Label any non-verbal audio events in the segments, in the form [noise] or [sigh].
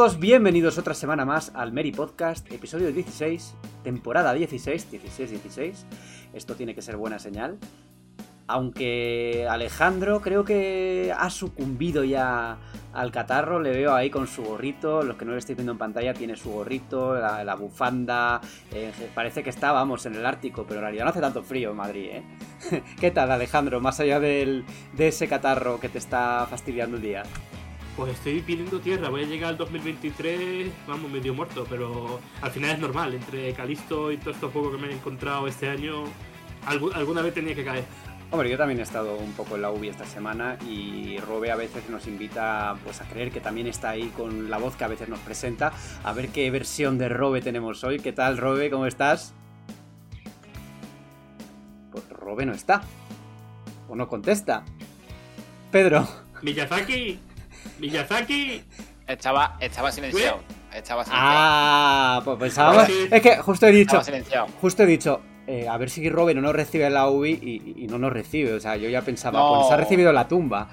Todos, bienvenidos otra semana más al Mary Podcast, episodio 16, temporada 16, 16-16. Esto tiene que ser buena señal. Aunque Alejandro creo que ha sucumbido ya al catarro, le veo ahí con su gorrito, los que no lo estáis viendo en pantalla tiene su gorrito, la, bufanda, eh, parece que está, vamos, en el Ártico, pero en realidad no hace tanto frío en Madrid, ¿eh? [laughs] ¿Qué tal Alejandro, más allá de ese catarro que te está fastidiando el día? Pues estoy pidiendo tierra, voy a llegar al 2023, vamos, medio muerto, pero al final es normal, entre Calisto y todos estos juegos que me he encontrado este año, algu- alguna vez tenía que caer. Hombre, yo también he estado un poco en la UBI esta semana y Robe a veces nos invita pues, a creer que también está ahí con la voz que a veces nos presenta. A ver qué versión de Robe tenemos hoy. ¿Qué tal, Robe? ¿Cómo estás? Pues Robe no está. O no contesta. Pedro. Miyazaki, Miyazaki, Estaba, estaba silenciado. Estaba silenciado. Ah, pues pensábamos... Sí. Es que justo he dicho... Justo he dicho... eh, a ver si Robe no nos recibe en la UBI y, y no nos recibe. O sea, yo ya pensaba, No. pues ha recibido en la tumba.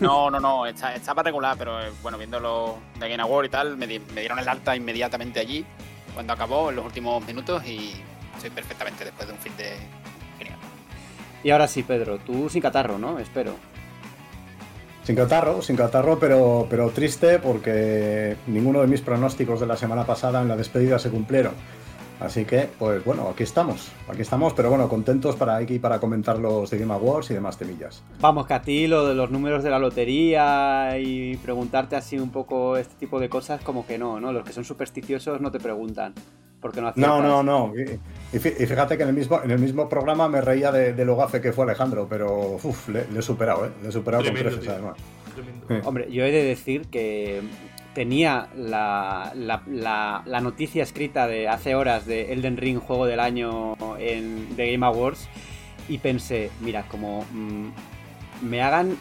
No, no, no, está, estaba regular, pero eh, bueno, viendo lo de Game Award y tal, me, di- me dieron el alta inmediatamente allí, cuando acabó, en los últimos minutos, y estoy perfectamente después de un fin de... Genial. Y ahora sí, Pedro, tú sin catarro, ¿no? Espero. Sin catarro, sin catarro, pero, pero triste porque ninguno de mis pronósticos de la semana pasada en la despedida se cumplieron. Así que, pues bueno, aquí estamos, aquí estamos, pero bueno, contentos para aquí para comentar los de Game Awards y demás temillas. Vamos, que a ti lo de los números de la lotería y preguntarte así un poco este tipo de cosas, como que no, ¿no? Los que son supersticiosos no te preguntan. Porque no. No, no, no. Y, y fí- y fíjate que en el mismo, en el mismo programa me reía de, de lo gafe que fue Alejandro, pero uf, le, le he superado, ¿eh? Le he superado Tremendo, con creces tío. además. Sí. Hombre, yo he de decir que tenía la, la- la- la noticia escrita de hace horas de Elden Ring Juego del Año en The Game Awards y pensé, mira, como mm, me hagan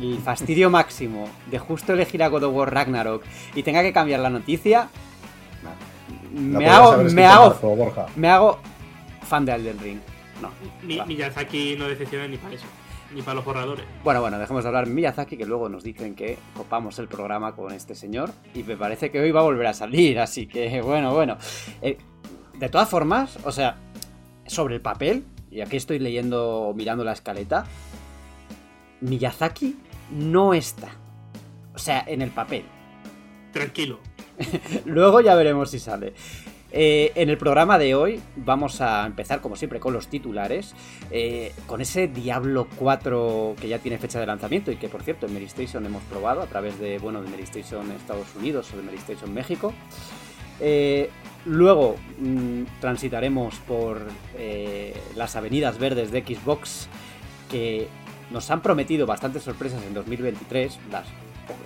el fastidio máximo de justo elegir a God of War Ragnarok y tenga que cambiar la noticia, me hago, me hago, marzo, Borja. me hago fan de Elden Ring. No. Mi-. Miyazaki no decepciona ni para eso, ni para los borradores. Bueno, bueno, dejemos de hablar de Miyazaki, que luego nos dicen que copamos el programa con este señor. Y me parece que hoy va a volver a salir, así que bueno, bueno. Eh, de todas formas, o sea, sobre el papel, y aquí estoy leyendo o mirando la escaleta, Miyazaki no está. O sea, en el papel. Tranquilo. [laughs] Luego ya veremos si sale. Eh, en el programa de hoy vamos a empezar, como siempre, con los titulares. eh, con ese Diablo 4 que ya tiene fecha de lanzamiento y que, por cierto, en Mary Station hemos probado a través de, bueno, de Estados Unidos o de Mary Station México. Eh, luego mm, transitaremos por las avenidas verdes de Xbox que nos han prometido bastantes sorpresas en 2023. Las,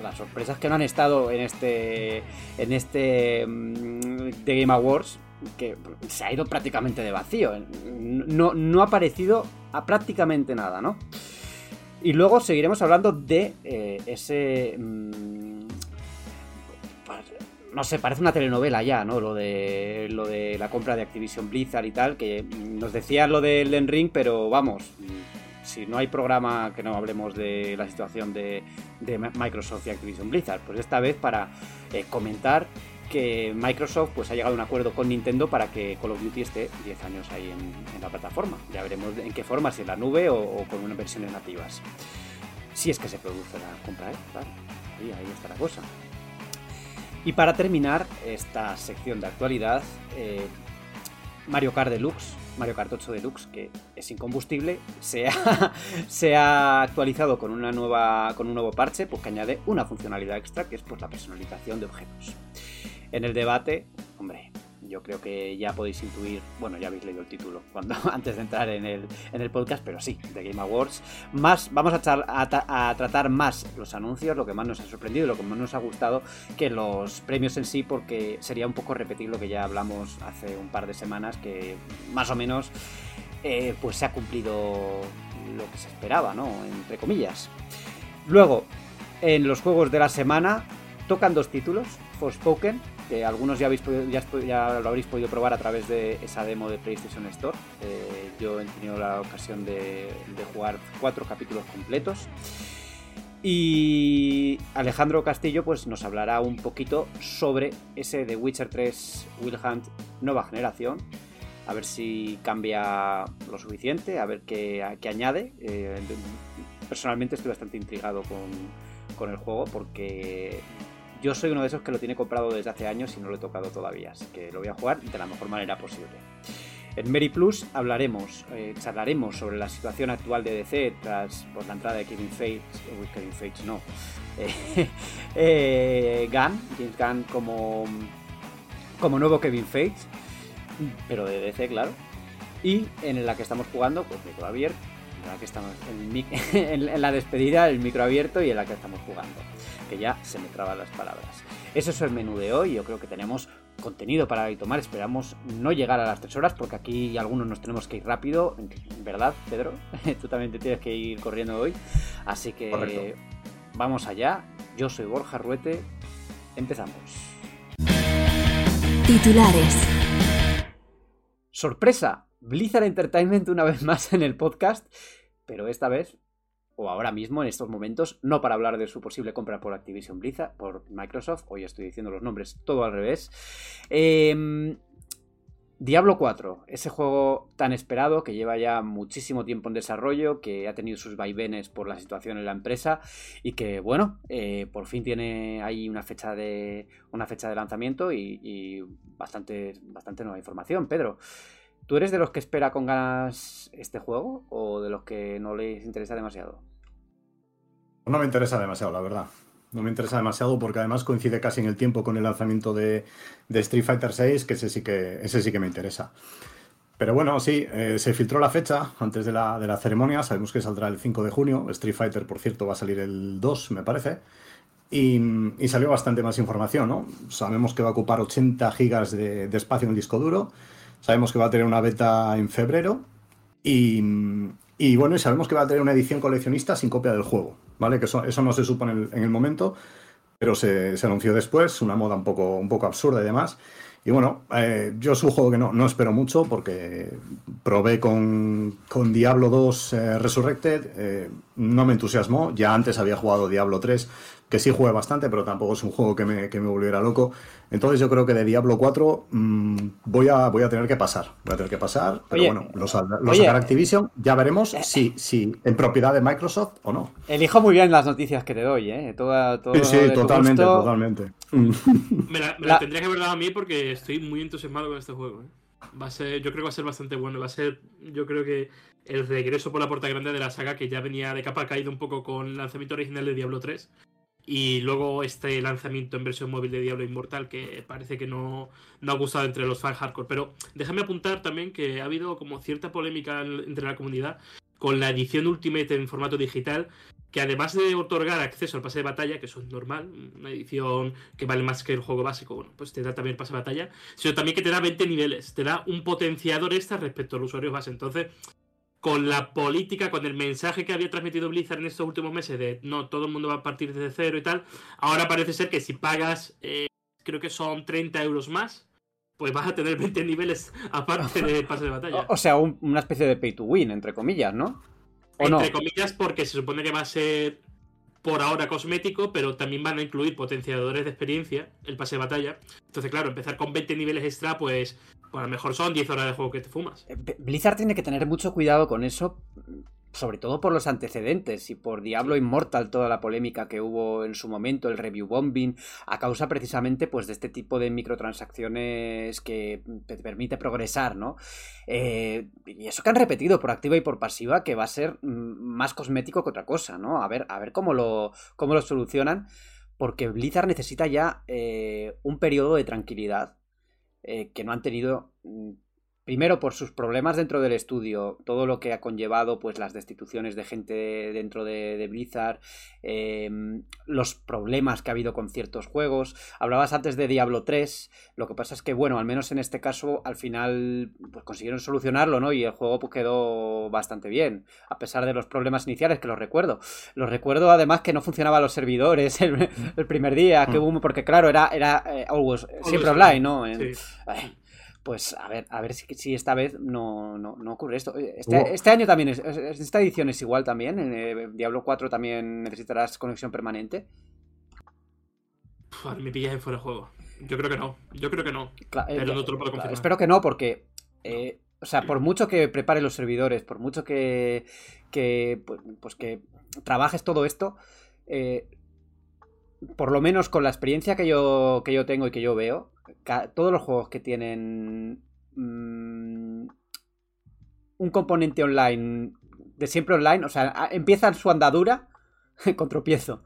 las sorpresas que no han estado en este en este mm, The Game Awards que se ha ido prácticamente de vacío. No, no ha aparecido a prácticamente nada, ¿no? Y luego seguiremos hablando de eh, ese... mm, no sé, parece una telenovela ya, ¿no? Lo de, lo de la compra de Activision Blizzard y tal, que nos decían lo del Elden Ring, pero vamos, si no hay programa que no hablemos de la situación de, Microsoft y Activision Blizzard, pues esta vez para eh, comentar que Microsoft pues ha llegado a un acuerdo con Nintendo para que Call of Duty esté 10 años ahí en, la plataforma. Ya veremos en qué forma, si en la nube o, con unas versiones nativas. Si es que se produce la compra, ¿eh? Ahí está la cosa. Y para terminar esta sección de actualidad, eh, Mario Kart Deluxe, Mario Kart 8 Deluxe, que es incombustible, se ha, [laughs] se ha actualizado con, una nueva, con un nuevo parche pues, que añade una funcionalidad extra, que es pues, la personalización de objetos. En el debate, hombre, yo creo que ya podéis intuir, bueno, ya habéis leído el título [laughs] cuando antes de entrar en el, en el podcast, pero sí, The Game Awards. Más, vamos a, a, tratar más los anuncios, lo que más nos ha sorprendido, lo que más nos ha gustado, que los premios en sí, porque sería un poco repetir lo que ya hablamos hace un par de semanas, que más o menos eh, pues se ha cumplido lo que se esperaba, ¿no? Entre comillas. Luego, en los juegos de la semana, tocan dos títulos, Forspoken algunos ya, habéis ya, lo habréis podido probar a través de esa demo de PlayStation Store. Eh, yo he tenido la ocasión de, jugar cuatro capítulos completos. Y Alejandro Castillo pues, nos hablará un poquito sobre ese The Witcher 3 Will Hunt nueva generación. A ver si cambia lo suficiente, a ver qué, añade. Eh, personalmente estoy bastante intrigado con, con el juego porque yo soy uno de esos que lo tiene comprado desde hace años y no lo he tocado todavía, así que lo voy a jugar de la mejor manera posible. En Mary Plus hablaremos, eh, charlaremos sobre la situación actual de DC tras por la entrada de Kevin Feige, uy, Kevin Feige no, eh, [laughs] eh, Gunn, James Gunn como, como nuevo Kevin Feige, pero de DC, claro, y en la que estamos jugando, pues micro abierto, en la que estamos en [laughs] la despedida, el micro abierto y en la que estamos jugando que ya se me traban las palabras. Eso es el menú de hoy, yo creo que tenemos contenido para tomar, esperamos no llegar a las 3 horas porque aquí algunos nos tenemos que ir rápido, ¿verdad, Pedro? [laughs] Tú también te tienes que ir corriendo hoy, así que vamos allá, yo soy Borja Ruete, empezamos. Titulares. Sorpresa, Blizzard Entertainment una vez más en el podcast, pero esta vez o ahora mismo, en estos momentos, no para hablar de su posible compra por Activision Blizzard, por Microsoft, hoy estoy diciendo los nombres todo al revés. Em, Diablo 4, ese juego tan esperado que lleva ya muchísimo tiempo en desarrollo, que ha tenido sus vaivenes por la situación en la empresa y que, bueno, eh, por fin tiene ahí una fecha de, una fecha de lanzamiento y, y bastante, bastante nueva información. Pedro, ¿Tú eres de los que espera con ganas este juego o de los que no les interesa demasiado? No me interesa demasiado, la verdad. No me interesa demasiado porque además coincide casi en el tiempo con el lanzamiento de, Street Fighter VI, que ese sí que, ese sí que me interesa. Pero bueno, sí, eh, se filtró la fecha antes de la, de la, ceremonia. Sabemos que saldrá el 5 de junio. Street Fighter, por cierto, va a salir el 2, me parece. Y, salió bastante más información, ¿no? Sabemos que va a ocupar 80 gigas de, de espacio en el disco duro Sabemos que va a tener una beta en febrero. Y, bueno, sabemos que va a tener una edición coleccionista sin copia del juego, ¿vale? Que eso, no se supone en el, en el momento, pero se, anunció después, una moda un poco, absurda y demás. Y bueno, eh, yo es un juego que no, no espero mucho porque probé con, con Diablo 2 eh, Resurrected, eh, no me entusiasmó, ya antes había jugado Diablo 3, que sí jugué bastante, pero tampoco es un juego que me, que me volviera loco. Entonces yo creo que de Diablo 4 mmm, voy, a, voy a tener que pasar, voy a tener que pasar, pero bueno, los, los Activision, ya veremos si, si en propiedad de Microsoft o no. Elijo muy bien las noticias que te doy, ¿eh? Todo, sí, sí, totalmente, totalmente. [laughs] me la, me la tendría que haber dado a mí porque estoy muy entusiasmado con este juego. ¿eh? Va a ser, yo creo que va a ser bastante bueno. Va a ser, yo creo que el regreso por la puerta grande de la saga que ya venía de capa caído un poco con el lanzamiento original de Diablo 3. Y luego este lanzamiento en versión móvil de Diablo Inmortal que parece que no, no ha gustado entre los fans hardcore. Pero déjame apuntar también que ha habido como cierta polémica entre la comunidad con la edición Ultimate en formato digital que además de otorgar acceso al pase de batalla, que eso es normal, una edición que vale más que el juego básico, bueno, pues te da también el pase de batalla, sino también que te da 20 niveles, te da un potenciador extra respecto al usuario base. Entonces, con la política, con el mensaje que había transmitido Blizzard en estos últimos meses de no, todo el mundo va a partir desde cero y tal, ahora parece ser que si pagas, eh, creo que son 30 euros más, pues vas a tener [laughs] 20 niveles aparte del pase de batalla. O sea, una especie de pay to win, entre comillas, ¿no? Entre comillas, porque se supone que va a ser por ahora cosmético, pero también van a incluir potenciadores de experiencia, el pase de batalla. Entonces, claro, empezar con 20 niveles extra, pues, pues a lo mejor son 10 horas de juego que te fumas. Eh, Blizzard tiene que tener mucho cuidado con eso, sobre todo por los antecedentes y por Diablo Immortal, toda la polémica que hubo en su momento, el review bombing, a causa precisamente pues, de este tipo de microtransacciones que te permite progresar, ¿no? Eh, y eso que han repetido por activa y por pasiva, que va a ser mm, más cosmético que otra cosa, ¿no? A ver, a ver cómo, lo, cómo lo solucionan, porque Blizzard necesita ya eh, un periodo de tranquilidad eh, que no han tenido mm, primero por sus problemas dentro del estudio, todo lo que ha conllevado pues las destituciones de gente dentro de, Blizzard, em, los problemas que ha habido con ciertos juegos. Hablabas antes de Diablo 3, lo que pasa es que bueno, al menos en este caso al final pues consiguieron solucionarlo, ¿no? Y el juego pues, quedó bastante bien, a pesar de los problemas iniciales que los recuerdo. Los recuerdo además que no funcionaban los servidores [laughs] el, primer día, que mm. hubo, porque claro, era, era eh, siempre online, ¿no? Pues a ver, a ver si, esta vez no, ocurre esto. Eh, este, este, año también, es, esta edición es igual también. En eh, Diablo 4 también necesitarás conexión permanente. me pillas en fuera de juego. Yo creo que no. Yo creo que no. pero no te lo puedo confirmar. espero que no, porque. Eh, o sea, por mucho que prepare los servidores, por mucho que. que pues, pues que trabajes todo esto. Por lo menos con la experiencia que yo, que yo tengo y que yo veo, todos los juegos que tienen mm, un componente online de siempre online, o sea, empiezan su andadura [laughs] con tropiezo.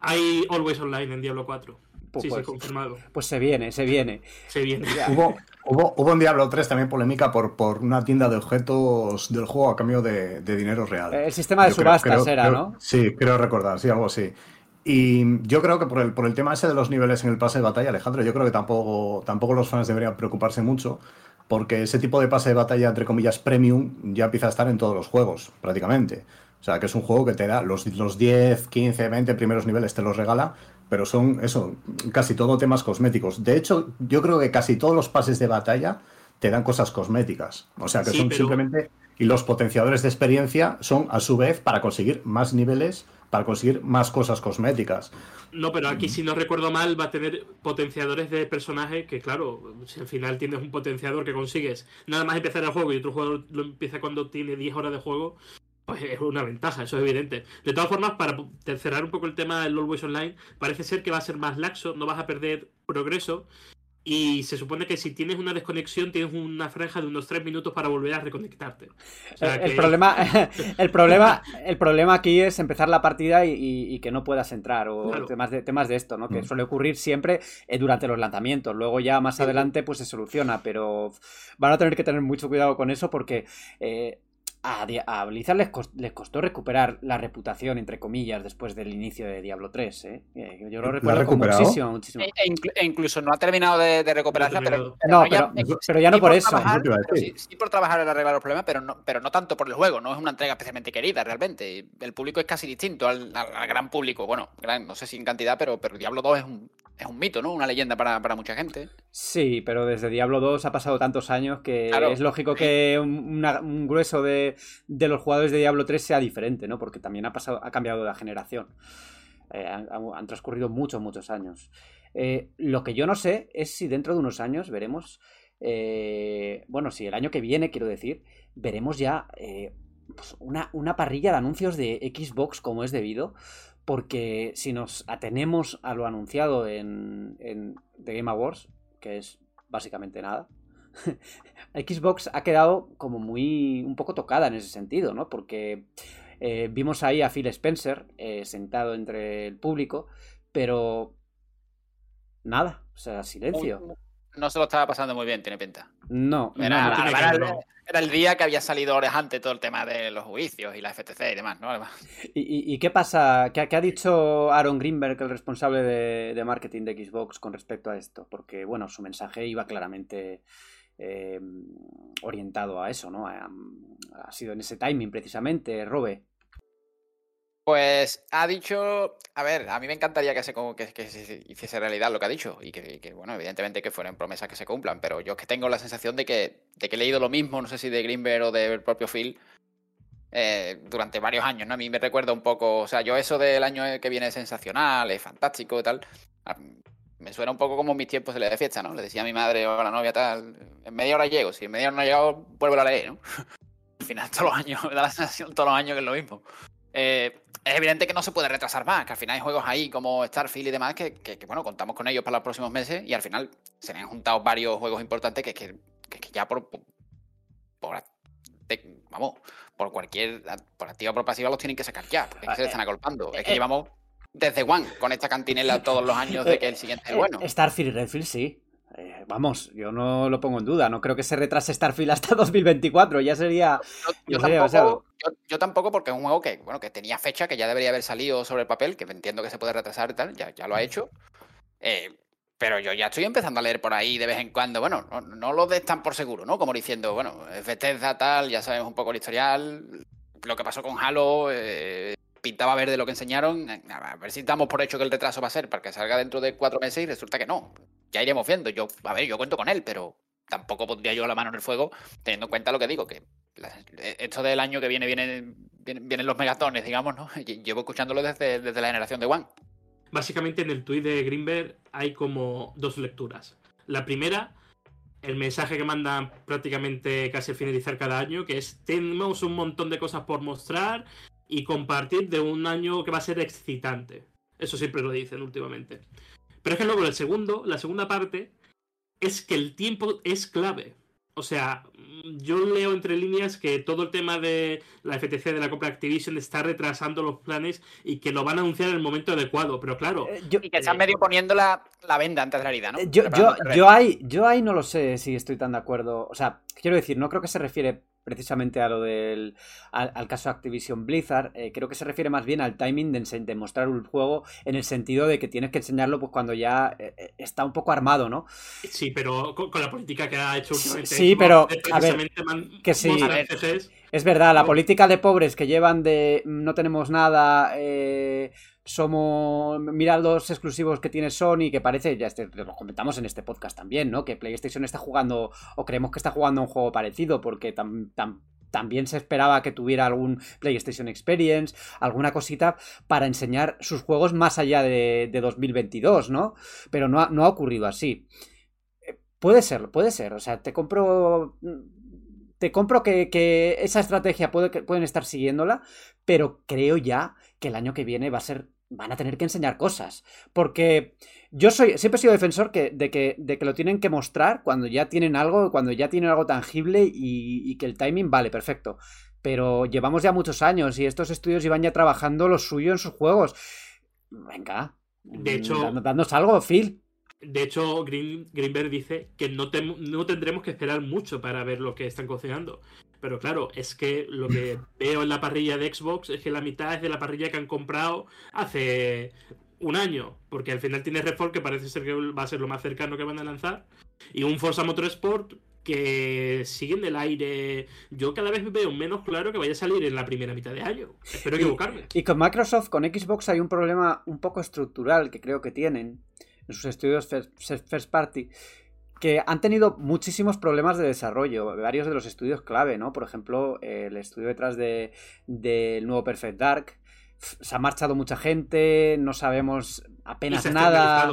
Hay Always Online en Diablo 4. Pues, sí, sí, pues, confirmado. Pues se viene, se viene. Se viene. hubo, hubo, en Diablo 3 también polémica por, por una tienda de objetos del juego a cambio de, dinero real. El sistema de subastas era, ¿no? Sí, creo recordar, sí, algo así. Y yo creo que por el, por el tema ese de los niveles en el pase de batalla, Alejandro, yo creo que tampoco, tampoco los fans deberían preocuparse mucho, porque ese tipo de pase de batalla, entre comillas, premium, ya empieza a estar en todos los juegos, prácticamente. O sea, que es un juego que te da los, los 10, 15, 20 primeros niveles, te los regala, pero son, eso, casi todo temas cosméticos. De hecho, yo creo que casi todos los pases de batalla te dan cosas cosméticas. O sea, que son simplemente... Y los potenciadores de experiencia son, a su vez, para conseguir más niveles para conseguir más cosas cosméticas. No, pero aquí si no recuerdo mal va a tener potenciadores de personaje que claro, si al final tienes un potenciador que consigues nada más empezar el juego y otro jugador lo empieza cuando tiene 10 horas de juego, pues es una ventaja, eso es evidente. De todas formas, para cerrar un poco el tema del Always Online, parece ser que va a ser más laxo, no vas a perder progreso y se supone que si tienes una desconexión tienes una franja de unos 3 minutos para volver a reconectarte. el, problema, [laughs] el, problema, el problema aquí es empezar la partida y, que no puedas entrar o temas, de, temas de esto, ¿no? Que mm. suele ocurrir siempre eh, durante los lanzamientos. Luego ya más adelante pues se soluciona, pero van a tener que tener mucho cuidado con eso porque eh, a, Blizzard les, costó recuperar la reputación, entre comillas, después del inicio de Diablo 3. ¿eh? Yo lo recuerdo con muchísimo, muchísimo. E, e, incluso no ha terminado de, recuperarla, pero, no, pero, ya, no por, eso. sí, por trabajar en arreglar los problemas, pero no, pero no tanto por el juego. No es una entrega especialmente querida, realmente. El público es casi distinto al, gran público. Bueno, no sé si en cantidad, pero, pero Diablo 2 es un, es un mito, ¿no? Una leyenda para, mucha gente. Sí, pero desde Diablo 2 ha pasado tantos años que es lógico que un, grueso de, los jugadores de Diablo 3 sea diferente, ¿no? Porque también ha, pasado, ha cambiado la generación. Eh, han, transcurrido muchos, muchos años. Eh, lo que yo no sé es si dentro de unos años veremos, eh, bueno, si el año que viene, quiero decir, veremos ya pues una, una parrilla de anuncios de Xbox como es debido porque si nos atenemos a lo anunciado en, The Game Awards, que es básicamente nada, [laughs] Xbox ha quedado como muy un poco tocada en ese sentido, ¿no? Porque eh, vimos ahí a Phil Spencer eh, sentado entre el público, pero nada, o sea, silencio no se lo estaba pasando muy bien, tiene pinta. No, era, el, día que había salido horas antes todo el tema de los juicios y la FTC y demás, ¿no? ¿Y, qué pasa? ¿Qué, ha dicho Aaron Greenberg, el responsable de, marketing de Xbox, con respecto a esto? Porque, bueno, su mensaje iba claramente eh, orientado a eso, ¿no? Ha, ha, sido en ese timing precisamente, Robe. Pues ha dicho, a ver, a mí me encantaría que se, que, hiciese realidad lo que ha dicho y que, bueno, evidentemente que fueran promesas que se cumplan, pero yo es que tengo la sensación de que, de que he leído lo mismo, no sé si de Greenberg o del propio Phil, eh, durante varios años, ¿no? A mí me recuerda un poco, o sea, yo eso del año que viene es sensacional, es fantástico y tal, me suena un poco como mis tiempos de la fiesta, ¿no? Le decía a mi madre o a la novia tal, en media hora llego, si en media hora no he llegado, vuelvo a leer, ¿no? [laughs] Al final todos los años, [laughs] me da la sensación todos los años que es lo mismo. Eh, es evidente que no se puede retrasar más, que al final hay juegos ahí como Starfield y demás que, bueno, contamos con ellos para los próximos meses y al final se le han juntado varios juegos importantes que, que, ya por, por, vamos, por cualquier, por activa o por pasiva los tienen que sacar ya, porque se le están agolpando. Es que eh, llevamos desde One con esta cantinela todos los años de que el siguiente es eh, bueno. Starfield y Redfield sí. Eh, vamos, yo no lo pongo en duda. No creo que se retrase Starfield hasta [laughs] 2024. Ya sería. Yo, tampoco, yo, tampoco, porque es un juego que, bueno, que tenía fecha, que ya debería haber salido sobre el papel, que entiendo que se puede retrasar y tal, ya, ya lo ha hecho. Eh, pero yo ya estoy empezando a leer por ahí de vez en cuando. Bueno, no, lo des tan por seguro, ¿no? Como diciendo, bueno, Bethesda tal, ya sabemos un poco el historial. Lo que pasó con Halo, eh, pintaba ver de lo que enseñaron. A ver si damos por hecho que el retraso va a ser para que salga dentro de cuatro meses y resulta que no. Ya iremos viendo. Yo, a ver, yo cuento con él, pero tampoco pondría yo la mano en el fuego teniendo en cuenta lo que digo, que esto del año que viene vienen, vienen, los megatones, digamos, ¿no? [laughs] Llevo escuchándolo desde, desde la generación de One. Básicamente en el tuit de Greenberg hay como dos lecturas. La primera, el mensaje que mandan prácticamente casi al finalizar cada año, que es tenemos un montón de cosas por mostrar y compartir de un año que va a ser excitante. Eso siempre lo dicen últimamente. Pero es que luego el segundo, la segunda parte, es que el tiempo es clave. O sea, yo leo entre líneas que todo el tema de la FTC de la compra Activision está retrasando los planes y que lo van a anunciar en el momento adecuado. Pero claro. Eh, y que están eh, medio poniendo la, venda antes de la herida, ¿no? Eh, yo, yo, yo, ahí, yo ahí no lo sé si estoy tan de acuerdo. O sea, quiero decir, no creo que se refiere precisamente a lo del al, caso Activision Blizzard, eh, creo que se refiere más bien al timing de, mostrar un juego en el sentido de que tienes que enseñarlo pues cuando ya eh, eh, está un poco armado, ¿no? Sí, pero con, la política que ha hecho últimamente. Sí, pero a ver, que sí. Es verdad, la política de pobres que llevan de no tenemos nada, somos. Mira los exclusivos que tiene Sony, que parece, ya este, lo comentamos en este podcast también, ¿no? Que PlayStation está jugando, o creemos que está jugando un juego parecido, porque también se esperaba que tuviera algún PlayStation Experience, alguna cosita para enseñar sus juegos más allá de, 2022, ¿no? Pero no ha, no ha ocurrido así. Eh, puede ser, puede ser. O sea, te compro te compro que, esa estrategia puede, pueden estar siguiéndola, pero creo ya que el año que viene va a ser van a tener que enseñar cosas. Porque yo soy, siempre he sido defensor de, que, de que lo tienen que mostrar cuando ya tienen algo, cuando ya tienen algo tangible y, que el timing vale, perfecto. Pero llevamos ya muchos años y estos estudios iban ya trabajando lo suyo en sus juegos. Venga. De hecho, dándonos algo, Phil. De hecho, Greenberg dice que no, no tendremos que esperar mucho para ver lo que están cocinando. Pero claro, es que lo que [laughs] veo en la parrilla de Xbox es que la mitad es de la parrilla que han comprado hace un año. Porque al final tiene Redfall, que parece ser que va a ser lo más cercano que van a lanzar. Y un Forza Motorsport que siguen del aire. Yo cada vez veo menos claro que vaya a salir en la primera mitad de año. Espero equivocarme. Y, con Microsoft, con Xbox, hay un problema un poco estructural que creo que tienen en sus estudios first party que han tenido muchísimos problemas de desarrollo, varios de los estudios clave, ¿no? Por ejemplo, el estudio detrás del de, nuevo Perfect Dark. Se ha marchado mucha gente, no sabemos apenas nada.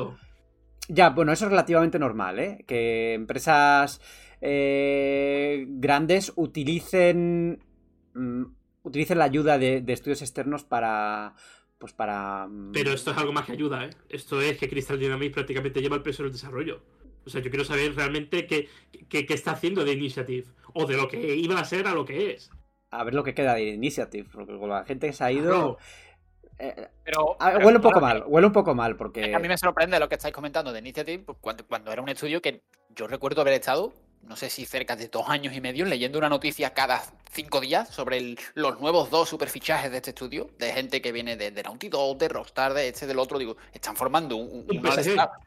Ya, bueno, eso es relativamente normal, ¿eh? Que empresas eh, grandes utilicen, mm, utilicen la ayuda de, de, estudios externos para, pues para... Mm, Pero esto es algo más que ayuda, ¿eh? Esto es que Crystal Dynamics prácticamente lleva el peso del desarrollo. O sea, yo quiero saber realmente qué, está haciendo de Initiative. O de lo que iba a ser a lo que es. A ver lo que queda de Initiative. Porque con la gente que se ha ido. Eh, pero, huele un poco mal, huele un poco mal porque... A mí me sorprende lo que estáis comentando de Initiative pues, cuando, cuando era un estudio que yo recuerdo haber estado no sé si cerca de dos años y medio, leyendo una noticia cada cinco días sobre los nuevos dos superfichajes de este estudio, de gente que viene de, de Naughty Dog, de Rockstar, de este, del otro, digo, están formando un,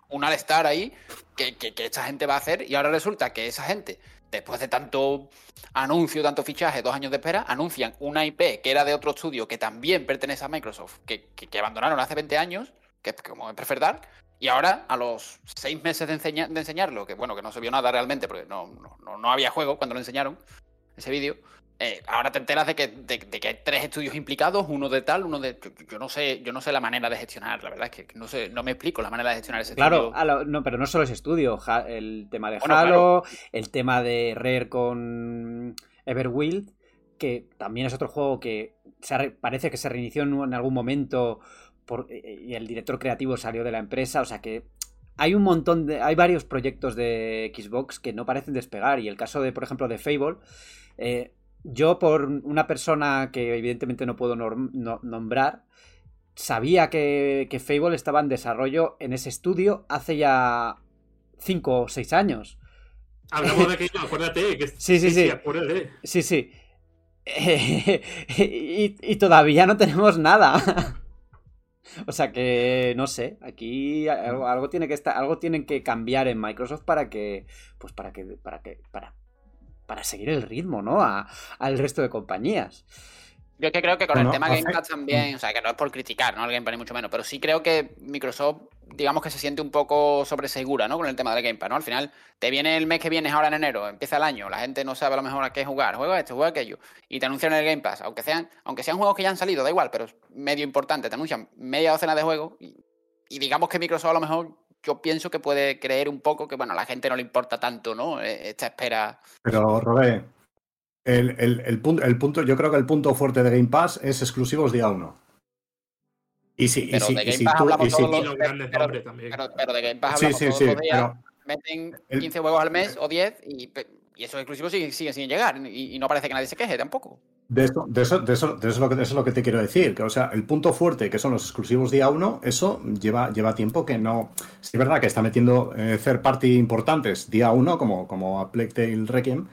un, all-star ahí que, que, esta gente va a hacer y ahora resulta que esa gente, después de tanto anuncio, tanto fichaje, dos años de espera, anuncian una IP que era de otro estudio que también pertenece a Microsoft, que, que abandonaron hace 20 años, que es como es Perfect Dark, y ahora, a los seis meses de, de, enseñarlo, que bueno, que no se vio nada realmente, porque no, no, no había juego cuando lo enseñaron, ese vídeo, eh, ahora te enteras de que, de, que, hay tres estudios implicados, uno de tal, uno de. Yo, no sé, yo no sé la manera de gestionar, la verdad es que no sé, no me explico la manera de gestionar ese claro, Claro, no, pero no solo ese estudio, el tema de Halo, el tema de Rare con Everwild, que también es otro juego que parece que se reinició en algún momento eh, y el director creativo salió de la empresa, o sea que hay un montón de. Hay varios proyectos de Xbox que no parecen despegar. Y el caso de, por ejemplo, de Fable. Eh, yo, por una persona que evidentemente no puedo nombrar, sabía que, que, Fable estaba en desarrollo en ese estudio hace ya 5 o 6 años. Hablamos de [laughs] acuérdate. Que sí, sí, sí. Sí, sí. [laughs] y, todavía no tenemos nada. [laughs] o sea que no sé, aquí algo, tiene que estar, algo tienen que cambiar en Microsoft para que, pues para que, para que, para, para seguir el ritmo, ¿no? al resto de compañías. Yo es que creo que con el tema Game Pass también, o sea, que no es por criticar, ¿no? Al Game Pass ni mucho menos, pero sí creo que Microsoft, digamos que se siente un poco sobresegura, ¿no? Con el tema del Game Pass, ¿no? Al final, te viene el mes que viene ahora en enero, empieza el año, la gente no sabe a lo mejor a qué jugar, juega esto, juega aquello, y te anuncian el Game Pass, aunque sean, aunque sean juegos que ya han salido, da igual, pero es medio importante, te anuncian media docena de juegos, y, digamos que Microsoft a lo mejor yo pienso que puede creer un poco que, bueno, a la gente no le importa tanto, ¿no? E, esta espera. Pero, Robé, el, punto, el punto, yo creo que el punto fuerte de Game Pass es exclusivos día 1. Y si, pero y de Game Pass hablamos todos los, pero, pero, de Game Pass hablamos todos los días. Meten 15 juegos al mes o 10 y, y esos exclusivos siguen, siguen sin llegar. Y, no parece que nadie se queje tampoco. De eso, de eso, de eso, de eso, es lo que, es lo que te quiero decir. Que, o sea, el punto fuerte, que son los exclusivos día 1, eso lleva, lleva tiempo que no. Sí, es verdad que está metiendo eh, third party importantes día 1, como, como a Plague Tale Requiem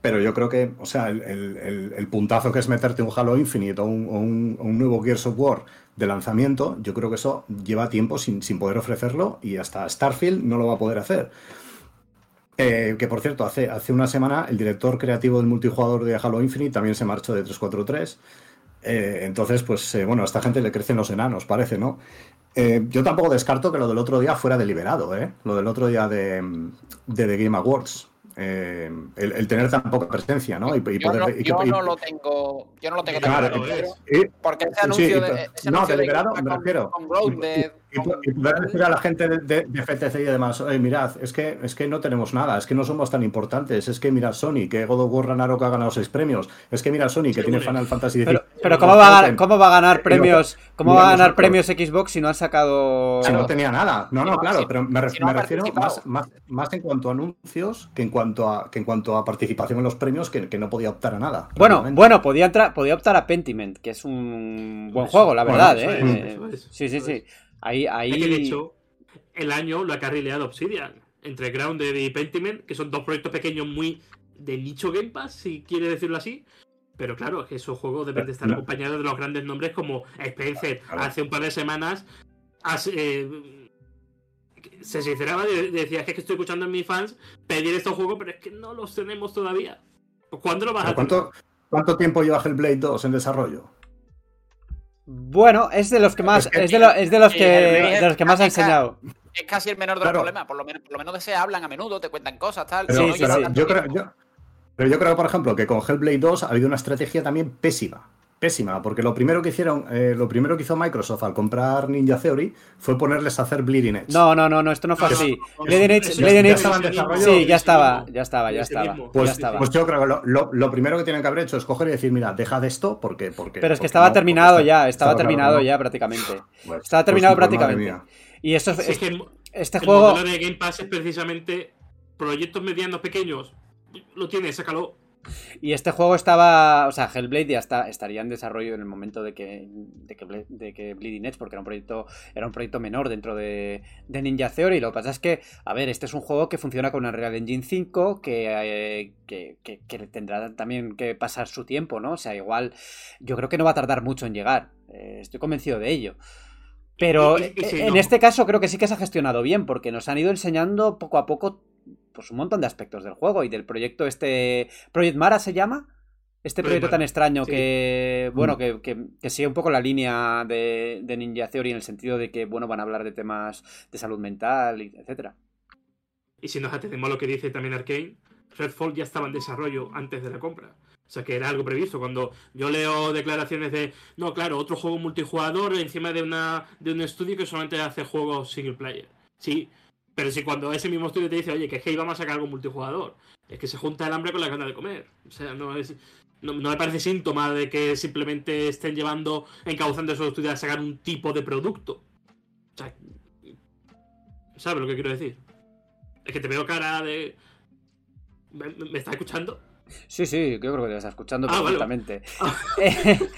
pero yo creo que, o sea, el, puntazo que es meterte un Halo Infinite o un, nuevo Gears of War de lanzamiento, yo creo que eso lleva tiempo sin, poder ofrecerlo y hasta Starfield no lo va a poder hacer. Eh, que por cierto, hace, hace una semana el director creativo del multijugador de Halo Infinite también se marchó de 343. Eh, entonces, pues eh, bueno, a esta gente le crecen los enanos, parece, ¿no? yo tampoco descarto que lo del otro día fuera deliberado, ¿eh? Lo del otro día de, de The Game Awards. Eh, el, tener tan poca presencia, ¿no? Y, yo, no, yo no, lo tengo, yo no lo tengo claro, tan claro. Porque ese anuncio, de, ese no, deliberado, me refiero. Y, poder decir a la gente de, de, FTC y demás, oye, mirad, es que, es que no tenemos nada, es que no somos tan importantes, es que mirad Sony, que God of War Ragnarok ha ganado seis premios, es que mirad Sony, que tiene Final Fantasy Pero, pero ¿cómo, va a, ¿cómo va a ganar premios cómo va a ganar premios Xbox si no ha sacado... Si no tenía nada, no, no, claro, pero me, refiero más, más, más en cuanto a anuncios que en cuanto a, que en cuanto a participación en los premios, que, no podía optar a nada. Bueno, bueno, podía, entrar, podía optar a Pentiment, que es un buen juego, la verdad. ¿eh? sí, sí, sí. Ahí, ahí... de hecho, el año lo ha carrileado Obsidian. Entre Grounded y Pentiment, que son dos proyectos pequeños muy de nicho Game Pass, si quieres decirlo así. Pero claro, es que esos juegos deben de estar acompañados de los grandes nombres como Spencer. Hace un par de semanas eh, se sinceraba y decía, es que estoy escuchando a mis fans pedir estos juegos, pero es que no los tenemos todavía. ¿Cuándo lo vas a ¿Cuánto, ¿Cuánto tiempo lleva Hellblade 2 en desarrollo? Bueno, es de los que más, es, de, los que, de los que más ha enseñado. Es casi el menor de los problemas, por lo, menos, por lo menos de se hablan a menudo, te cuentan cosas, tal. Pero, yo, creo, pero yo creo, por ejemplo, que con Hellblade 2 ha habido una estrategia también pésima pésima, porque lo primero que hicieron, eh, lo primero que hizo Microsoft al comprar Ninja Theory fue ponerles a hacer Bleeding Edge. No, no, no, no esto no fue así. Bleeding Edge, Bleeding Edge sí, ya estaba, ya estaba, ya estaba. Pues, pues yo creo que lo, primero que tienen que haber hecho es coger y decir, mira, deja de esto porque... porque Pero es que estaba terminado ya, estaba, terminado ya prácticamente. Pues, estaba terminado pues, prácticamente. Y esto es, que este juego... El de Game Pass es precisamente proyectos medianos pequeños. Lo tiene, sácalo y este juego estaba, o sea, Hellblade ya está, estaría en desarrollo en el momento de que, de que, de que Bleeding Edge, porque era un proyecto, era un proyecto menor dentro de, Ninja Theory. Lo que pasa es que, a ver, este es un juego que funciona con Unreal Engine 5, eh, que, que, tendrá también que pasar su tiempo, ¿no? O sea, igual, yo creo que no va a tardar mucho en llegar. Eh, estoy convencido de ello. Pero en este caso creo que sí que se ha gestionado bien, porque nos han ido enseñando poco a poco pues un montón de aspectos del juego y del proyecto este... Project Mara se llama. Este proyecto tan extraño que, bueno, mm. que, sigue un poco la línea de, Ninja Theory en el sentido de que, bueno, van a hablar de temas de salud mental, etcétera. Y si nos atendemos a lo que dice también Arkane, Redfall ya estaba en desarrollo antes de la compra. O sea, que era algo previsto. Cuando yo leo declaraciones de, no, claro, otro juego multijugador encima de, una, de un estudio que solamente hace juegos single player. Sí, pero si cuando ese mismo estudio te dice, oye, que es que íbamos a sacar algo multijugador, es que se junta el hambre con la gana de comer. O sea, no. No, me parece síntoma de que simplemente estén llevando, encauzando esos estudios a sacar un tipo de producto. O sea, ¿sabes lo que quiero decir? Es que te veo cara de. ¿Me, estás escuchando? Sí, sí, yo creo que te está escuchando Ah, vale. perfectamente. [laughs] [laughs]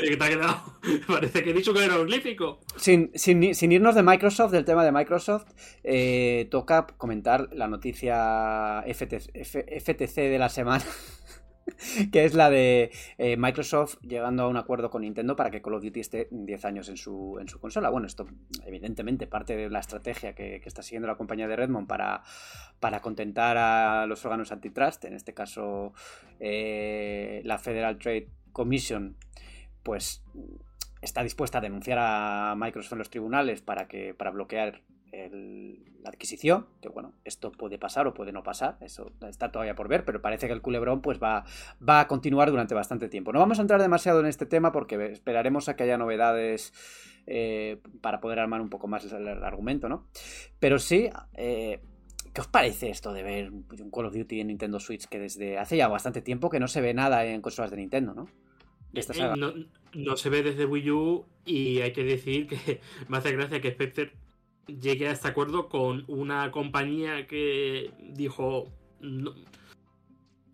¿Qué te ha quedado? [laughs] Parece que he dicho que era jeroglífico. Sin, sin- sin irnos de Microsoft, del tema de Microsoft, eh, toca comentar la noticia FTC de la semana, [laughs] que es la de eh, Microsoft llegando a un acuerdo con Nintendo para que Call of Duty esté 10 años en su, en su consola. Bueno, esto evidentemente parte de la estrategia que, está siguiendo la compañía de Redmond para, para contentar a los órganos antitrust, en este caso eh, la Federal Trade Commission, pues está dispuesta a denunciar a Microsoft en los tribunales para que para bloquear el- la adquisición, que bueno, esto puede pasar o puede no pasar, eso está todavía por ver, pero parece que el culebrón pues va, va a continuar durante bastante tiempo. No vamos a entrar demasiado en este tema porque esperaremos a que haya novedades eh, para poder armar un poco más el, el argumento, ¿no? Pero sí, eh, ¿qué os parece esto de ver un Call of Duty en Nintendo Switch que desde hace ya bastante tiempo que no se ve nada en consolas de Nintendo, ¿no? De esta Eh, saga. No, no se ve desde Wii U y hay que decir que [laughs] me hace gracia que Spectre llegue a este acuerdo con una compañía que dijo "No,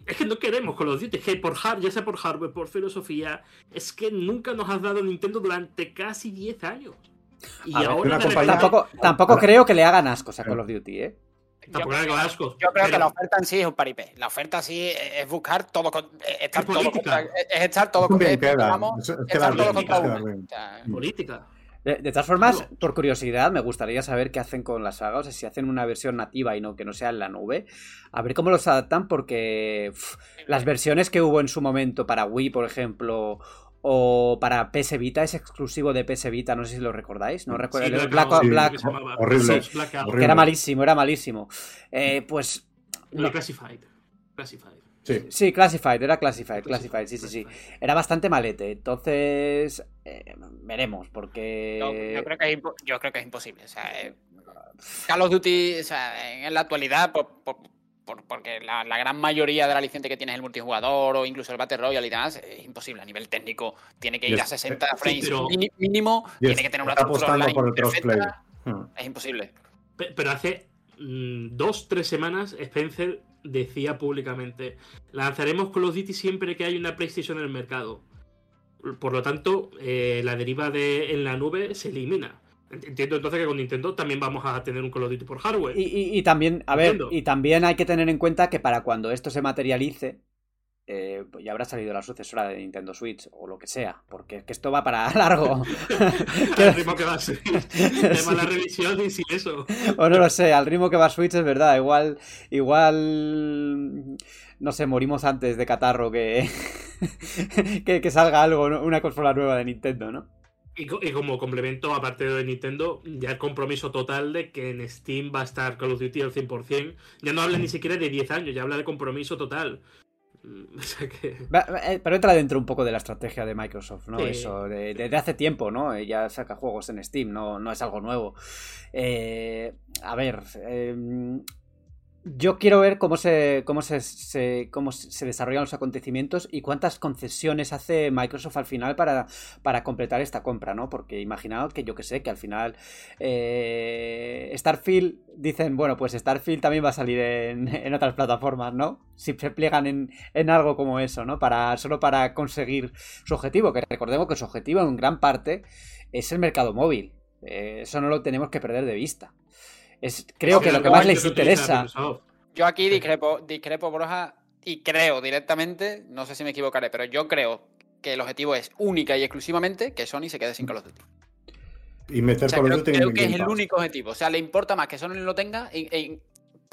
es que no queremos Call of Duty, es que por hard, ya sea por hardware, por filosofía, es que nunca nos has dado Nintendo durante casi 10 años. Y A ahora compañía- Tampoco, tampoco creo que le hagan ascos a Call of Duty, ¿eh? Tampoco era con asco. Yo creo que la oferta en sí es un paripé. La oferta sí es buscar todo con- es estar Es todo política. contra, es estar todo Es digamos, Es- es estar todo bien, contra uno. sea, política. De, de todas formas, No. por curiosidad, me gustaría saber qué hacen con la saga. O sea, si hacen una versión nativa y no que no sea en la nube. A ver cómo los adaptan, porque las versiones que hubo en su momento para Wii, por ejemplo, o para PS Vita, es exclusivo de PS Vita, no sé si lo recordáis. No recuerdo. Sí, Black, sí, horrible. Que era malísimo, era malísimo. Eh, pues. No, no. Classified. Classified. Sí. Sí, Classified, era Classified, Classified, Classified, sí, sí, sí. Era bastante malete. Entonces, eh, veremos, porque. yo, yo creo que es, impo- yo creo que es imposible. O sea, eh, Call of Duty, o sea, en la actualidad, por, por- por- porque la, la gran mayoría de la licencia que tienes es el multijugador o incluso el Battle Royale y demás, es imposible. A nivel técnico, tiene que ir a 60 sí, frames pero- mini- mínimo, tiene que tener una online por el crossplay. perfecta. Hmm. Es imposible. Pe- Pero hace mm, dos, tres semanas Spencer decía públicamente, lanzaremos Call of Duty siempre que haya una PlayStation en el mercado. Por lo tanto, eh, la deriva de en la nube se elimina. Entiendo entonces que con Nintendo también vamos a tener un Call of Duty por hardware. Y, y- y también, a ver, Entiendo. y también hay que tener en cuenta que para cuando esto se materialice, eh, pues ya habrá salido la sucesora de Nintendo Switch o lo que sea, porque es que esto va para [laughs] largo. [laughs] [laughs] Al ritmo que va a ser. Además, la revisión y si eso. o no lo sé, al ritmo que va Switch es verdad, igual, igual, no sé, morimos antes de catarro que, que, que salga algo, ¿no? una consola nueva de Nintendo, ¿no? Y, y como complemento, aparte de Nintendo, ya el compromiso total de que en Steam va a estar Call of Duty al 100%. Ya no habla ni siquiera de 10 años, ya habla de compromiso total. [laughs] O sea que... Eh, Pero entra dentro un poco de la estrategia de Microsoft, ¿no? Sí. Eso, de, de- de hace tiempo, ¿no? Eh, Ya saca juegos en Steam, no, no es algo nuevo. Eh, a ver, eh, yo quiero ver cómo se, cómo se, se- cómo se desarrollan los acontecimientos y cuántas concesiones hace Microsoft al final para, para completar esta compra, ¿no? Porque imaginaos que yo que sé, que al final eh, Starfield dicen, bueno, pues Starfield también va a salir en, [laughs] otras plataformas, ¿no? Si se pliegan en, en algo como eso, ¿no? Para, solo para conseguir su objetivo, que recordemos que su objetivo en gran parte es el mercado móvil. Eh, eso no lo tenemos que perder de vista. Es, creo que lo que más les interesa... Yo aquí discrepo, discrepo, Broja, y creo directamente, no sé si me equivocaré, pero yo creo que el objetivo es única y exclusivamente que Sony se quede sin Call of Duty. Y meter O sea, Call of creo, Duty en creo el que es el único objetivo. O sea, le importa más que Sony lo tenga, e- e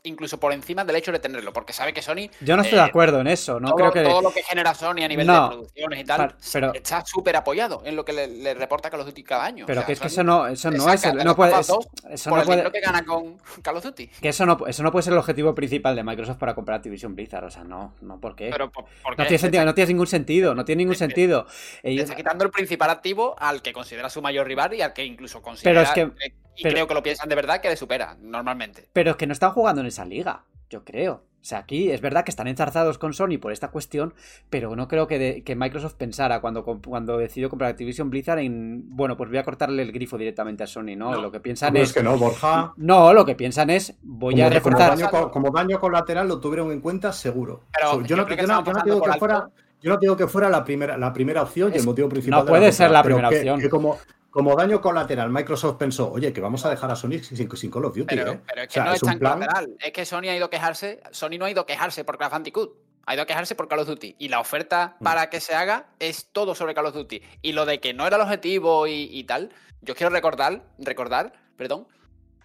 incluso por encima del hecho de tenerlo, porque sabe que Sony, Yo no estoy eh, de acuerdo en eso, no todo, creo que... todo lo que genera Sony a nivel No, de producciones y tal, pero- está súper apoyado en lo que le, le reporta Call of Duty cada año. Pero O sea, que es que eso no, eso no es... el- no puede, es- eso por no el puede, que gana con Call of Duty. que eso no, eso no puede ser el objetivo principal de Microsoft para comprar Activision Blizzard. O sea, no, no, ¿por qué? Pero, ¿por, por no tiene sentido, no tiene ningún sentido, no tiene ningún Es sentido. Ellos- está quitando el principal activo al que considera su mayor rival y al que incluso considera. es que- eh, y pero- creo que lo piensan de verdad que le supera, normalmente. Pero es que no están jugando en esa liga, yo creo. O sea, aquí es verdad que están enzarzados con Sony por esta cuestión, pero no creo que, Microsoft pensara cuando, cuando decidió comprar Activision Blizzard en, bueno, pues voy a cortarle el grifo directamente a Sony, ¿no? Lo que piensan es... que no, Borja. No, lo que piensan es, voy a reforzar... Como daño, colateral lo tuvieron en cuenta seguro. Pero yo, no, digo que fuera... Yo no digo que fuera la primera, la primera opción y el motivo principal. No puede ser la primera opción. como, como daño colateral, Microsoft pensó, oye, que vamos a dejar a Sony sin, Call of Duty. Pero, ¿eh? pero es que no es, tan colateral. Es que Sony ha ido a quejarse. Sony no ha ido a quejarse por Craft Bandicoot. Ha ido a quejarse por Call of Duty. Y la oferta mm. para que se haga es todo sobre Call of Duty. Y lo de que no era el objetivo y, y tal, yo quiero recordar, recordar, perdón,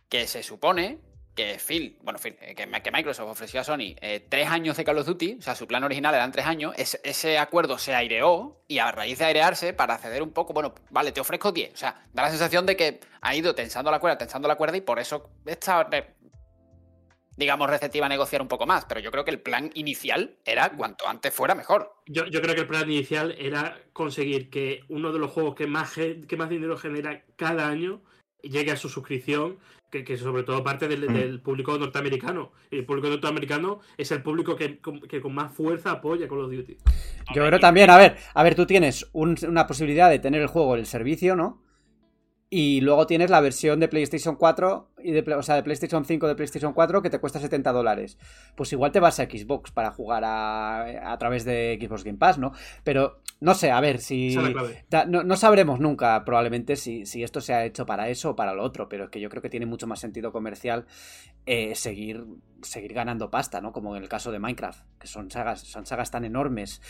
que se supone que Phil, bueno, Phil, eh, que, Microsoft ofreció a Sony eh, tres años de Call of Duty, o sea, su plan original eran tres años, ese, acuerdo se aireó y a raíz de airearse, para ceder un poco, bueno, vale, te ofrezco 10. O sea, da la sensación de que ha ido tensando la cuerda, tensando la cuerda y por eso está, digamos, receptiva a negociar un poco más. Pero yo creo que el plan inicial era cuanto antes fuera mejor. Yo, yo creo que el plan inicial era conseguir que uno de los juegos que más, que más dinero genera cada año llegue a su suscripción que, sobre todo parte mm. del, público norteamericano. Y el público norteamericano es el público que, con más fuerza apoya Call of Duty. Yo creo también, a ver, a ver, tú tienes una posibilidad de tener el juego en el servicio, ¿no? Y luego tienes la versión de PlayStation 4, y de, o sea, de PlayStation 5, de PlayStation 4, que te cuesta 70 dólares. Pues igual te vas a Xbox para jugar a, a través de Xbox Game Pass, ¿no? Pero no sé, a ver, si... no, sabremos nunca probablemente si, si, esto se ha hecho para eso o para lo otro, pero es que yo creo que tiene mucho más sentido comercial eh, seguir, seguir ganando pasta, ¿no? Como en el caso de Minecraft, que son sagas, son sagas tan enormes.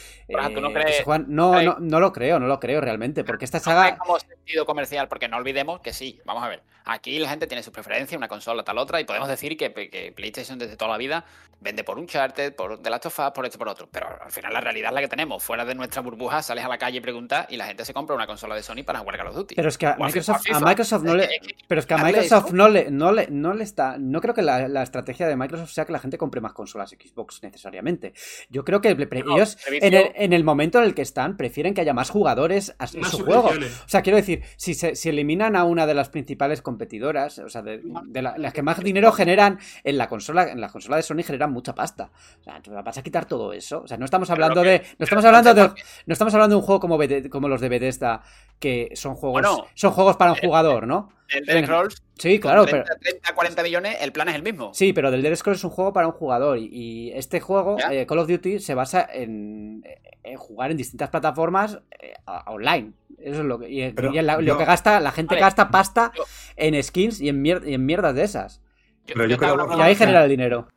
no, no, no, lo creo, no lo creo realmente, porque esta saga... como sentido comercial, porque no olvidemos que sí, vamos a ver, aquí la gente tiene su una consola tal otra, y podemos decir que, que PlayStation desde toda la vida vende por un charter, por The Last of Us, por esto, por otro, pero al final la realidad es la que tenemos, fuera de nuestra burbuja, sales a la calle y preguntas y la gente se compra una consola de Sony para jugar Call of Duty. Pero es que a Microsoft, no le... Pero es que a Microsoft no le, no le, no le está... No creo que la, estrategia de Microsoft sea que la gente compre más consolas Xbox necesariamente. Yo creo que ellos en, el, momento en el que están prefieren que haya más jugadores a su juego. O sea, quiero decir, si, se, si eliminan a una de las principales competidoras, o sea, de, las que más dinero generan en la consola, en la consola de Sony generan mucha pasta. O sea, vas a quitar todo eso. O sea, no estamos hablando de. No estamos hablando de. No estamos hablando de un juego como, como los de Bethesda, que son juegos. son juegos para un jugador, ¿no? El Dead Scrolls. Sí, claro. 30, pero... 40 millones, el plan es el mismo. Sí, pero del Dead Scrolls es un juego para un jugador. Y, este juego, eh, Call of Duty, se basa en, jugar en distintas plataformas eh, online. Eso es lo que. Y, lo que gasta, la gente gasta pasta en skins y en, y en mierdas de esas. Pero yo y ahí genera el dinero.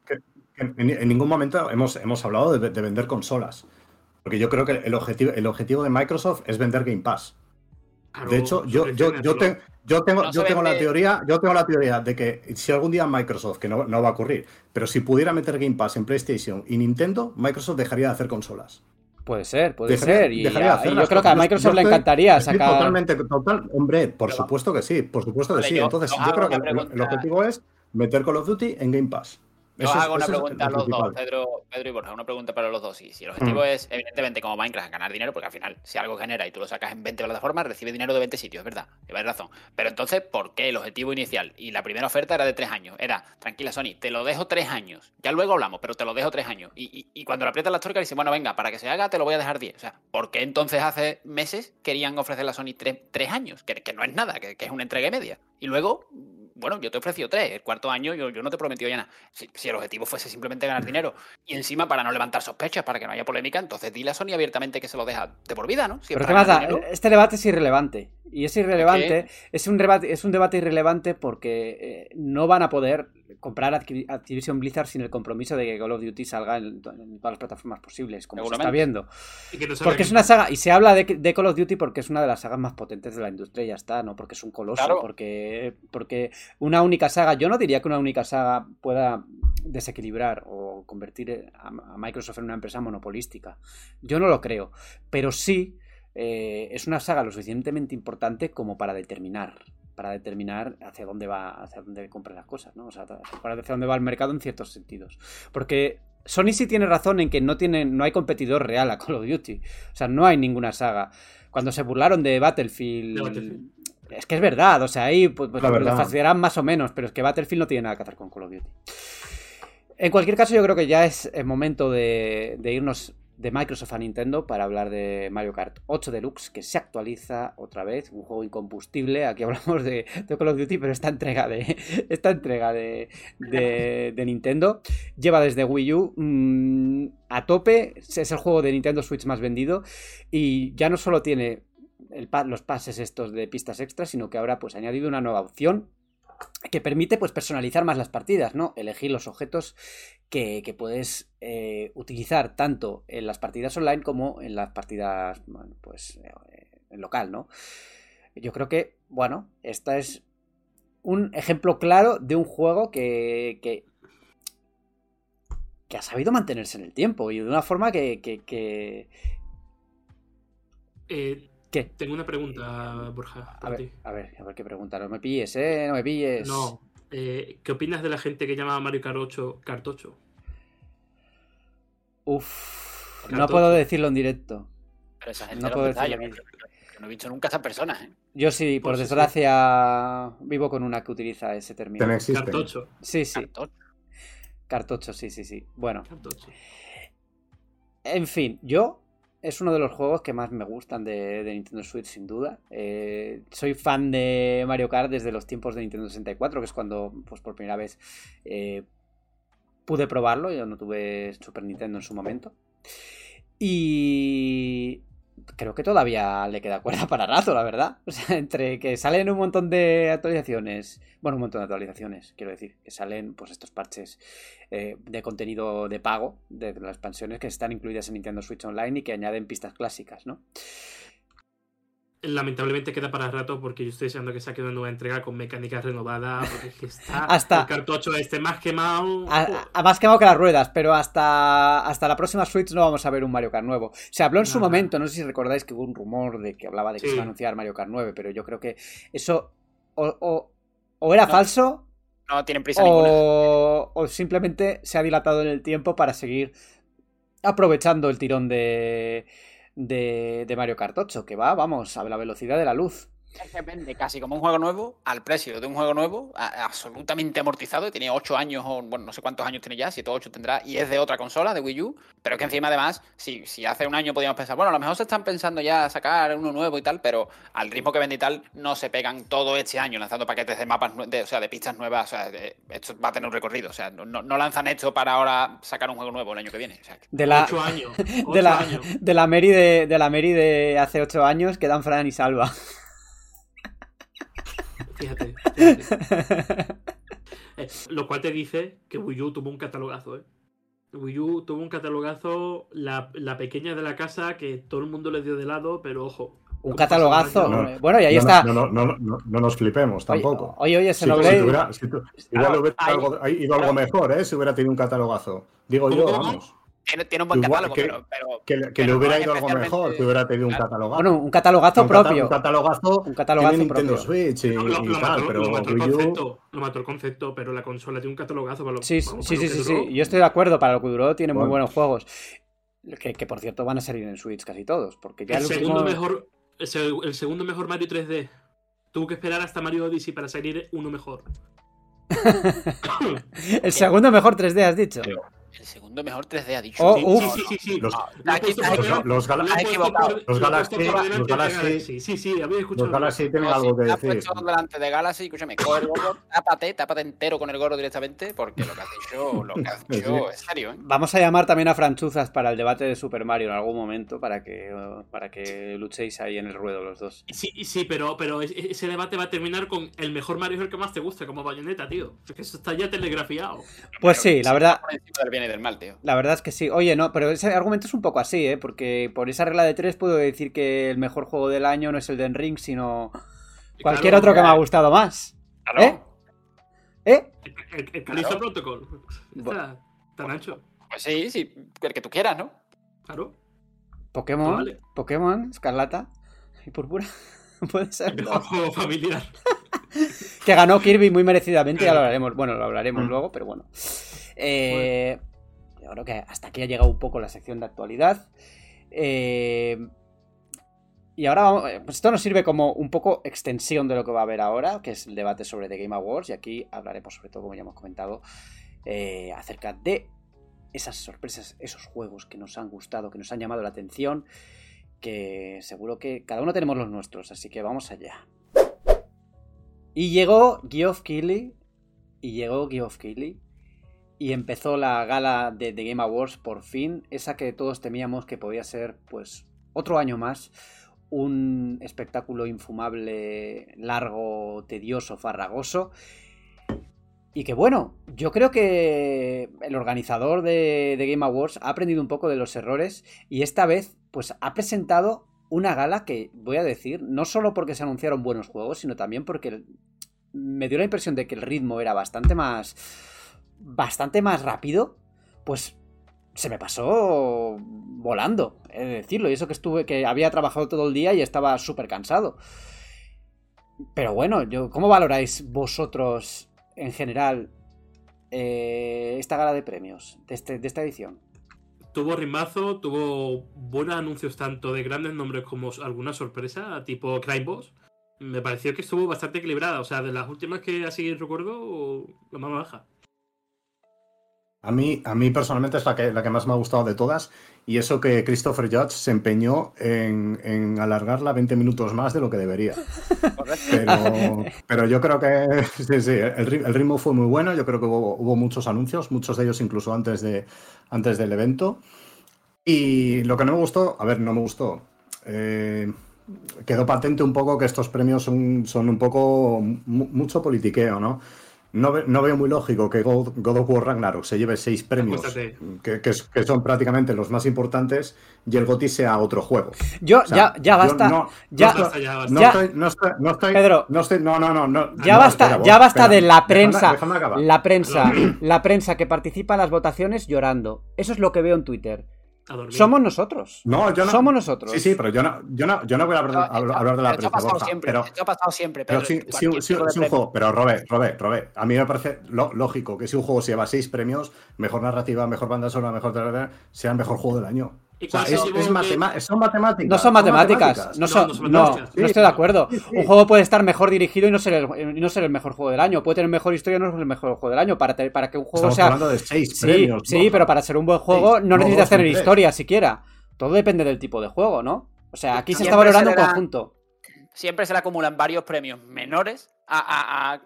en, ningún momento hemos, hemos hablado de, vender consolas. Porque yo creo que el objetivo, el objetivo de Microsoft es vender Game Pass. de hecho, yo, yo, yo, yo tengo, yo tengo la teoría, yo tengo la teoría de que si algún día Microsoft, que no, no, va a ocurrir, pero si pudiera meter Game Pass en PlayStation y Nintendo, Microsoft dejaría de hacer consolas. Puede ser, puede ser. Y, yo creo que a Microsoft le encantaría sacar. Totalmente, total. Hombre, por supuesto que sí, por supuesto que sí. Entonces, yo creo que el objetivo es meter Call of Duty en Game Pass. Yo hago una pregunta a los dos, Pedro, Pedro, y Borja, una pregunta para los dos. Y si el objetivo mm. es, evidentemente, como Minecraft, ganar dinero, porque al final, si algo genera y tú lo sacas en 20 plataformas, recibe dinero de 20 sitios, es verdad, lleváis razón. Pero entonces, ¿por qué el objetivo inicial y la primera oferta era de 3 años? Era, tranquila, Sony, te lo dejo 3 años. Ya luego hablamos, pero te lo dejo 3 años. Y, y, cuando le aprietas la tuerca, dice, bueno, venga, para que se haga, te lo voy a dejar 10. O sea, ¿por qué entonces hace meses querían ofrecerle a Sony 3, años? Que, que, no es nada, que, que es una entrega media. Y luego bueno, yo te he ofrecido tres, el cuarto año yo, yo no te he prometido ya nada. Si, el objetivo fuese simplemente ganar dinero y encima para no levantar sospechas, para que no haya polémica, entonces dile a Sony abiertamente que se lo deja de por vida, ¿no? Pero ¿qué más Este debate es irrelevante. Y es irrelevante, es un, debate, es un debate irrelevante porque eh, no van a poder comprar Activision Blizzard sin el compromiso de que Call of Duty salga en, todas las plataformas posibles, como se está viendo. porque es una saga, y se habla de, de, Call of Duty porque es una de las sagas más potentes de la industria y ya está, ¿no? Porque es un coloso, porque, porque una única saga, yo no diría que una única saga pueda desequilibrar o convertir a, Microsoft en una empresa monopolística. Yo no lo creo, pero sí eh, es una saga lo suficientemente importante como para determinar para determinar hacia dónde va hacia dónde compra las cosas, ¿no? O sea, hacia dónde va el mercado en ciertos sentidos. Porque Sony sí tiene razón en que no tiene no hay competidor real a Call of Duty. O sea, no hay ninguna saga. Cuando se burlaron de Battlefield, es que es verdad, o sea, ahí pues, pues lo más o menos, pero es que Battlefield no tiene nada que hacer con Call of Duty. En cualquier caso, yo creo que ya es el momento de, de irnos de Microsoft a Nintendo para hablar de Mario Kart 8 Deluxe, que se actualiza otra vez, un juego incombustible. Aquí hablamos de, Call of Duty, pero esta entrega de [laughs] esta entrega de, de, Nintendo lleva desde Wii U mm, a tope. Es el juego de Nintendo Switch más vendido y ya no solo tiene los pases estos de pistas extras, sino que ahora pues ha añadido una nueva opción que permite pues personalizar más las partidas, ¿no? Elegir los objetos que, puedes eh, utilizar tanto en las partidas online como en las partidas, pues eh, local, ¿no? Yo creo que, bueno, esta es un ejemplo claro de un juego que, que, ha sabido mantenerse en el tiempo y de una forma que... que, eh, ¿Qué? Tengo una pregunta, Borja. A ver, a ver, a ver qué pregunta. No me pilles, ¿eh? No me pilles. No. Eh, ¿Qué opinas de la gente que llama a Mario 8 Cartocho? Uf. No puedo decirlo en directo. Pero esa gente no, puedo decirlo. Yo, no he visto nunca a esa persona, ¿eh? Yo sí, por pues desgracia, vivo con una que utiliza ese término. Cartocho. Sí, sí. Cartocho. sí, sí, sí. Bueno. Cartocho. En fin, yo es uno de los juegos que más me gustan de, Nintendo Switch, sin duda. Eh, soy fan de Mario Kart desde los tiempos de Nintendo 64, que es cuando, pues por primera vez, eh, pude probarlo. Yo no tuve Super Nintendo en su momento. Y creo que todavía le queda cuerda para rato, la verdad. O sea, entre que salen un montón de actualizaciones, bueno, un montón de actualizaciones, quiero decir, que salen pues estos parches eh, de contenido de pago de las expansiones que están incluidas en Nintendo Switch Online y que añaden pistas clásicas, ¿no? Lamentablemente queda para rato porque yo estoy deseando que saque una nueva entrega con mecánicas renovadas porque es que está [laughs] hasta el cartucho este más quemado. A, más quemado que las ruedas pero hasta hasta la próxima Switch no vamos a ver un Mario Kart nuevo. Se habló en su momento no sé si recordáis que hubo un rumor de que hablaba de que se iba a anunciar Mario Kart 9 pero yo creo que eso o, o, era falso no tienen prisa o, o simplemente se ha dilatado en el tiempo para seguir aprovechando el tirón de de, Mario Kart 8, que va, vamos, a la velocidad de la luz. Es que vende casi como un juego nuevo al precio de un juego nuevo, absolutamente amortizado, tiene 8 años, o bueno, no sé cuántos años tiene ya, 7 o 8 tendrá, y es de otra consola, de Wii U, pero que encima además, si, si hace un año podíamos pensar, bueno, a lo mejor se están pensando ya sacar uno nuevo y tal, pero al ritmo que vende y tal, no se pegan todo este año lanzando paquetes de mapas, de, o sea, de pistas nuevas, o sea, esto va a tener un recorrido, o sea, no, lanzan esto para ahora sacar un juego nuevo el año que viene. de la, 8 años. [laughs] de, la, de la Mary de, de la Mary de hace 8 años quedan Fran y Salva. Fíjate. [laughs] Eh, lo cual te dice que Wii U tuvo un catalogazo, ¿eh? Wii U tuvo un catalogazo, la, pequeña de la casa que todo el mundo le dio de lado, pero ojo. Un catalogazo. bueno, y ahí está. No, no, nos flipemos tampoco. Oye, oye, se lo si igual hubiera ido algo mejor, ¿eh? Si hubiera tenido un catalogazo. Digo yo, vamos. Tiene, un buen catálogo, pero, Que, le hubiera ido algo mejor, que hubiera tenido un catalogazo. Bueno, un catalogazo propio. Un catalogazo, un catalogazo Nintendo Switch y, lo, tal, pero lo mató, el concepto, lo mató el concepto, pero la consola tiene un catalogazo para lo, Sí, sí, sí, sí, sí, yo estoy de acuerdo, para lo que duró tiene muy buenos juegos. Que, que, por cierto van a salir en Switch casi todos, porque ya el, segundo mejor el, segundo mejor Mario 3D. Tuvo que esperar hasta Mario Odyssey para salir uno mejor. [laughs] [laughs] el segundo mejor 3D, has dicho. Segundo mejor 3D ha dicho. Oh, sí, sí, sí, sí. Los, los, Galaxy. Los Galaxy. Sí, sí, había escuchado. Los Galaxy tienen algo que decir. puesto delante de Galaxy, escúchame, [laughs] coge el gorro, tápate, tápate entero con el gorro directamente, porque lo que has dicho, lo que has [laughs] dicho es serio. ¿eh? Vamos a llamar también a Franchuzas para el debate de Super Mario en algún momento, para que, para que luchéis ahí en el ruedo los dos. Sí, sí, pero, pero ese debate va a terminar con el mejor Mario es el que más te gusta, como Bayonetta, tío. Es que eso está ya telegrafiado. Pues sí, la verdad. Del mal, tío. La verdad es que sí. Oye, no, pero ese argumento es un poco así, ¿eh? Porque por esa regla de tres puedo decir que el mejor juego del año no es el de Ring, sino cualquier otro que me ha gustado más. ¿Eh? ¿Eh? El, el, Protocol. Está tan ancho. Pues sí, sí, el que tú quieras, ¿no? Claro. Pokémon, Pokémon, Escarlata y Púrpura. [laughs] Puede ser. El mejor juego familiar. [laughs] que ganó Kirby muy merecidamente, ya lo hablaremos. Bueno, lo hablaremos mm. luego, pero bueno. Eh, creo que hasta aquí ha llegado un poco la sección de actualidad. Eh, y ahora eh, pues esto nos sirve como un poco extensión de lo que va a haber ahora, que es el debate sobre The Game Awards. Y aquí hablaremos sobre todo, como ya hemos comentado, eh, acerca de esas sorpresas, esos juegos que nos han gustado, que nos han llamado la atención, que seguro que cada uno tenemos los nuestros, así que vamos allá. Y llegó Geoff Keighley, y llegó Geoff Keighley, y empezó la gala de, The Game Awards por fin, esa que todos temíamos que podía ser, pues, otro año más, un espectáculo infumable, largo, tedioso, farragoso. Y que bueno, yo creo que el organizador de, de, Game Awards ha aprendido un poco de los errores y esta vez pues ha presentado una gala que voy a decir, no solo porque se anunciaron buenos juegos, sino también porque me dio la impresión de que el ritmo era bastante más bastante más rápido, pues se me pasó volando, he de decirlo. Y eso que estuve, que había trabajado todo el día y estaba súper cansado. Pero bueno, yo, ¿cómo valoráis vosotros en general eh, esta gala de premios de, este, de esta edición? Tuvo rimazo, tuvo buenos anuncios tanto de grandes nombres como alguna sorpresa, tipo Crime Boss. Me pareció que estuvo bastante equilibrada. O sea, de las últimas que así recuerdo, la más baja. A mí, a mí personalmente es la que, la que más me ha gustado de todas. Y eso que Christopher Judge se empeñó en, alargarla 20 minutos más de lo que debería. Pero, pero yo creo que sí, sí, el, ritmo fue muy bueno. Yo creo que hubo, muchos anuncios, muchos de ellos incluso antes, de, antes del evento. Y lo que no me gustó, a ver, no me gustó. Eh, quedó patente un poco que estos premios son, son un poco mucho politiqueo, ¿no? No, veo muy lógico que God, of War Ragnarok se lleve seis premios, que, son prácticamente los más importantes, y el GOTI sea otro juego. Yo, ya, ya basta. No, ya, no, estoy, no estoy, no estoy, Pedro, no estoy, no, no, no, Ya basta, ya basta de la prensa, la prensa, la prensa que participa en las votaciones llorando. Eso es lo que veo en Twitter. Somos nosotros. No, yo no. Somos nosotros. Sí, sí, pero yo no, yo no, yo no voy a hablar, de la prensa. Ha pasado siempre, pero, esto ha pasado siempre. Pero, si, si, un juego, pero Robert, Robert, Robert, a mí me parece lógico que si un juego se lleva seis premios, mejor narrativa, mejor banda sonora, mejor sea el mejor juego del año son matemáticas. No son matemáticas. No, son, no, no, estoy de acuerdo. Un juego puede estar mejor dirigido y no ser el, no ser el mejor juego del año. Puede tener mejor historia y no ser el mejor juego del año. Para, para que un juego sea. hablando de seis sí, sí, pero para ser un buen juego no necesitas tener historia siquiera. Todo depende del tipo de juego, ¿no? O sea, aquí se está valorando un conjunto siempre se le acumulan varios premios menores a,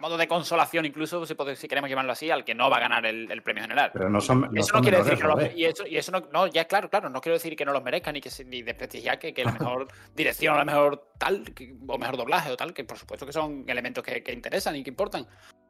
modo de consolación, incluso si, queremos llamarlo así, al que no va a ganar el, premio general. Pero no son. eso no quiere decir que no y eso, y eso no, ya claro, claro, no quiero decir que no los merezcan ni que ni desprestigiar que, que la [laughs] mejor dirección o la mejor tal, o mejor doblaje o tal, que por supuesto que son elementos que, interesan y que importan.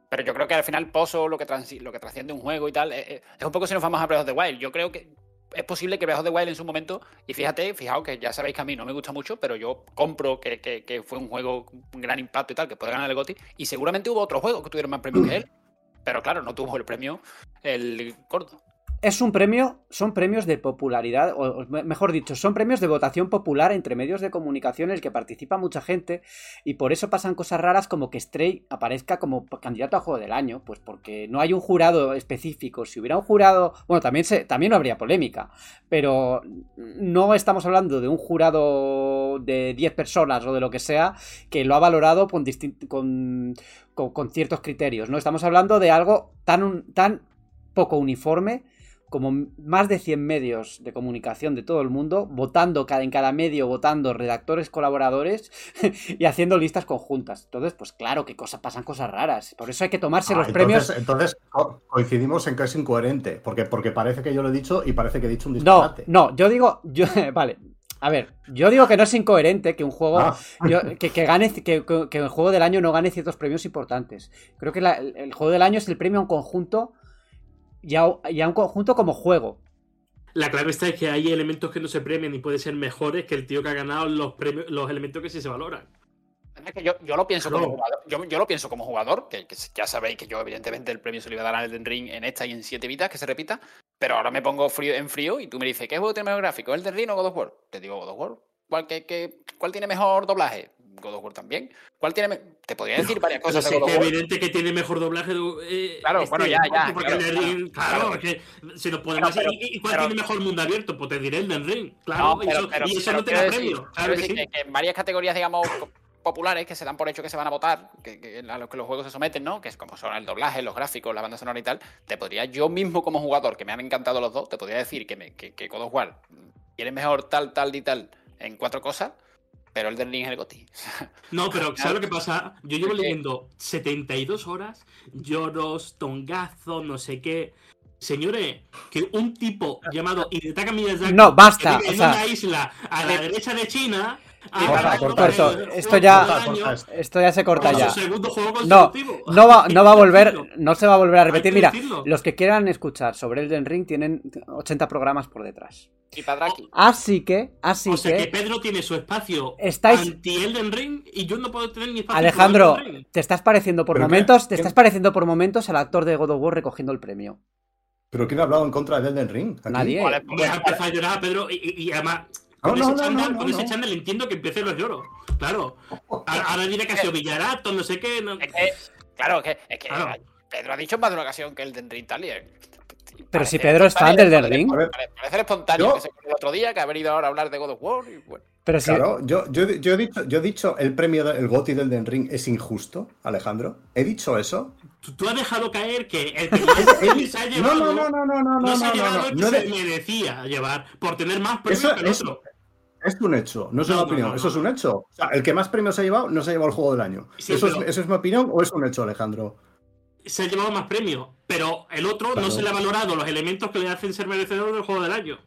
Pero yo creo que al final Pozo, lo que, lo que trasciende un juego y tal, eh, eh, es, un poco si nos vamos a Breath of the Wild. Yo creo que es posible que of the Wild en su momento, y fíjate, fijaos que ya sabéis que a mí no me gusta mucho, pero yo compro que, fue un juego un gran impacto y tal, que puede ganar el GOTY, y seguramente hubo otros juegos que tuvieron más premios que [clears throat] él, pero claro, no tuvo el premio el corto. Es un premio, son premios de popularidad, o mejor dicho, son premios de votación popular entre medios de comunicación en el que participa mucha gente y por eso pasan cosas raras como que Stray aparezca como candidato a juego del año, pues porque no hay un jurado específico. Si hubiera un jurado, bueno, también, se, también habría polémica, pero no estamos hablando de un jurado de 10 personas o de lo que sea que lo ha valorado con, con, con, con ciertos criterios, ¿no? Estamos hablando de algo tan, tan poco uniforme como más de 100 medios de comunicación de todo el mundo, votando en cada medio, votando redactores colaboradores [laughs] y haciendo listas conjuntas. Entonces, pues claro que cosa, pasan cosas raras. Por eso hay que tomarse los ah, premios. Entonces coincidimos en que es incoherente, porque, porque parece que yo lo he dicho y parece que he dicho un disparate. No, no, yo digo, yo, [laughs] vale, a ver, yo digo que no es incoherente que un juego ah. que, gane que, el juego del año no gane ciertos premios importantes. Creo que el juego del año es el premio a un conjunto y a, un conjunto como juego. La clave está es que hay elementos que no se premian y pueden ser mejores que el tío que ha ganado los premios, los elementos que sí se valoran. yo, lo pienso como jugador, yo, lo pienso como jugador, que, ya sabéis que yo evidentemente el premio se le iba a dar al Elden Ring en esta y en siete vidas, que se repita, pero ahora me pongo frío, en frío y tú me dices, ¿qué juego tiene mejor gráfico? ¿El Ring o God of War? Te digo God of War. ¿Cuál, ¿Cuál tiene mejor doblaje? God of War también. ¿Cuál tiene? Te podría decir varias cosas. Es evidente que tiene mejor doblaje. Eh, claro, bueno, ya, ya. claro, es que si nos podemos ¿Y cuál tiene mejor mundo abierto? Pues te diré el Den Ring. Claro, y eso, no te da premio. Claro que, sí. que, en varias categorías, digamos populares que se dan por hecho que se van a votar, que, a los que los juegos se someten, ¿no? Que es como son el doblaje, los gráficos, la banda sonora y tal, te podría yo mismo como jugador, que me han encantado los dos, te podría decir que, me, que, que God of War mejor tal, tal y tal en cuatro cosas, pero el del Ring es el GOTI. [laughs] No, pero ¿sabes lo que pasa? Yo llevo leyendo 72 horas, lloros, tongazos, no sé qué. Señores, que un tipo llamado Hidetaka Miyazaki No, basta, que vive o en sea- una isla a la derecha de China Corta, corta esto. ya- Esto ya se corta ya. No, no va, no va a volver, no se va a volver a repetir. Mira, los que quieran escuchar sobre Elden Ring tienen 80 programas por detrás. Y Padraki. Así que, así O sea que que, Pedro tiene su espacio Estáis- anti Elden Ring y yo no puedo tener mi espacio Alejandro, te estás pareciendo por momentos, te estás pareciendo por momentos al actor de God of War recogiendo el premio. ¿Pero quién ha hablado en contra del Elden Ring? Aquí? Nadie. Vale, Hombre, ha empezado a llorar, Pedro, y, y- y además. No, Con no, ese no, chándal, no, con ese no. chándal entiendo que empiecen los lloros. Claro. [laughs] Ahora, diré que ha sido Villarato, no sé qué. no- Es que, claro, es que, es que Claro. Pedro ha dicho en más de una ocasión que el y el- Pero si Pedro es fan del Elden Ring. Parece, espontáneo Yo- que se el otro día, que ha venido ahora a hablar de God of War. Y bueno. Pero si, Claro, yo, yo, yo he dicho, yo he dicho el premio del GOTI del Elden Ring es injusto, Alejandro. ¿He dicho eso? Tú, tú has dejado caer que el que [laughs] [laughs] se ha No, llevado. no, no, no, no, no, no se ha no, llevado no, el que no, se de- merecía llevar por tener más premios Eso que el es- otro. Es un hecho, no es No, una no, opinión, no, eso no. es un hecho. O sea, el que más premios ha llevado no se ha llevado el juego del año. Sí, ¿Eso, pero- es, ¿Eso es mi opinión o es un hecho, Alejandro? Se ha llevado más premios, pero el otro Claro. no se le ha valorado los elementos que le hacen ser merecedor del juego del año.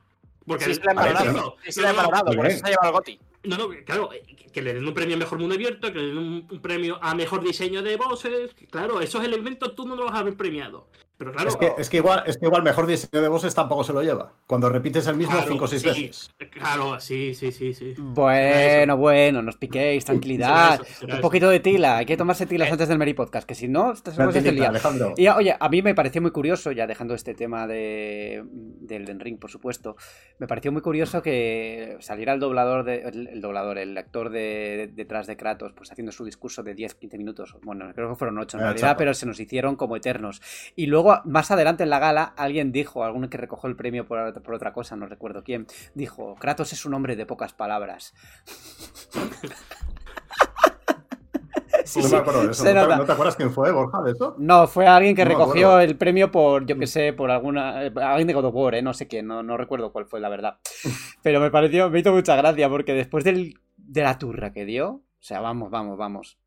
Porque Sí, se le ha valorado. no, Sí, se le ha valorado, por eso se ha llevado el GOTI. No, no, claro, eh, que- le den un premio a mejor mundo abierto, que le den un, premio a mejor diseño de bosses. que Claro, esos elementos tú no los vas a haber premiado. Pero claro, Es que, es que igual, es que igual mejor diseño de voces tampoco se lo lleva. Cuando repites el mismo claro, 5 o 6 sí, veces. Claro, sí, sí, sí, sí. Bueno, bueno, no os piquéis, tranquilidad. Será eso, será Un poquito de tila, hay que tomarse tilas antes del Meri Podcast, que si no, Tranquilita, lían. Alejandro. Y oye, a mí me pareció muy curioso, ya dejando este tema de, del Den Ring, por supuesto, me pareció muy curioso que saliera el doblador, de, el, el doblador, el actor de, detrás de Kratos, pues haciendo su discurso de 10-15 minutos. Bueno, creo que fueron 8 en Ah, realidad, chapa. pero se nos hicieron como eternos. Y luego, más adelante en la gala, alguien dijo, alguno que recogió el premio por, por otra cosa, no recuerdo quién, dijo, Kratos es un hombre de pocas palabras. [laughs] Sí, no sí, me acuerdo de eso. ¿No te, nota. no te acuerdas quién fue, Borja, de eso? No, fue alguien que No recogió el premio por, yo que sé, por alguna. eh, Alguien de God of War, ¿eh? No sé quién, no, no recuerdo cuál fue, la verdad. [laughs] Pero me pareció, me hizo mucha gracia porque después del, de la turra que dio. O sea, vamos, vamos, vamos.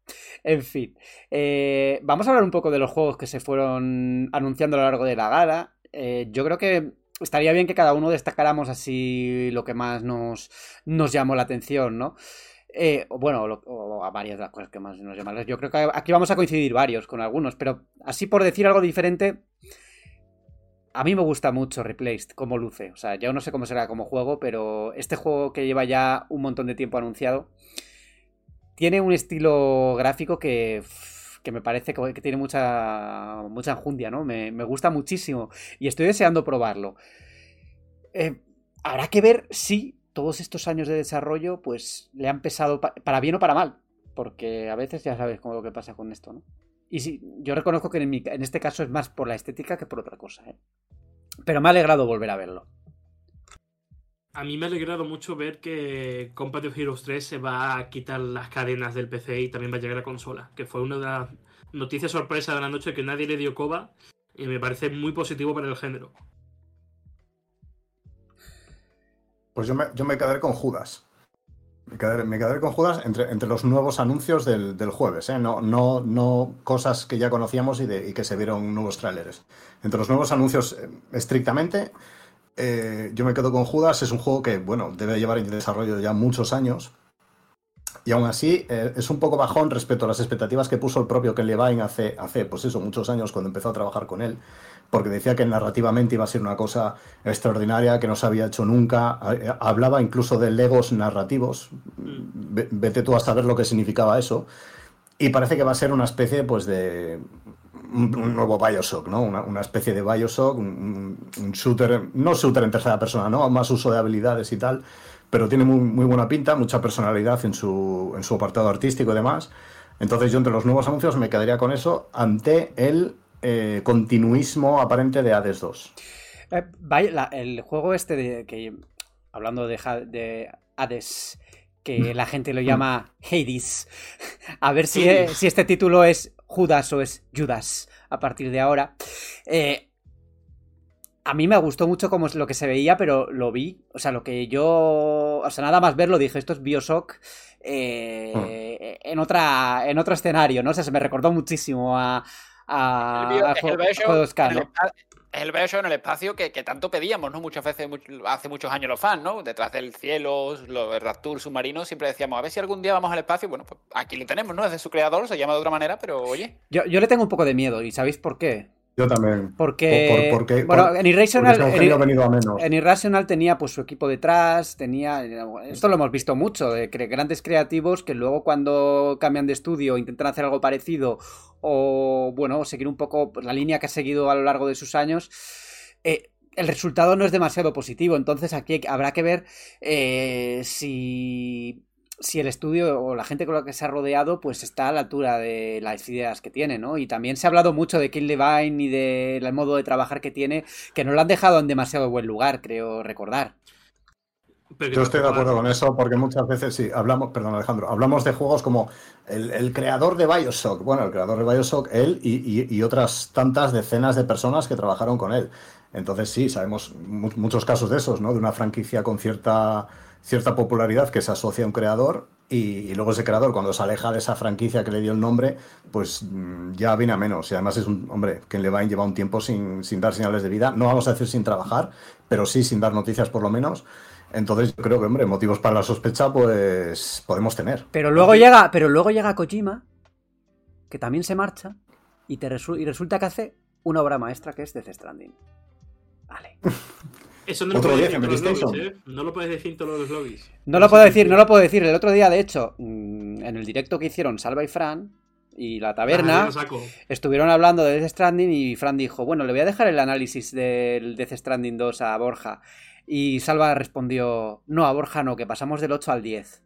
En fin. eh, vamos a hablar un poco de los juegos que se fueron anunciando a lo largo de la gala. Eh, yo creo que estaría bien que cada uno destacáramos así lo que más nos, nos llamó la atención, ¿no? Eh, bueno, o a varias de las cosas que más nos llaman. Yo creo que aquí vamos a coincidir varios con algunos, pero así por decir algo diferente, a mí me gusta mucho Replaced como luce. O sea, yo no sé cómo será como juego, pero este juego que lleva ya un montón de tiempo anunciado tiene un estilo gráfico que, que me parece que tiene mucha, mucha enjundia, ¿no? Me, gusta muchísimo y estoy deseando probarlo. Eh, habrá que ver si todos estos años de desarrollo pues le han pesado pa- para bien o para mal, porque a veces ya sabes cómo lo que pasa con esto, ¿no? Y sí, yo reconozco que en, en este caso es más por la estética que por otra cosa, ¿eh? Pero me ha alegrado volver a verlo. A mí me ha alegrado mucho ver que Combat of Heroes 3 se va a quitar las cadenas del PC y también va a llegar a consola, que fue una de las noticias sorpresa de la noche que nadie le dio coba y me parece muy positivo para el género. Pues yo me, yo me quedaré con Judas. Me quedaré, me con Judas entre, los nuevos anuncios del, jueves, ¿eh? no cosas que ya conocíamos y, de, y que se vieron nuevos tráileres. Entre los nuevos anuncios, eh, estrictamente, eh, yo me quedo con Judas. Es un juego que, bueno, debe llevar en desarrollo ya muchos años. Y aún así, eh, es un poco bajón respecto a las expectativas que puso el propio Ken Levine hace, hace, pues eso, muchos años cuando empezó a trabajar con él. Porque decía que narrativamente iba a ser una cosa extraordinaria, que no se había hecho nunca. Eh, Hablaba incluso de legos narrativos. Ve- Vete tú a saber lo que significaba eso. Y parece que va a ser una especie, pues, de. Un, un nuevo Bioshock, ¿no? Una, una especie de Bioshock, un, un shooter, no shooter en tercera persona, ¿no? Más uso de habilidades y tal, pero tiene muy, muy buena pinta, mucha personalidad en su, en su apartado artístico y demás. Entonces yo entre los nuevos anuncios me quedaría con eso ante el eh, continuismo aparente de Hades 2. Eh, vaya, la- el juego este de que hablando de, de Hades que la gente lo llama Hades. [laughs] A ver si, si este título es Judas o es Judas a partir de ahora. Eh, a mí me gustó mucho como lo que se veía, pero lo vi. O sea, lo que yo. O sea, nada más verlo dije, esto es Bioshock. Eh, hmm. en, otra, en otro escenario, ¿no? O sea, se me recordó muchísimo a. a, el, el Bioshock, el Bioshock en el espacio que, tanto pedíamos, ¿no? Muchas veces, hace muchos años los fans, ¿no? Detrás del cielo, los Rapture submarinos, siempre decíamos, a ver si algún día vamos al espacio. Bueno, pues aquí lo tenemos, ¿no? Es de su creador, se llama de otra manera, pero oye. Yo, yo le tengo un poco de miedo, ¿y sabéis por qué? Yo también. Porque, bueno, en Irrational, en, Irrational tenía pues su equipo detrás, tenía, esto lo hemos visto mucho, de grandes creativos que luego cuando cambian de estudio intentan hacer algo parecido o bueno, seguir un poco pues, la línea que ha seguido a lo largo de sus años. Eh, el resultado no es demasiado positivo, entonces aquí habrá que ver eh, si si el estudio o la gente con la que se ha rodeado pues está a la altura de las ideas que tiene, ¿no? Y también se ha hablado mucho de Kill Levine y del modo de trabajar que tiene, que no lo han dejado en demasiado buen lugar, creo recordar. Yo estoy de acuerdo con eso porque muchas veces sí, hablamos, perdón Alejandro, hablamos de juegos como el, creador de Bioshock, bueno, el creador de Bioshock, él y, otras tantas decenas de personas que trabajaron con él. Entonces sí, sabemos muchos casos de esos, ¿no? De una franquicia con cierta cierta popularidad que se asocia a un creador y, luego ese creador cuando se aleja de esa franquicia que le dio el nombre, pues mm, ya viene a menos. Y además es un hombre que le va a llevar un tiempo sin, sin, dar señales de vida. No vamos a decir sin trabajar, pero sí sin dar noticias por lo menos. Entonces yo creo que, hombre, motivos para la sospecha pues podemos tener. Pero luego llega, pero luego llega Kojima, que también se marcha, y, te y resulta que hace una obra maestra que es Death Stranding. Vale. [laughs] Eso no lo, puedes decir lobbies, ¿eh? no lo puedes decir todos los lobbies. No lo puedo decir, no lo puedo decir. El otro día, de hecho, mm, en el directo que hicieron Salva y Fran y la taberna, ah, estuvieron hablando de Death Stranding y Fran dijo, bueno, le voy a dejar el análisis del Death Stranding 2 a Borja. Y Salva respondió, no, a Borja no, que pasamos del 8 al 10.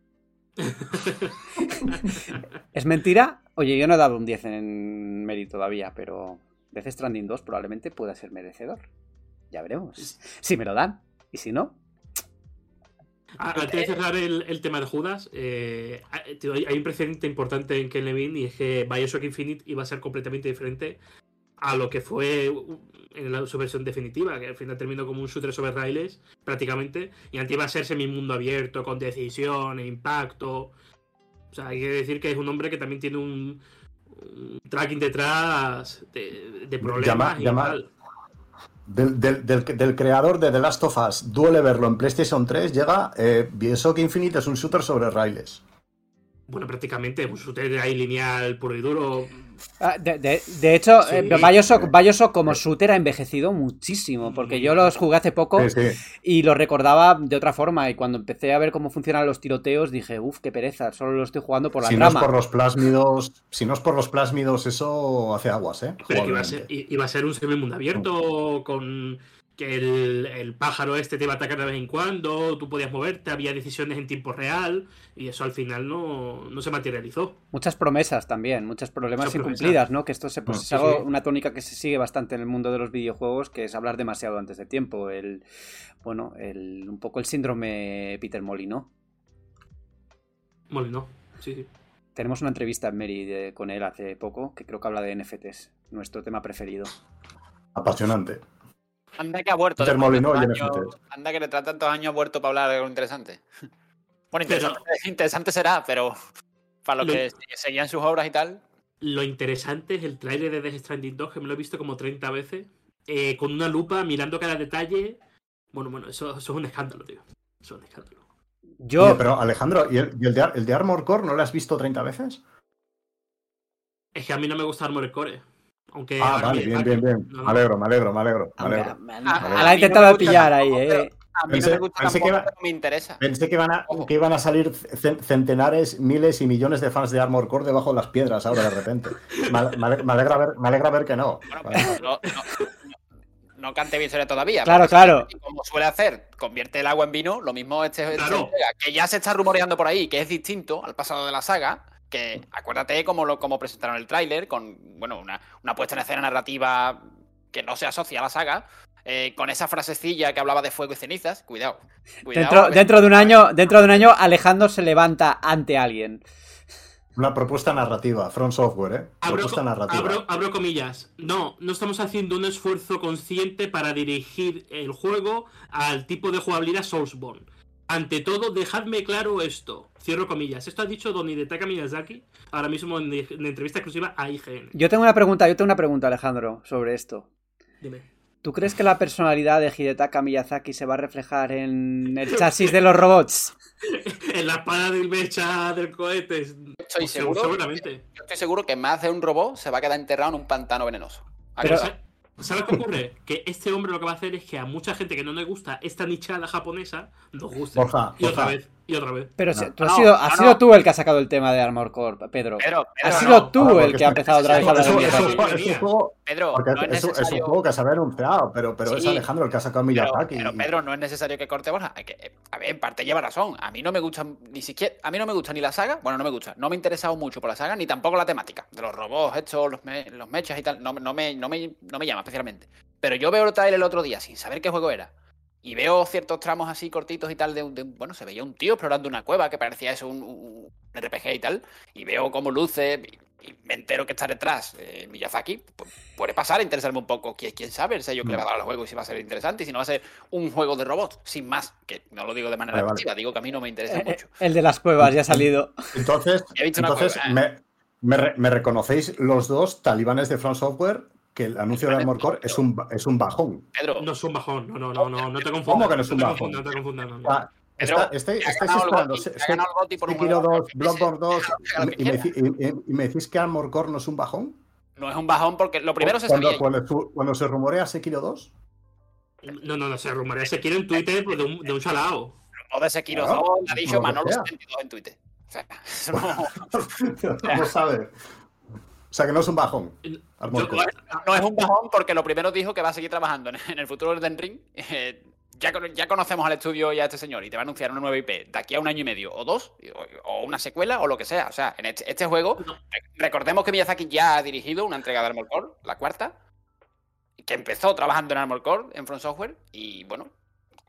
[laughs] ¿Es mentira? Oye, yo no he dado un 10 en mérito todavía, pero Death Stranding 2 probablemente pueda ser merecedor. Ya veremos. Si me lo dan. Y si no. Ah, antes de cerrar el, tema de Judas, eh, hay un precedente importante en Ken Levine y es que Bioshock Infinite iba a ser completamente diferente a lo que fue en su versión definitiva, que al final terminó como un shooter sobre raíles, prácticamente, y antes iba a ser semi-mundo abierto, con decisión e impacto. O sea, hay que decir que es un hombre que también tiene un, tracking detrás de, problemas y tal del, del, creador de The Last of Us, duele verlo en PlayStation 3, llega eh, Bioshock Infinite es un shooter sobre raíles. Bueno, prácticamente, un shooter ahí lineal puro y duro. Ah, de, hecho, eh, Bioshock, como shooter ha envejecido muchísimo, porque yo los jugué hace poco y los recordaba de otra forma. Y cuando empecé a ver cómo funcionan los tiroteos, dije, uff, qué pereza, solo lo estoy jugando por la si No es por los plásmidos, si no es por los plásmidos, eso hace aguas, ¿eh? Pero iba a, ser, iba a ser un semi-mundo abierto con que el, pájaro este te iba a atacar de vez en cuando, tú podías moverte, había decisiones en tiempo real y eso al final no, se materializó. Muchas promesas también, muchas problemas incumplidas, ¿no? Que esto se, pues, es algo, una tónica que se sigue bastante en el mundo de los videojuegos, que es hablar demasiado antes de tiempo. El, bueno, el, un poco el síndrome Peter Molino. Molino, sí, sí. Tenemos una entrevista en Mary con él hace poco, que creo que habla de NFTs, nuestro tema preferido. Apasionante. Anda que ha vuelto. anda que le tratan tantos años ha vuelto para hablar de algo interesante. [laughs] Bueno, [laughs] interesante, será, pero para los que seguían sus obras y tal. Lo interesante es el trailer de Death Stranding 2, que me lo he visto como 30 veces, eh, con una lupa, mirando cada detalle. Bueno, bueno, eso, es un escándalo, tío. Eso es un escándalo. Yo... pero Alejandro, ¿y, el, de, el, de, Armor Core no lo has visto 30 veces? Es que a mí no me gusta Armor Core ah, vale, bien, bien, bien. Me alegro, me alegro, me alegro. Me alegro. A, la intentado pillar ahí, eh. A mí pensé, no me gusta pensé que, me interesa. Pensé que iban, a, que iban a salir centenares, miles y millones de fans de Armor Core debajo de las piedras ahora de repente. Me, alegra, ver, me alegra ver que no. no, no, cante todavía. Claro, claro. Como suele hacer, convierte el agua en vino, lo mismo este, este que ya se está rumoreando por ahí, que es distinto al pasado de la saga que acuérdate cómo, lo, cómo presentaron el tráiler, con bueno, una, puesta en escena narrativa que no se asocia a la saga. eh, con esa frasecilla que hablaba de fuego y cenizas. Cuidado. cuidado Dentro, dentro de un año, dentro de un año, Alejandro se levanta ante alguien. Una propuesta narrativa, Front Software, ¿eh? Abro, Propuesta narrativa. abro- abro comillas. No, no estamos haciendo un esfuerzo consciente para dirigir el juego al tipo de jugabilidad Soulsborne. Ante todo, dejadme claro esto. Cierro comillas. Esto ha dicho Don Hidetaka Miyazaki ahora mismo en, en entrevista exclusiva a IGN. Yo tengo una pregunta, yo tengo una pregunta, Alejandro, sobre esto. Dime. ¿Tú crees que la personalidad de Hidetaka Miyazaki se va a reflejar en el [laughs] chasis de los robots? [laughs] en la espada del mecha del cohete. Estoy Pues, seguro. Seguramente. Yo estoy seguro que más de un robot se va a quedar enterrado en un pantano venenoso. ¿A que Pero- no? Sa- ¿Sabes qué ocurre? Que este hombre lo que va a hacer es que a mucha gente que no le gusta esta nichada japonesa, nos guste. Borja, y otra vez, y otra vez. Pero No. si- tú has, No, sido, no, has no. sido tú el que ha sacado el tema de Armor Core, Pedro. Pedro, has sido no. tú el que ha empezado otra vez a hablar de es Pedro, es un juego que se había anunciado, pero, pero es. Alejandro el que ha sacado Pero, Miyazaki. pero, Pedro, no es necesario que corte Borja. Hay que- eh, a ver, en parte lleva razón. A mí no me gusta ni siquiera. A mí no me gusta ni la saga. Bueno, no me gusta. No me he interesado mucho por la saga, ni tampoco la temática. De los robots, estos, los, me- los mechas y tal. No, no me, no, me, no me llama especialmente. Pero yo veo el trailer el otro día sin saber qué juego era. Y veo ciertos tramos así cortitos y tal de, un- de bueno, se veía un tío explorando una cueva que parecía eso un, RPG y tal. Y veo cómo luce y, y me entero que está detrás eh, Miyazaki. Pues, puede pasar a interesarme un poco. ¿Quién, quién sabe el sello que le va a dar al juego y si va a ser interesante y si no va a ser un juego de robots, sin más. Que no lo digo de manera Vale, vale. negativa, digo que a mí no me interesa Eh, eh, mucho. El de las cuevas ya ha salido. Entonces, He visto una entonces cueva, me, me re- me reconocéis los dos talibanes de Front Software que el anuncio de Armor Core es un, es un bajón. Pedro, No es un bajón, no, no, no, no, no te confundas. ¿Cómo que no es un bajón? No te confundas, no, no. Ah, está- estáis, esperando Sekiro juego de 2, FPS, Bloodborne 2 déjalo [laughs] que haga lo que y, me, y- y- y me decís que Armor Core no es un bajón. no es un bajón porque lo primero se cuando, sabía. cuando, cuando se rumorea Sekiro 2, No, no, no, se rumorea se quiere en Twitter de un, de un chalao. O de Sekiro Claro, 2, lo ha dicho Manolo sea. 72 en Twitter. O sea, [laughs] no, [laughs] a ver. O sea que no es un bajón. No es un bajón porque lo primero dijo que va a seguir trabajando en, el futuro del Den Ring. Eh, ya, ya conocemos al estudio y a este señor y te va a anunciar una nueva IP de aquí a un año y medio o dos, o, o una secuela o lo que sea. O sea, en este, este juego, recordemos que Miyazaki ya ha dirigido una entrega de Armor Core, la cuarta, que empezó trabajando en Armor Core, en Front Software, y bueno,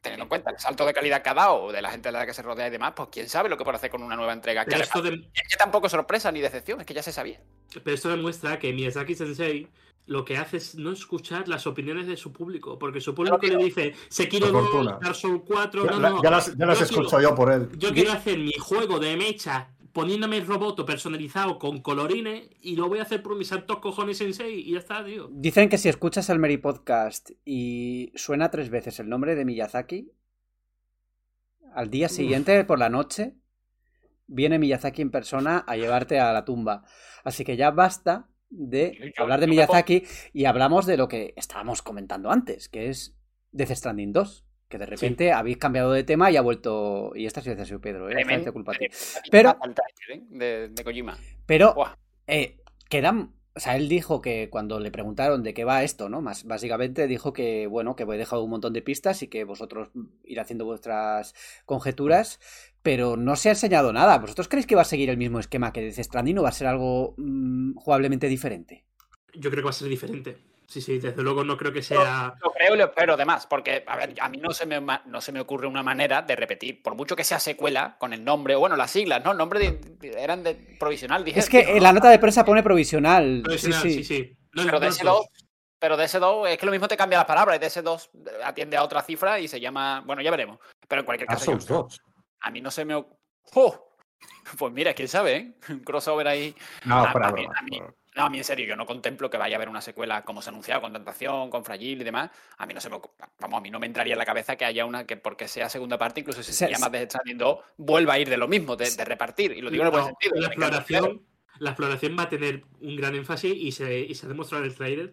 teniendo en cuenta el salto de calidad que ha dado, de la gente de la que se rodea y demás, pues quién sabe lo que puede hacer con una nueva entrega. Que esto, de- es que tampoco es sorpresa ni decepción, es que ya se sabía. pero esto demuestra que Miyazaki Sensei lo que hace es no escuchar las opiniones de su público. Porque su público le dice, Sekiro Por 2, fortuna. Dark Souls 4, Ya, no, no. ya las, ya las escucho quiero- yo por él. Yo quiero hacer mi juego de mecha poniéndome el roboto personalizado con colorines y lo voy a hacer por mis santos cojones sensei y ya está, tío. Dicen que si escuchas el Meri Podcast y suena tres veces el nombre de Miyazaki, al día siguiente, por la noche, viene Miyazaki en persona a llevarte a la tumba. Así que ya basta de Yo- hablar de Miyazaki y hablamos de lo que estábamos comentando antes, que es Death Stranding 2. Que de repente habéis cambiado de tema y ha vuelto. Y esta sí ha sido Pedro, ¿eh? Esta te culpa a ti. Pero- ¿eh? De, de Kojima. Pero eh, quedan. O sea, él dijo que cuando le preguntaron de qué va esto, ¿no? Más básicamente dijo que, bueno, que he dejado un montón de pistas y que vosotros ir haciendo vuestras conjeturas, pero no se ha enseñado nada. ¿Vosotros creéis que va a seguir el mismo esquema que Death Stranding o va a ser algo mm, jugablemente diferente? Yo creo que va a ser diferente. Sí, sí, desde luego no creo que sea. Lo creo y lo espero, además, porque, a ver, a mí no se, me, no se me ocurre una manera de repetir, por mucho que sea secuela, con el nombre, o bueno, las siglas, ¿no? El nombre de- de- eran de provisional, dije. Es que en la nota de prensa pone provisional. Sí, sí, sí. sí. No, Pero no, de no, ese no. 2, pero de ese 2 es que lo mismo te cambia las palabras, y de ese 2 atiende a otra cifra y se llama, bueno, ya veremos. Pero en cualquier Dark caso, yo- Souls 2. a mí no se me ocurre. [laughs] Pues mira, quién sabe, ¿eh? Un [laughs] crossover ahí. No, A- fuera a mí- broma. a mí- No, a mí en serio, yo no contemplo que vaya a haber una secuela como se ha anunciado, con Tentación, con Fragile y demás. A mí no se me Vamos, a mí no me entraría en la cabeza que haya una que, porque sea segunda parte, incluso si se, llama Death Stranding 2, vuelva a ir de lo mismo, de, de repartir. Y lo digo en el buen sentido. la exploración, la exploración va a tener un gran énfasis y se, y se ha demostrado en el trailer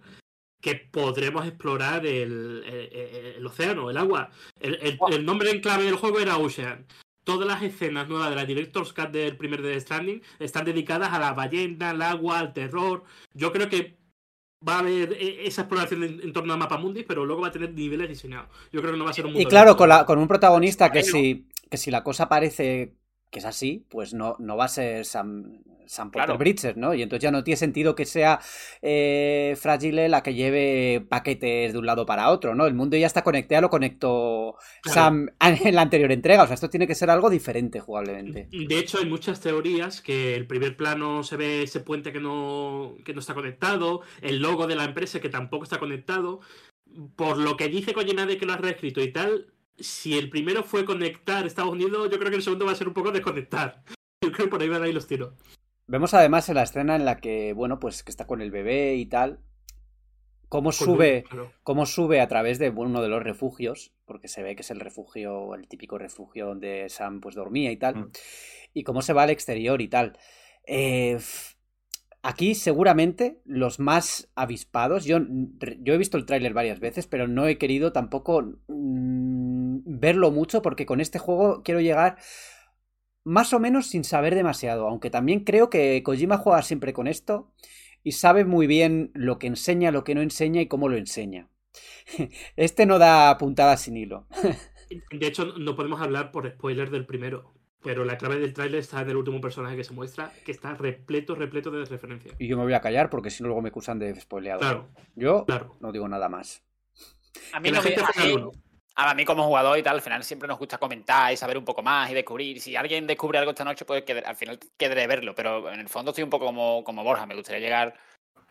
que podremos explorar el, el- el- el océano, el agua. El nombre en clave del juego era Ocean. Todas las escenas nuevas de la Director's Cut del primer Death Stranding están dedicadas a la ballena, al agua, al terror. Yo creo que va a haber eh, esa exploración en, en torno a Mapamundi, pero luego va a tener niveles diseñados. Yo creo que no va a ser un mundo Y claro, con, la- con un protagonista que si, que si la cosa parece que es así, pues no, no va a ser Sam, Sam Porter Claro. Bridges, ¿no? Y entonces ya no tiene sentido que sea eh, Fragile la que lleve paquetes de un lado para otro, ¿no? El mundo ya está conectado, lo conectó Claro. Sam en la anterior entrega, o sea, esto tiene que ser algo diferente jugablemente. De hecho, hay muchas teorías que el primer plano se ve ese puente que no, que no está conectado, el logo de la empresa que tampoco está conectado. Por lo que dice Kojima de que lo ha reescrito y tal, si el primero fue conectar Estados Unidos, yo creo que el segundo va a ser un poco desconectar. [laughs] Yo creo que por ahí van ahí los tiros. Vemos además en la escena en la que, bueno, pues que está con el bebé y tal, cómo sube, claro. cómo sube a través de uno de los refugios, porque se ve que es el refugio, el típico refugio donde Sam pues dormía y tal, Mm. y cómo se va al exterior y tal. Eh, aquí seguramente los más avispados, yo, yo he visto el tráiler varias veces, pero no he querido tampoco mm, verlo mucho porque con este juego quiero llegar más o menos sin saber demasiado, aunque también creo que Kojima juega siempre con esto y sabe muy bien lo que enseña, lo que no enseña y cómo lo enseña. [laughs] Este no da puntadas sin hilo. [laughs] De hecho, no podemos hablar por spoiler del primero. Pero la clave del tráiler está en el último personaje que se muestra, que está repleto, repleto de referencias. Y yo me voy a callar porque si no luego me acusan de spoileado. Claro, Yo claro. no digo nada más. A mí, no me- a mí- a mí como jugador y tal, al final siempre nos gusta comentar y saber un poco más y descubrir. Si alguien descubre algo esta noche, pues que al final quedaré verlo. Pero en el fondo estoy un poco como, como Borja. Me gustaría llegar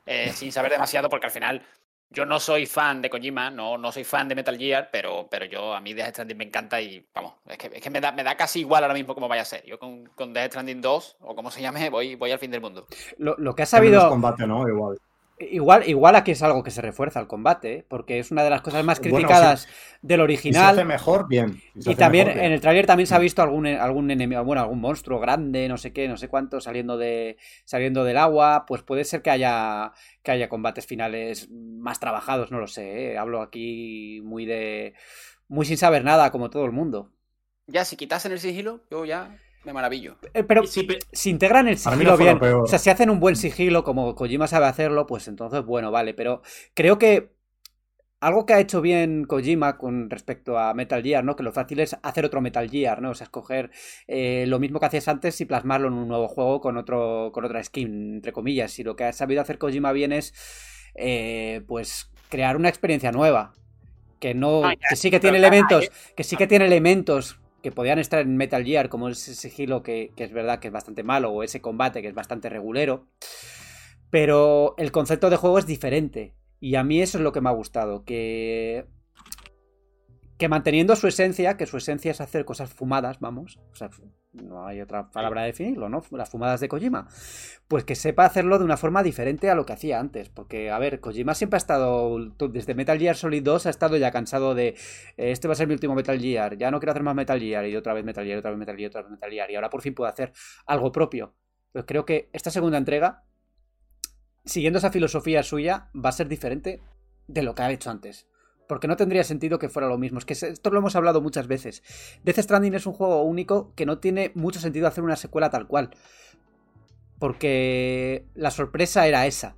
eh, sin saber demasiado porque al final yo no soy fan de Kojima, no, no soy fan de Metal Gear, pero, pero yo a mí Death Stranding me encanta y vamos, es que, es que me, da, me da casi igual ahora mismo como vaya a ser. Yo con, con Death Stranding 2 o como se llame, voy, voy al fin del mundo. Lo, lo que ha sabido... combate, ¿no? Igual. Igual, igual aquí es algo que se refuerza el combate, ¿eh? porque es una de las cosas más Bueno, criticadas del Y se original. hace mejor, bien. se Y también mejor, bien. en el tráiler también se ha visto algún, algún enemigo, bueno, algún monstruo grande, no sé qué, no sé cuánto, saliendo de. saliendo del agua. Pues puede ser que haya. que haya combates finales más trabajados, no lo sé. ¿eh? Hablo aquí muy de. muy sin saber nada, como todo el mundo. Ya, si quitasen el sigilo, yo ya me maravillo. Eh, Pero pe- si integran el sigilo bien, o sea, si hacen un buen sigilo como Kojima sabe hacerlo, pues entonces, bueno, vale. Pero creo que algo que ha hecho bien Kojima con respecto a Metal Gear, ¿no? Que lo fácil es hacer otro Metal Gear, ¿no? O sea, escoger eh, lo mismo que hacías antes y plasmarlo en un nuevo juego con otro con otra skin, entre comillas. Y lo que ha sabido hacer Kojima bien es, eh, pues, crear una experiencia nueva. Que no, Ah, que sí que tiene elementos, que sí que tiene elementos que podían estar en Metal Gear, como ese sigilo que, es verdad que es bastante malo, o ese combate que es bastante regulero. Pero el concepto de juego es diferente. Y a mí eso es lo que me ha gustado. Que. Que manteniendo su esencia, que su esencia es hacer cosas fumadas, vamos. O sea, no hay otra palabra de definirlo, ¿no? Las fumadas de Kojima. Pues que sepa hacerlo de una forma diferente a lo que hacía antes. Porque, a ver, Kojima siempre ha estado. Desde Metal Gear Solid 2 ha estado ya cansado de. eh, Este va a ser mi último Metal Gear. Ya no quiero hacer más Metal Gear. Y otra vez Metal Gear, otra vez Metal Gear, otra vez Metal Gear. Y ahora por fin puedo hacer algo propio. Pues creo que esta segunda entrega siguiendo esa filosofía suya, va a ser diferente de lo que ha hecho antes. Porque no tendría sentido que fuera lo mismo. Es que esto lo hemos hablado muchas veces. Death Stranding es un juego único que no tiene mucho sentido hacer una secuela tal cual. Porque la sorpresa era esa.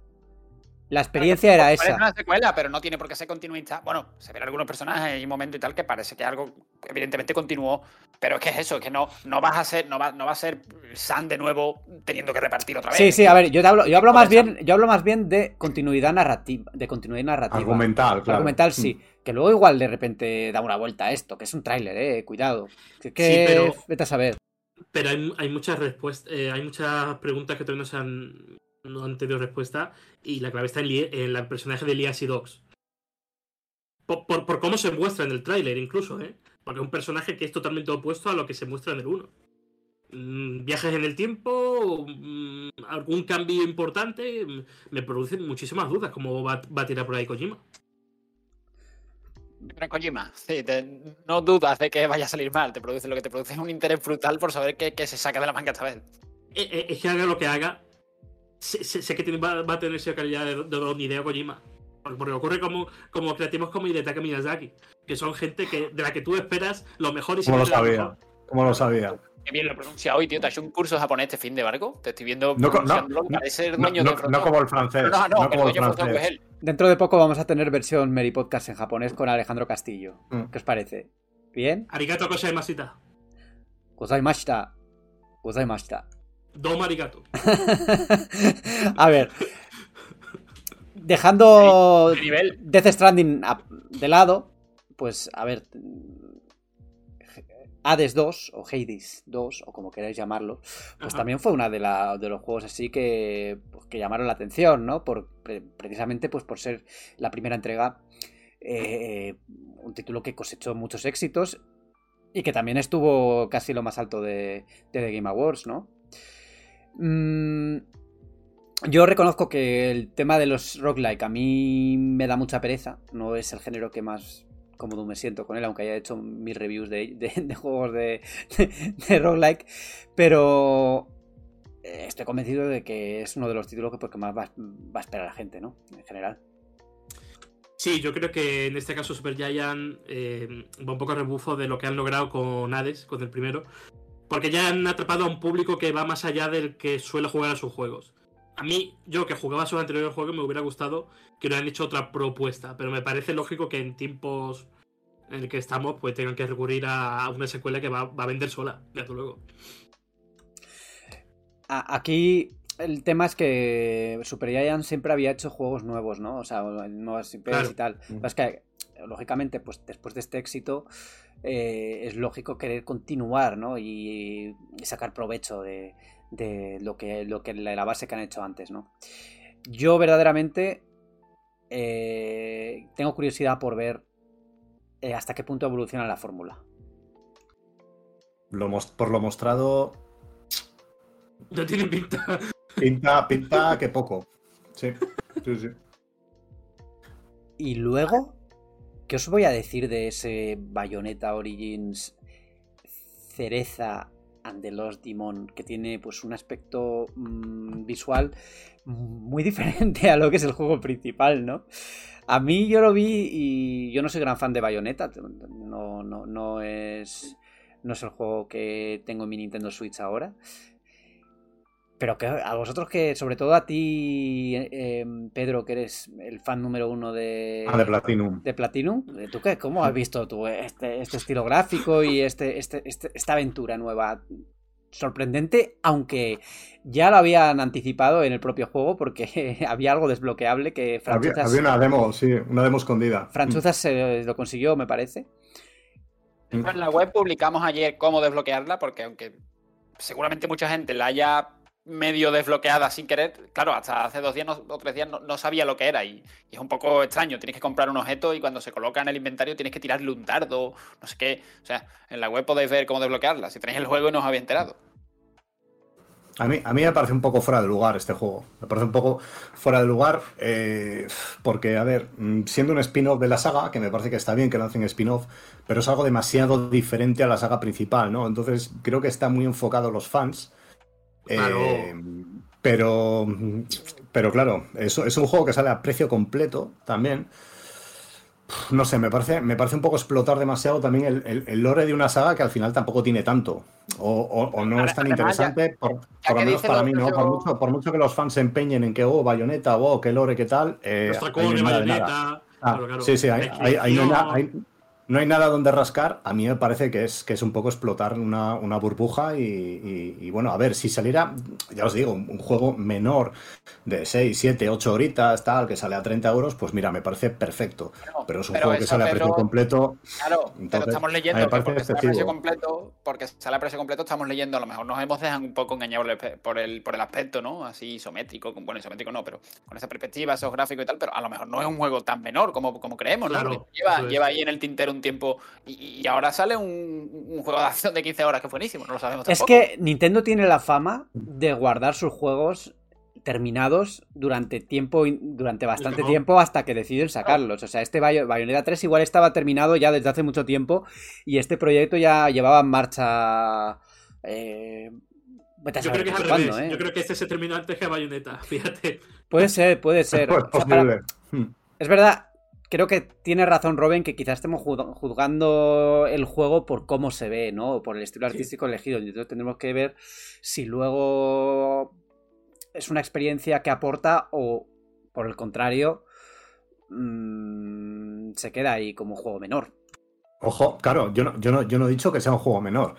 La experiencia era Parece esa. una secuela, pero no tiene por qué ser continuista. Bueno, se ven algunos personajes y un momento y tal que parece que algo evidentemente continuó. Pero es que es eso, es que no, no vas a ser, no va, no va a ser Sam de nuevo teniendo que repartir otra vez. Sí, sí, a ver, yo, te hablo, yo hablo más bien, yo hablo más bien de continuidad narrativa. De continuidad narrativa. Argumental, claro. Argumental sí. Que luego igual de repente da una vuelta a esto, que es un tráiler, eh. Cuidado. Que, que- Sí, pero- Vete a saber. Pero hay, hay muchas respuestas, eh, hay muchas preguntas que todavía no se han, no han tenido respuesta y la clave está en, el personaje de Lias y Dogs. Por, por- por cómo se muestra en el tráiler incluso, ¿eh? Porque es un personaje que es totalmente opuesto a lo que se muestra en el 1. Mm, Viajes en el tiempo, mm, algún cambio importante, mm, me producen muchísimas dudas cómo va, va a tirar por ahí Kojima. Pero Kojima, sí, te- no dudas de que vaya a salir mal. Te produce lo que te produce es un interés brutal por saber qué, qué se saca de la manga esta vez. Eh, eh, Es que haga lo que haga, sé, sé- sé que tiene- va, va a tener esa calidad de, de don Hideo Kojima. Porque, ocurre como, como creativos como Hidetaka Miyazaki, que son gente que, de la que tú esperas lo mejor y ¿Cómo lo sabía? ¿Cómo lo sabía? Qué bien lo pronuncia hoy, tío. ¿Te has hecho un curso de japonés este fin de barco? Te estoy viendo No, no, pronunciándolo, no, parece el No, dueño no- del no como el francés. No, no, como el es francés. él. Dentro de poco vamos a tener versión Mary Podcast en japonés con Alejandro Castillo. Mm. ¿Qué os parece? ¿Bien? Arigato Kosaimasita. Gozaimashita. gozaimashita. Do marigato. [laughs] a ver. Dejando ¿Qué nivel? Death Stranding de lado, pues a ver. Hades 2 o Hades 2 o como queráis llamarlo, pues Ajá. también fue una de, la- de los juegos así que, pues, que llamaron la atención, ¿no? Por, pre- precisamente pues por ser la primera entrega, eh, un título que cosechó muchos éxitos y que también estuvo casi lo más alto de, de The Game Awards, ¿no? Mm, yo reconozco que el tema de los roguelike a mí me da mucha pereza. No es el género que más cómodo me siento con él, aunque haya hecho mis reviews de, juegos de, roguelike. Pero eh, estoy convencido de que es uno de los títulos que, porque más va, a esperar la gente, ¿no? En general. Sí, yo creo que en este caso Supergiant eh, va un poco a rebufo de lo que han logrado con Hades, con el primero. Porque ya han atrapado a un público que va más allá del que suele jugar a sus juegos. A mí, yo que jugaba a sus anteriores juegos, me hubiera gustado que hubieran hecho otra propuesta. Pero me parece lógico que en tiempos en el que estamos, pues tengan que recurrir a una secuela que va, va a vender sola, desde luego. Aquí el tema es que Supergiant siempre había hecho juegos nuevos, ¿no? O sea, nuevas IPs Claro. y tal. Pero es que, lógicamente, pues después de este éxito, eh, es lógico querer continuar, ¿no? Y, y sacar provecho de, de lo que, lo que la, la base que han hecho antes, ¿no? Yo verdaderamente eh, tengo curiosidad por ver eh, hasta qué punto evoluciona la fórmula. Lo por lo mostrado, No tiene pinta. pinta, pinta que poco. Sí, sí, sí. Y luego, ¿qué os voy a decir de ese Bayonetta Origins Cereza and the Lost Demon? Que tiene pues un aspecto mm, visual muy [laughs] diferente a lo que es el juego principal, ¿no? A mí yo lo vi y yo no soy gran fan de Bayonetta. No, no, no es. No es el juego que tengo en mi Nintendo Switch ahora. Pero que a vosotros que, sobre todo a ti, eh, Pedro, que eres el fan número uno de, Ah, de Platinum. de Platinum, ¿tú qué? ¿Cómo has visto tú este, este estilo gráfico y este, este, este- esta aventura nueva? Sorprendente, aunque ya lo habían anticipado en el propio juego porque [laughs] había algo desbloqueable que Había, Franchuzas, había una demo, sí, una demo escondida. Franchuzas se lo consiguió, me parece. En la web publicamos ayer cómo desbloquearla, porque aunque seguramente mucha gente la haya medio desbloqueada sin querer, claro, hasta hace dos días no- o tres días no, sabía lo que era y, es un poco extraño. Tienes que comprar un objeto y cuando se coloca en el inventario tienes que tirarle un dardo, no sé qué. O sea, en la web podéis ver cómo desbloquearla. Si tenéis el juego y no os había enterado. A mí, a mí me parece un poco fuera de lugar este juego. Me parece un poco fuera de lugar eh, porque, a ver, mm, siendo un spin-off de la saga, que me parece que está bien que lancen spin-off, pero es algo demasiado diferente a la saga principal, ¿no? Entonces creo que está muy enfocado los fans. Eh, Claro. pero, pero claro, es, es un juego que sale a precio completo también. No sé, me parece, me parece un poco explotar demasiado también el, el- el lore de una saga que al final tampoco tiene tanto. O, o- o no es tan Además, ya- interesante, por, ya por lo menos para mí, ¿no? Por mucho, por mucho que los fans se empeñen en que, oh, Bayonetta, oh, qué lore, qué tal. Eh, Los ahí no tacones, hay nada de nada. bayoneta. Ah, claro, claro. Sí, sí, ahí, ahí- ahí no, hay, no hay nada donde rascar. A mí me parece que es, que es un poco explotar una, una burbuja y, y- y, bueno, a ver, si saliera, ya os digo, un, un juego menor de 6, 7, 8 horitas, tal, que sale a 30 euros, pues mira, me parece perfecto. Pero, Pero es un pero juego que sale a precio completo. Claro, pero estamos me leyendo que parece porque sale a precio completo, porque sale a precio completo, estamos leyendo, a lo mejor nos hemos dejado un poco engañados por el- por el, aspecto, ¿no? Así isométrico, con- bueno, isométrico no, pero con esa perspectiva, esos gráficos y tal, pero a lo mejor no es un juego tan menor como, como creemos, ¿no? Claro, lleva, es. lleva ahí en el tintero un tiempo y, y ahora sale un, un juego de acción de 15 horas que es buenísimo, no lo sabemos Es que Nintendo tiene la fama de guardar sus juegos terminados durante tiempo durante bastante tiempo hasta que deciden sacarlos. O sea, este Bayo- Bayonetta 3 igual estaba terminado ya desde hace mucho tiempo y este proyecto ya llevaba en marcha eh, a Yo creo que es revés. ¿eh? Yo creo que este se terminó antes que Bayonetta, [laughs] fíjate. Puede ser, puede [laughs] ser. Pues O sea, para- posible. Hmm. Es verdad, creo que tiene razón Robin que quizás estemos juz- juzgando el juego por cómo se ve, ¿no? O por el estilo artístico elegido. Entonces tendremos que ver si luego es una experiencia que aporta o, por el contrario, mm, se queda ahí como un juego menor. Ojo, claro, yo no, yo, no, yo no he dicho que sea un juego menor.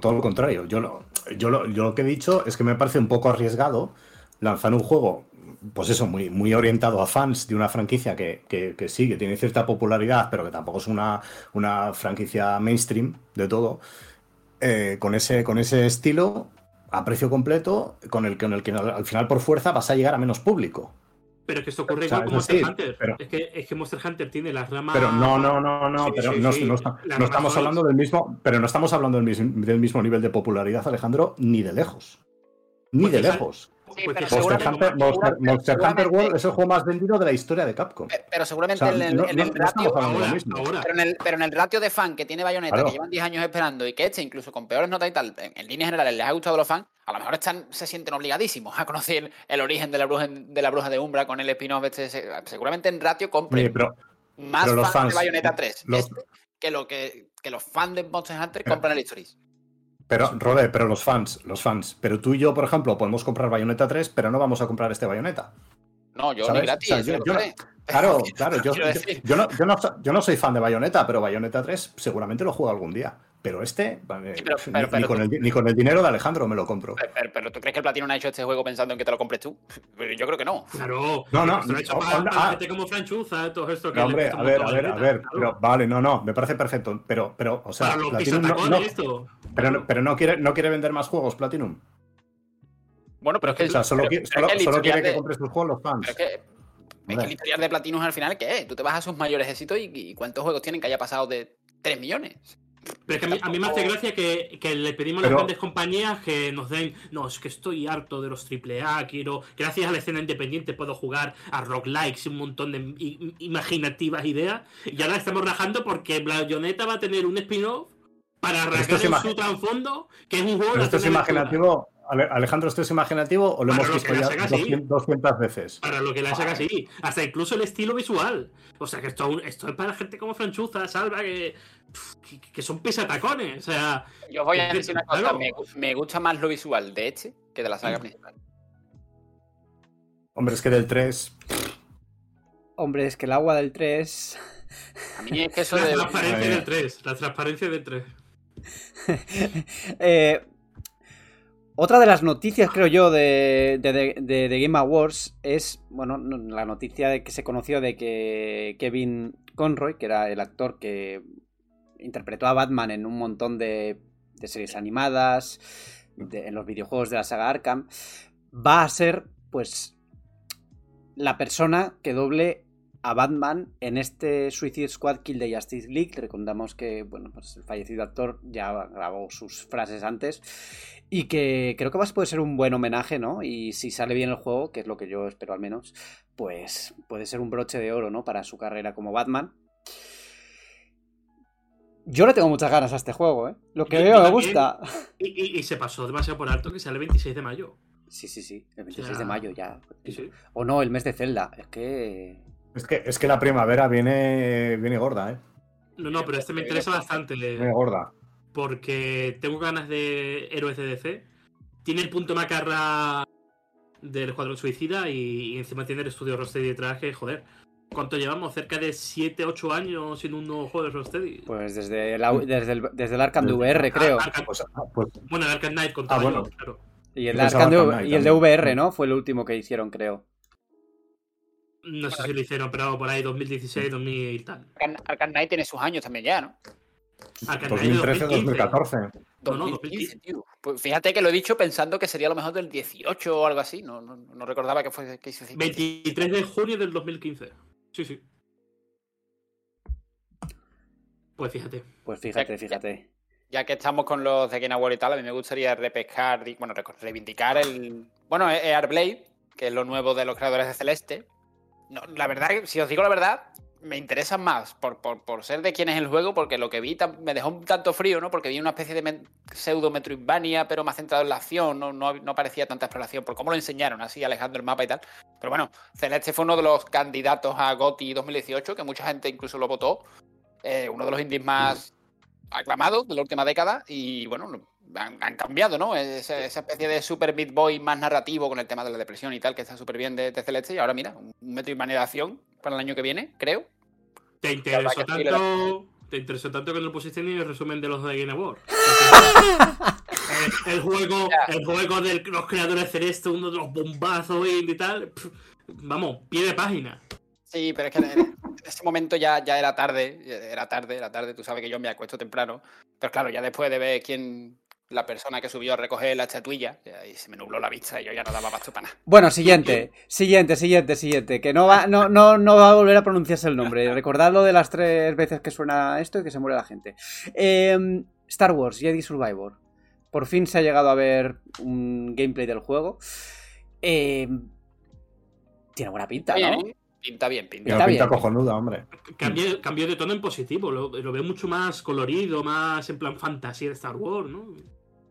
Todo lo contrario. Yo lo, yo, lo, yo lo que he dicho es que me parece un poco arriesgado lanzar un juego, pues eso, muy, muy orientado a fans de una franquicia que, que, sí, que tiene cierta popularidad, pero que tampoco es una, una franquicia mainstream de todo, eh, con, ese, con ese estilo a precio completo, con el, con el que al final por fuerza vas a llegar a menos público. Pero es que esto ocurre igual con Monster Hunter. Es, que, es, que, Monster Hunter tiene las ramas. Pero no, no, no, no. pero no, no, estamos hablando del mismo. Pero no estamos hablando del mismo, del mismo nivel de popularidad, Alejandro, ni de lejos. Ni pues de lejos. Monster, Hunter, Monster, Hunter, World es el juego más vendido de la historia de Capcom. Pero, seguramente en, el, ratio. Pero, en el, ratio de fan que tiene Bayonetta, que llevan 10 años esperando y que este, incluso con peores notas y tal, en, líneas generales les ha gustado a los fans, a lo mejor están, se sienten obligadísimos a conocer el origen de la bruja de, la bruja de Umbra con el spin-off. Este, seguramente en ratio compren más fans, de Bayonetta 3 este, que, lo que, que los fans de Monster Hunter compran el Histories. Pero, Rode, pero los fans, los fans. Pero tú y yo, por ejemplo, podemos comprar Bayonetta 3, pero no vamos a comprar este Bayonetta. No, yo ni gratis. claro, claro, yo, no, yo, no, soy fan de Bayonetta, pero Bayonetta 3 seguramente lo juego algún día. Pero este, ni, con el, dinero de Alejandro me lo compro. Pero, ¿tú crees que el Platino no ha hecho este juego pensando en que te lo compres tú? Yo creo que no. Claro. No, no. no, hecho para, ah, como Franchuza, todo esto que hombre, a ver, a ver, a ver. Pero, vale, no, no, me parece perfecto. Pero, pero o sea, Platinum no, esto. Pero, pero no, quiere, no quiere vender más juegos, Platinum. Bueno, pero es que. O sea, solo, solo, quiere que compres tus juegos los fans. es que, es que el historial de Platinum al final, ¿qué es? Tú te vas a sus mayores éxitos y, y ¿cuántos juegos tienen que haya pasado de 3 millones? Pero es que a mí, me hace gracia que, le pedimos a las grandes compañías que nos den. No, es que estoy harto de los AAA. Quiero. Gracias a la escena independiente puedo jugar a rock likes y un montón de imaginativas ideas. Y ahora estamos rajando porque Bayonetta va a tener un spin-off para rajar su trasfondo, que es un juego. Esto es imaginativo. Alejandro, ¿esto es imaginativo o lo hemos visto ya 200, veces? Para lo que la saca sí. Hasta incluso el estilo visual. O sea, que esto, esto es para gente como Franchuza, Salva, que, que, son pesatacones. O sea. Yo voy a decir una cosa: me, gusta más lo visual de este que de la saga principal. Hombre, es que del 3. Hombre, es que el agua del 3. A mí es que eso la transparencia del 3. La transparencia del 3. [laughs] eh, otra de las noticias, creo yo, de, de, Game Awards es, bueno, la noticia de que se conoció de que Kevin Conroy, que era el actor que interpretó a Batman en un montón de, series animadas, en los videojuegos de la saga Arkham, va a ser, pues, la persona que doble a Batman en este Suicide Squad Kill the Justice League. Recordamos que, bueno, pues el fallecido actor ya grabó sus frases antes y que creo que puede ser un buen homenaje, ¿no? Y si sale bien el juego, que es lo que yo espero al menos, pues puede ser un broche de oro, ¿no? Para su carrera como Batman. Yo le tengo muchas ganas a este juego, ¿eh? Lo que veo me gusta. Y, se pasó demasiado por alto que sale el 26 de mayo. Sí, sí, sí. El 26 de mayo ya. O no, el mes de Zelda. Es que. Es que, es que la primavera viene, viene gorda, ¿eh? No, no, pero este me interesa bastante. Viene gorda porque tengo ganas de héroes de DC. Tiene el punto macarra del Escuadrón Suicida y, encima tiene el estudio Rocksteady detrás que, joder, ¿cuánto llevamos? Cerca de 7, 8 años sin un nuevo juego de Rocksteady. Pues desde el, desde el, desde el Arkham de VR, creo. Pues, ah, pues, bueno, el Arkham Knight con ah, bueno. claro. Y el, Arkham de, y el de VR, ¿no? Fue el último que hicieron, creo. No sé si lo hicieron, pero por ahí 2016, 2000 y tal. Arkham Knight tiene sus años también ya, ¿no? 2013-2014. No, no, 2015. Tío. Pues fíjate que lo he dicho pensando que sería lo mejor del 18 o algo así. No, no, recordaba que fue que hizo 23 de junio del 2015. Sí, sí. Pues fíjate. Pues fíjate, fíjate. Ya, que estamos con los de Game Award y tal, a mí me gustaría repescar, bueno, reivindicar el. Bueno, Airblade, que es lo nuevo de los creadores de Celeste. No, la verdad, si os digo la verdad, me interesa más por, por, ser de quién es el juego, porque lo que vi me dejó un tanto frío, ¿no? Porque vi una especie de pseudo Metroidvania, pero más centrado en la acción, ¿no? No, parecía tanta exploración, por cómo lo enseñaron, así, alejando el mapa y tal. Pero bueno, Celeste fue uno de los candidatos a GOTY 2018, que mucha gente incluso lo votó. Eh, uno de los indies más aclamados de la última década, y bueno, han, cambiado, ¿no? Esa, especie de Super Meat Boy más narrativo con el tema de la depresión y tal, que está súper bien de, Celeste, y ahora mira, un Metroidvania de acción para el año que viene, creo. ¿Te interesó tanto, Te interesó tanto que no pusiste ni el resumen de los de Game Award. [laughs] el, juego, el juego de los creadores celestes, uno de los bombazos y tal. vamos, pie de página. Sí, pero es que en ese momento ya, ya era tarde, era tarde, era tarde, tú sabes que yo me acuesto temprano, pero claro, ya después de ver quién, la persona que subió a recoger la estatuilla, y se me nubló la vista y yo ya no daba para nada. Bueno, siguiente, siguiente, siguiente, siguiente, que no va, no, no, no va a volver a pronunciarse el nombre. Recordadlo de las tres veces que suena esto y que se muere la gente. Em, Star Wars, Jedi Survivor. Por fin se ha llegado a ver un gameplay del juego. Em, tiene buena pinta, ¿no? ¿eh? Pinta bien, pinta, pinta, pinta cojonuda, hombre. Cambio, de tono en positivo, lo, veo mucho más colorido, más en plan fantasía de Star Wars, ¿no?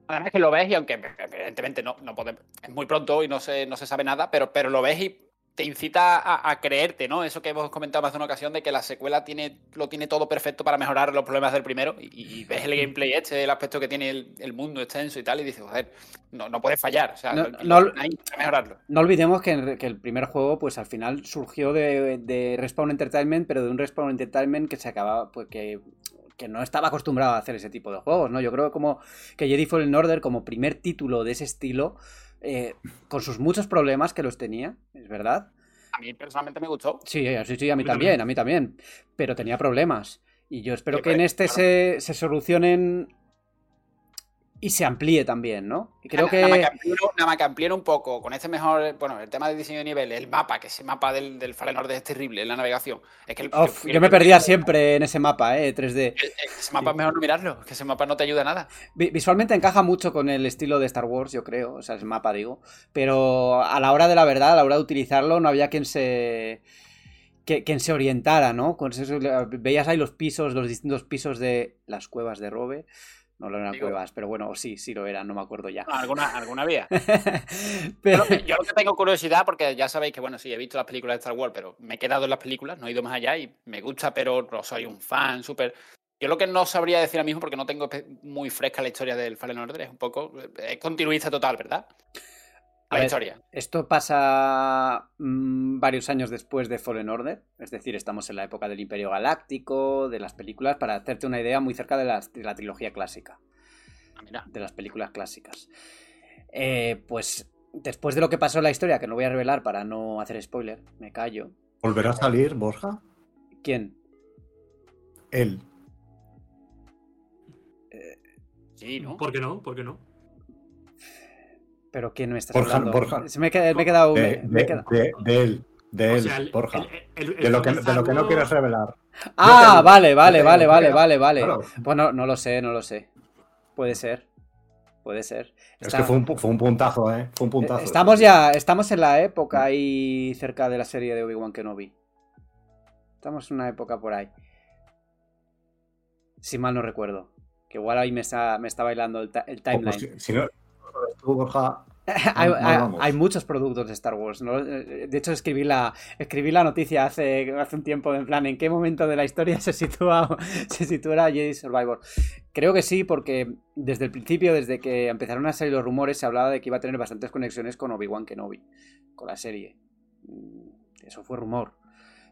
Además que lo ves y aunque evidentemente no, no podemos, es muy pronto y no se, no se sabe nada, pero, pero lo ves y te incita a, creerte, ¿no? Eso que hemos comentado más de una ocasión de que la secuela tiene, lo tiene todo perfecto para mejorar los problemas del primero y, ves el gameplay este, el aspecto que tiene el, mundo extenso y tal y dices, joder, no, no puede fallar, o sea, no, hay que mejorarlo. No olvidemos que, el primer juego, pues al final surgió de, Respawn Entertainment, pero de un Respawn Entertainment que se acababa, pues que que no estaba acostumbrado a hacer ese tipo de juegos, ¿no? Yo creo como que Jedi Fallen Order como primer título de ese estilo eh, con sus muchos problemas que los tenía, es verdad. A mí personalmente me gustó. Sí, sí, sí, a mí también, a mí también. Pero tenía problemas. Y yo espero que en este se, se, solucionen y se amplíe también, ¿no? Y creo que... Nada más que amplíen un poco con este mejor, bueno, el tema de diseño de nivel, el mapa, que ese mapa del, del Fallen Order es terrible en la navegación. Es que yo me perdía siempre en ese mapa, ¿eh? 3D. Ese mapa es mejor no mirarlo, que ese mapa no te ayuda a nada. Visualmente encaja mucho con el estilo de Star Wars, yo creo, o sea, ese mapa digo, pero a la hora de la verdad, a la hora de utilizarlo, no había quien se... Que, quien se orientara, ¿no? veías ahí los pisos, los distintos pisos de las cuevas de Robe no lo eran cuevas, pero bueno, sí, sí lo eran, no me acuerdo ya. alguna, alguna vía. [laughs] pero... Yo, lo que tengo curiosidad, porque ya sabéis que, bueno, sí, he visto las películas de Star Wars, pero me he quedado en las películas, no he ido más allá y me gusta, pero no soy un fan súper. Yo lo que no sabría decir ahora mismo, porque no tengo muy fresca la historia del Fallen Order, es un poco. Es continuista total, ¿verdad? La historia. Esto pasa mm, varios años después de Fallen Order, es decir, estamos en la época del Imperio Galáctico, de las películas, para hacerte una idea muy cerca de, la trilogía clásica. Ah, de las películas clásicas. Eh, pues después de lo que pasó en la historia, que no voy a revelar para no hacer spoiler, me callo. ¿Volverá a salir Borja? ¿Quién? Él. sí, ¿no? ¿Por qué no? ¿Por qué no? Pero ¿quién me está Borja, hablando? Borja. Me, he quedado. De, él. De él, Borja. de, lo que, de lo que no quieres revelar. Ah, vale, vale, vale, vale, vale, vale. Bueno, no lo sé, no lo sé. Puede ser. Puede ser. Es que fue un, fue un, puntazo, ¿eh? Fue un puntazo. Estamos ya, estamos en la época ahí cerca de la serie de Obi-Wan Kenobi. Estamos en una época por ahí. Si mal no recuerdo. Que igual ahí me está, me está bailando el, el timeline. si no, [laughs] hay, muchos productos de Star Wars. De hecho, escribí la, escribí la noticia hace, hace un tiempo, en plan, ¿en qué momento de la historia [laughs] se sitúa, se sitúa Jedi Survivor? Creo que sí, porque desde el principio, desde que empezaron a salir los rumores, se hablaba de que iba a tener bastantes conexiones con Obi-Wan Kenobi, con la serie. Mm, eso fue rumor.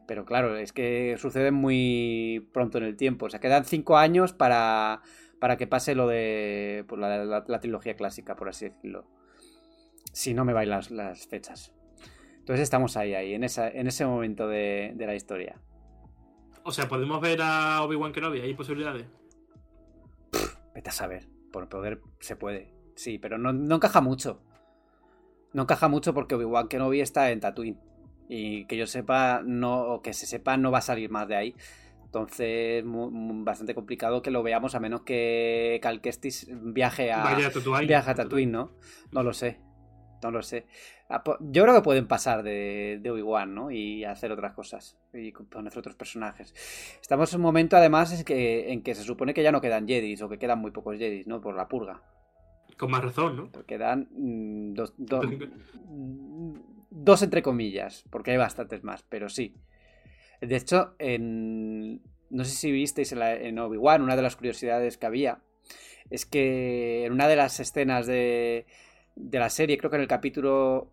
Pero claro, es que sucede muy pronto en el tiempo. O sea, quedan cinco años para para que pase lo de pues, la, trilogía clásica, por así decirlo. Si no me bailan las, fechas. Entonces estamos ahí, ahí, en, esa, en ese momento de, la historia. O sea, ¿podemos ver a Obi-Wan Kenobi? ¿Hay posibilidades? vete a saber. Por poder se puede. Sí, pero no, no encaja mucho. No encaja mucho porque Obi-Wan Kenobi está en Tatooine. Y que yo sepa, no, o que se sepa, no va a salir más de ahí. Entonces, bastante complicado que lo veamos a menos que Cal Kestis viaje a, viaje a Tatooine, ¿no? No lo sé. No lo sé. Ah, yo creo que pueden pasar de, de Obi-Wan, ¿no? Y hacer otras cosas. Y poner otros personajes. Estamos en un momento, además, en que, en que se supone que ya no quedan Jedis, o que quedan muy pocos Jedis, ¿no? Por la purga. Con más razón, ¿no? Quedan mm, dos, dos entre comillas, porque hay bastantes más, pero sí. De hecho, en, no sé si visteis en, Obi-Wan, una de las curiosidades que había es que en una de las escenas de, de la serie, creo que en el capítulo.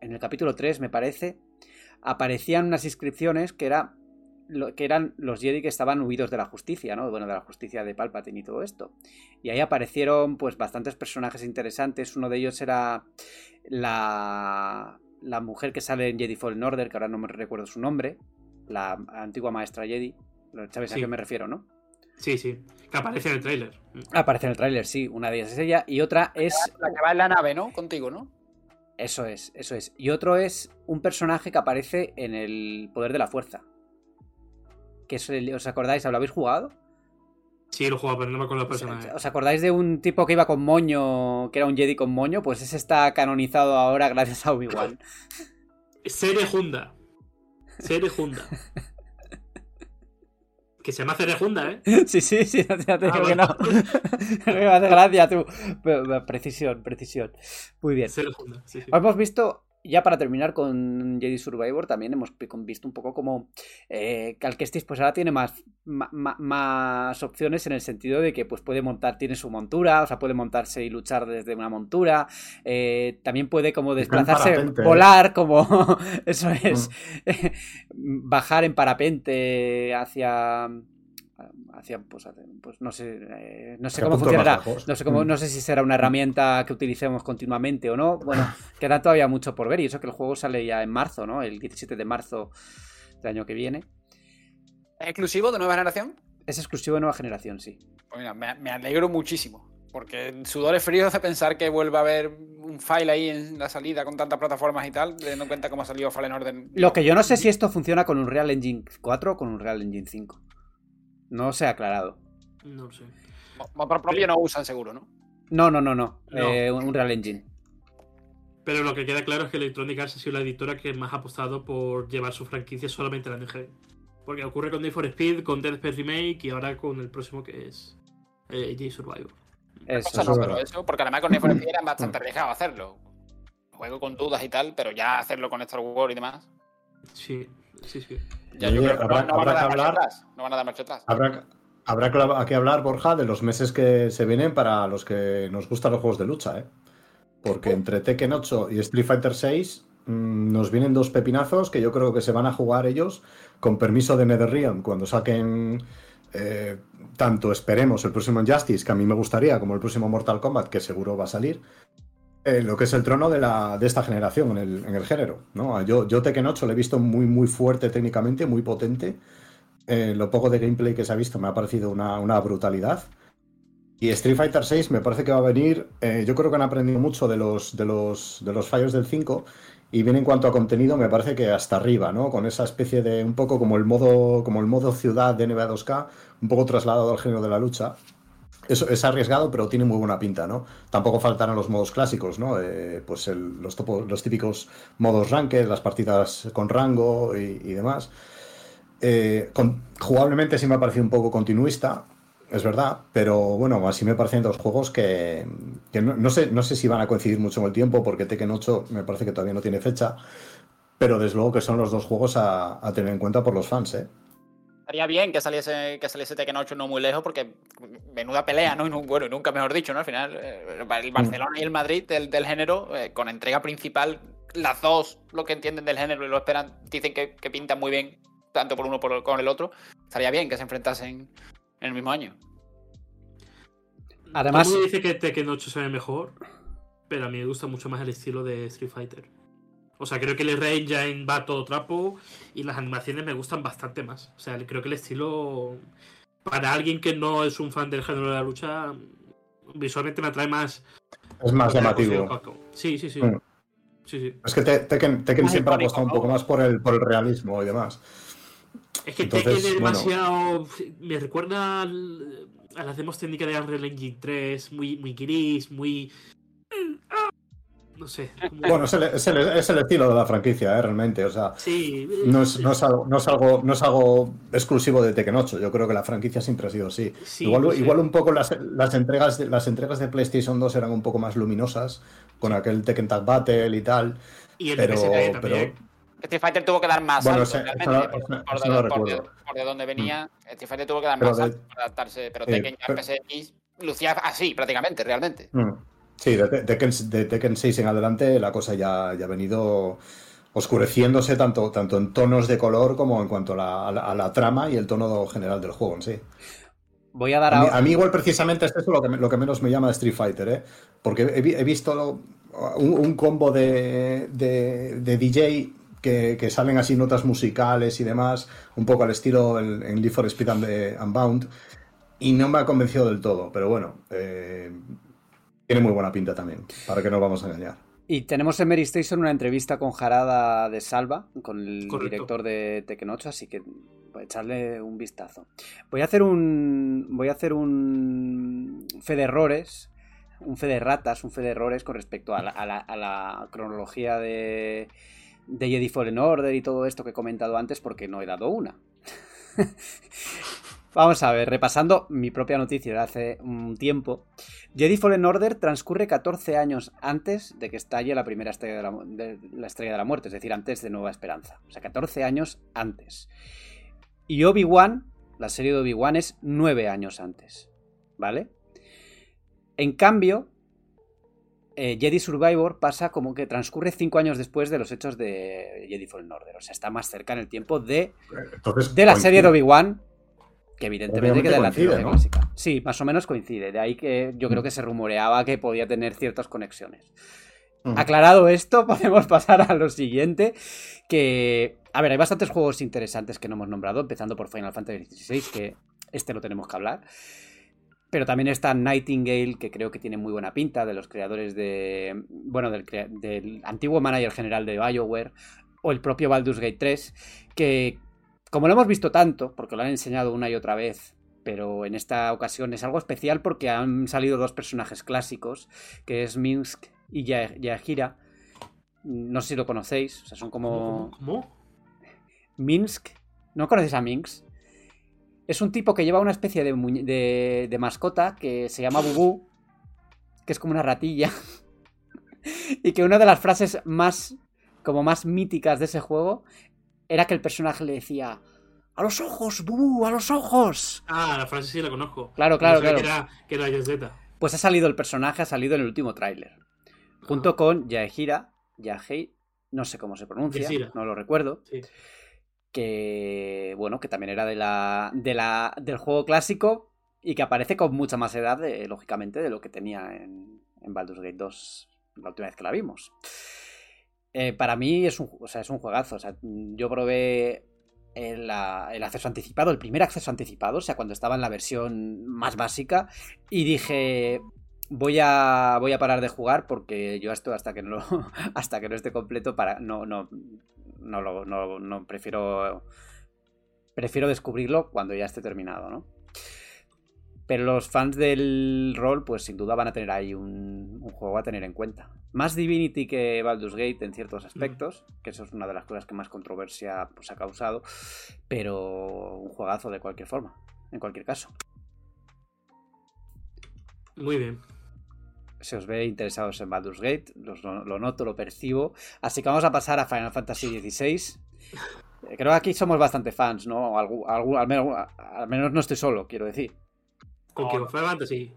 En el capítulo 3, me parece, aparecían unas inscripciones que era que eran los Jedi que estaban huidos de la justicia, ¿no? Bueno, de la justicia de Palpatine y todo esto. Y ahí aparecieron pues bastantes personajes interesantes. Uno de ellos era la, la mujer que sale en Jedi Fallen Order, que ahora no me recuerdo su nombre, la antigua maestra Jedi. ¿Sabes a qué me refiero, no? Sí, sí. Que aparece en el tráiler. Aparece en el tráiler, sí. Una de ellas es ella. Y otra es. La que va en la nave, ¿no? Contigo, ¿no? Eso es, eso es. Y otro es un personaje que aparece en el Poder de la Fuerza. Que es ¿Os acordáis? ¿Lo habéis jugado? Sí, lo he jugado, pero no me acuerdo del personaje. ¿Os acordáis de un tipo que iba con moño, que era un Jedi con moño? Pues ese está canonizado ahora gracias a Obi-Wan. [laughs] Sere Honda. Sere Honda. Que se llama Cerejunda, ¿eh? [laughs] Sí, sí, sí, no te, digo ah, que no. [laughs] me hace gracia tú. precisión, precisión. Muy bien. Cerejunda, sí, sí. Hemos visto ya para terminar con Jedi Survivor, también hemos visto un poco como eh, Calquestis pues ahora tiene más, más, opciones en el sentido de que pues puede montar, tiene su montura, o sea, puede montarse y luchar desde una montura, eh, también puede como desplazarse, ¿eh? volar, como [laughs] eso es, mm. [laughs] bajar en parapente hacia hacia pues, pues no sé eh, no sé cómo funcionará no sé cómo no sé si será una herramienta que utilicemos continuamente o no bueno [laughs] queda todavía mucho por ver y eso que el juego sale ya en marzo no el 17 de marzo del año que viene ¿Es exclusivo de nueva generación? Es exclusivo de nueva generación, sí. Pues mira, me, alegro muchísimo. Porque sudores fríos de pensar que vuelva a haber un file ahí en la salida con tantas plataformas y tal, teniendo en cuenta cómo ha salido Fallen Order. Lo que yo no sé si esto funciona con un Real Engine 4 o con un Real Engine 5. No se ha aclarado. No sé. Motor propio no usan seguro, ¿no? No, no, no, no. Eh, un Real Engine. Pero lo que queda claro es que Electronic Arts ha sido la editora que más ha apostado por llevar su franquicia solamente a la NG. Porque ocurre con Need for Speed, con Dead Space Remake y ahora con el próximo que es eh, J Survivor. Eso, no, pero eso, porque además con Need for Speed era bastante arriesgado hacerlo. Juego con dudas y tal, pero ya hacerlo con Star Wars y demás. Sí, sí, sí. Ya yo creo que habrá, no, van que hablar. No van a dar marcha atrás. Habrá, habrá que hablar, Borja, de los meses que se vienen para los que nos gustan los juegos de lucha, ¿eh? Porque entre Tekken 8 y Street Fighter 6 mm, nos vienen dos pepinazos que yo creo que se van a jugar ellos con permiso de NetherRealm cuando saquen eh, tanto esperemos el próximo Injustice, que a mí me gustaría, como el próximo Mortal Kombat, que seguro va a salir, eh, lo que es el trono de, la, de esta generación en el, en el género. ¿no? Yo, yo Tekken 8 lo he visto muy, muy fuerte técnicamente, muy potente. Eh, lo poco de gameplay que se ha visto me ha parecido una, brutalidad. Y Street Fighter 6 me parece que va a venir. Eh, yo creo que han aprendido mucho de los, de los, de los fallos del 5. Y bien en cuanto a contenido, me parece que hasta arriba, ¿no? Con esa especie de. un poco como el modo, como el modo ciudad de NBA 2K, un poco trasladado al género de la lucha. Eso es arriesgado, pero tiene muy buena pinta, ¿no? Tampoco faltarán los modos clásicos, ¿no? Eh, pues los, los, típicos modos ranked, las partidas con rango y, demás. Eh, jugablemente sí me ha parecido un poco continuista, es verdad, pero bueno, así me parecen dos juegos que, no, sé, no sé si van a coincidir mucho en el tiempo, porque Tekken 8 me parece que todavía no tiene fecha, pero desde luego que son los dos juegos a, a tener en cuenta por los fans, ¿eh? Estaría bien que saliese, que saliese Tekken 8 no muy lejos, porque menuda pelea, ¿no? Bueno, nunca mejor dicho, ¿no? Al final, eh, el Barcelona y el Madrid del, género, eh, con entrega principal, las dos, lo que entienden del género y lo esperan, dicen que, pintan muy bien, tanto por uno como con el otro. Estaría bien que se enfrentasen en el mismo año. Además. dice que Tekken 8 se ve mejor, pero a mí me gusta mucho más el estilo de Street Fighter. O sea, creo que el R-Engine va todo trapo y las animaciones me gustan bastante más. O sea, creo que el estilo, para alguien que no es un fan del género de la lucha, visualmente me atrae más. Es más llamativo. Sí, sí, sí. Mm. Es que Tekken, siempre ha apostado un poco más por el, por el realismo y demás. Es que Tekken es demasiado. Me recuerda a las demos técnicas de Unreal Engine 3, muy, muy gris, muy no sé. Bueno, es el, es, el, es el, estilo de la franquicia, ¿eh? realmente. O sea, sí, no, es, no, es algo, no, es algo, no es algo exclusivo de Tekken 8. Yo creo que la franquicia siempre ha sido así. igual, igual un poco las, las, entregas de, las entregas de PlayStation 2 eran un poco más luminosas, con aquel Tekken Tag Battle y tal. Y el pero, pero, Street Fighter tuvo que dar más bueno, realmente, por, de, dónde venía. Mm. Street Fighter tuvo que dar más salto para adaptarse, pero Tekken ya PSX lucía así prácticamente, realmente. Mm. Sí, de, Tekken, 6 en adelante la cosa ya, ya ha venido oscureciéndose tanto, tanto en tonos de color como en cuanto a la, trama y el tono general del juego en sí. Voy a dar a, mí, igual precisamente es eso lo que, lo que menos me llama de Street Fighter, ¿eh? porque he, visto un, combo de, de, DJ que, salen así notas musicales y demás, un poco al estilo en, en Leaf for Speed and Unbound, y no me ha convencido del todo, pero bueno, eh, tiene muy buena pinta también, para que no vamos a engañar. Y tenemos en Mary Station una entrevista con Jarada de Salva, con el director de Tekken 8, así que voy a echarle un vistazo. Voy a hacer un. Voy a hacer un. fe de errores. Un fe de ratas, un fe de errores con respecto a la, cronología de. de Jedi Fallen Order y todo esto que he comentado antes, porque no he dado una. [laughs] Vamos a ver, repasando mi propia noticia de hace un tiempo. Jedi Fallen Order transcurre 14 años antes de que estalle la primera estrella de la, estrella de la muerte, es decir, antes de Nueva Esperanza. O sea, 14 años antes. Y Obi-Wan, la serie de Obi-Wan es 9 años antes. ¿Vale? En cambio, eh, Jedi Survivor pasa como que transcurre 5 años después de los hechos de Jedi Fallen Order. O sea, está más cerca en el tiempo de, de la serie de Obi-Wan que evidentemente queda en la trilogía clásica. Sí, más o menos coincide. De ahí que yo creo que se rumoreaba que podía tener ciertas conexiones. Aclarado esto, [laughs] podemos pasar a lo siguiente. Que. A ver, hay bastantes juegos interesantes que no hemos nombrado, empezando por Final Fantasy XVI, que este lo tenemos que hablar. Pero también está Nightingale, que creo que tiene muy buena pinta, de los creadores de. Bueno, del, del antiguo manager general de BioWare, o el propio Baldur's Gate 3, que como lo hemos visto tanto, porque lo han enseñado una y otra vez, pero en esta ocasión es algo especial porque han salido dos personajes clásicos, que es Minsk y Yahira. No sé si lo conocéis, o sea, son como... ¿Cómo? Minsk. ¿No conocéis a Minsk? Es un tipo que lleva una especie de, de mascota que se llama Bubu, que es como una ratilla. [laughs] y que una de las frases más como más míticas de ese juego era que el personaje le decía ¡A los ojos, Bubu! ¡A los ojos! Ah, la frase sí la conozco. Claro, claro, claro. Que era, que Pues ha salido el personaje, ha salido en el último tráiler. Junto ah. con Yaehira, Yahei, no sé cómo se pronuncia, no lo recuerdo. Que, bueno, que también era de la, de la, del juego clásico y que aparece con mucha más edad, lógicamente, de lo que tenía en, en Baldur's Gate 2 la última vez que la vimos. Eh, para mí es un, o sea, es un juegazo. O sea, yo probé el, acceso anticipado, el primer acceso anticipado, o sea, cuando estaba en la versión más básica, y dije, voy a, voy a parar de jugar porque yo esto hasta que no, [laughs] hasta que no esté completo, para, no, no, no, no, no prefiero, prefiero descubrirlo cuando ya esté terminado, ¿no? Pero los fans del rol, pues sin duda van a tener ahí un, juego a tener en cuenta. Más Divinity que Baldur's Gate en ciertos aspectos, que eso es una de las cosas que más controversia pues, ha causado, pero un juegazo de cualquier forma, en cualquier caso. Muy bien. Se os ve interesados en Baldur's Gate, lo, noto, lo percibo. Así que vamos a pasar a Final Fantasy XVI. Creo que aquí somos bastante fans, ¿no? al, menos, al menos no estoy solo, quiero decir. ¿Con quién? ¿Final Fantasy?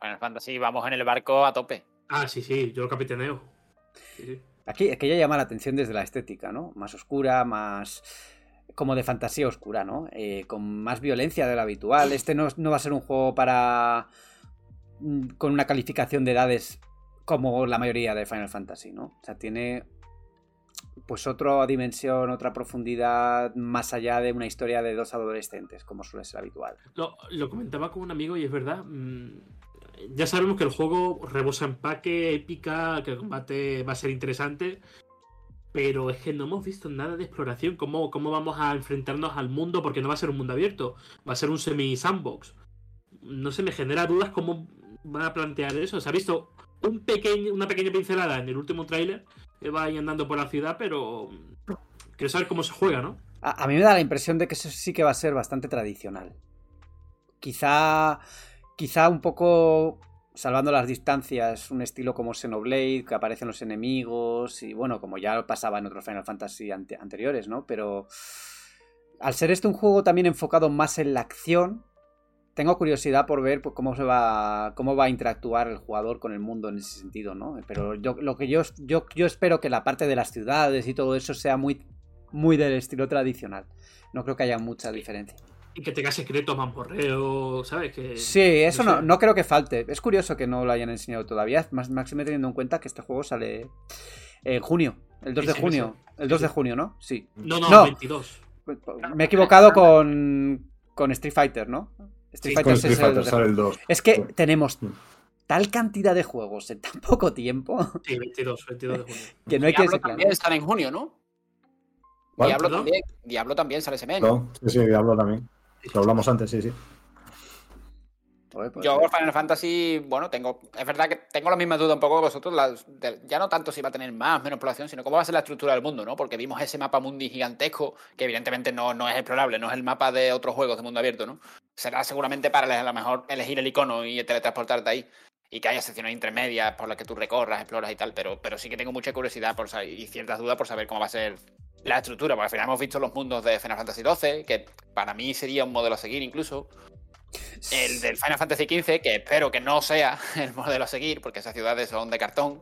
Final Fantasy, vamos en el barco a tope. Ah, sí, sí, yo lo capitaneo. Aquí es que ya llama la atención desde la estética, ¿no? Más oscura, más como de fantasía oscura, ¿no? Eh, con más violencia de lo habitual. Este no, no, va a ser un juego para. Mm, con una calificación de edades como la mayoría de Final Fantasy, ¿no? O sea, tiene pues otra dimensión, otra profundidad más allá de una historia de dos adolescentes, como suele ser habitual. Lo, comentaba con un amigo y es verdad. Mm, ya sabemos que el juego rebosa empaque, épica, que el combate va a ser interesante. Pero es que no hemos visto nada de exploración. ¿Cómo, ¿Cómo vamos a enfrentarnos al mundo? Porque no va a ser un mundo abierto. Va a ser un semi-sandbox. No se me genera dudas cómo van a plantear eso. Se ha visto un pequeño, una pequeña pincelada en el último tráiler va ahí andando por la ciudad, pero quiero saber cómo se juega, ¿no? A, mí me da la impresión de que eso sí que va a ser bastante tradicional. Quizá, quizá un poco salvando las distancias, un estilo como Xenoblade, que aparecen los enemigos, y bueno, como ya pasaba en otros Final Fantasy anteriores, ¿no? Pero al ser este un juego también enfocado más en la acción, tengo curiosidad por ver pues, cómo se va cómo va a interactuar el jugador con el mundo en ese sentido, ¿no? Pero yo lo que yo, yo, yo espero que la parte de las ciudades y todo eso sea muy, muy del estilo tradicional. No creo que haya mucha diferencia. Y que tenga secretos, mamporreo, ¿sabes? Que, sí, eso no, no, creo que falte. Es curioso que no lo hayan enseñado todavía, máxime teniendo en cuenta que este juego sale en junio, el 2 de junio. El 2 de junio, ¿no? Sí. No, no, 22. Me he equivocado [laughs] con, con Street Fighter, ¿no? Street Fighter, es el 2. Es que tenemos mm. tal cantidad de juegos en tan poco tiempo. [laughs] Sí, 22, 22 de junio. Que no hay Diablo que también sale en junio, ¿no? Diablo también, Diablo también sale ese mes. No, sí, sí, Diablo también. Lo hablamos antes, sí, sí. Pues Yo Final Fantasy, bueno, tengo, es verdad que tengo la misma duda un poco que vosotros, ya no tanto si va a tener más, menos población, sino cómo va a ser la estructura del mundo, ¿no? Porque vimos ese mapa mundi gigantesco, que evidentemente no, no es explorable, no es el mapa de otros juegos de mundo abierto, ¿no? Será seguramente para a lo mejor elegir el icono y teletransportarte ahí. Y que haya secciones intermedias por las que tú recorras, exploras y tal, pero, pero sí que tengo mucha curiosidad por, y ciertas dudas por saber cómo va a ser la estructura, porque al final hemos visto los mundos de Final Fantasy XII, que para mí sería un modelo a seguir incluso. El del Final Fantasy XV, que espero que no sea [laughs] el modelo a seguir, porque esas ciudades son de cartón.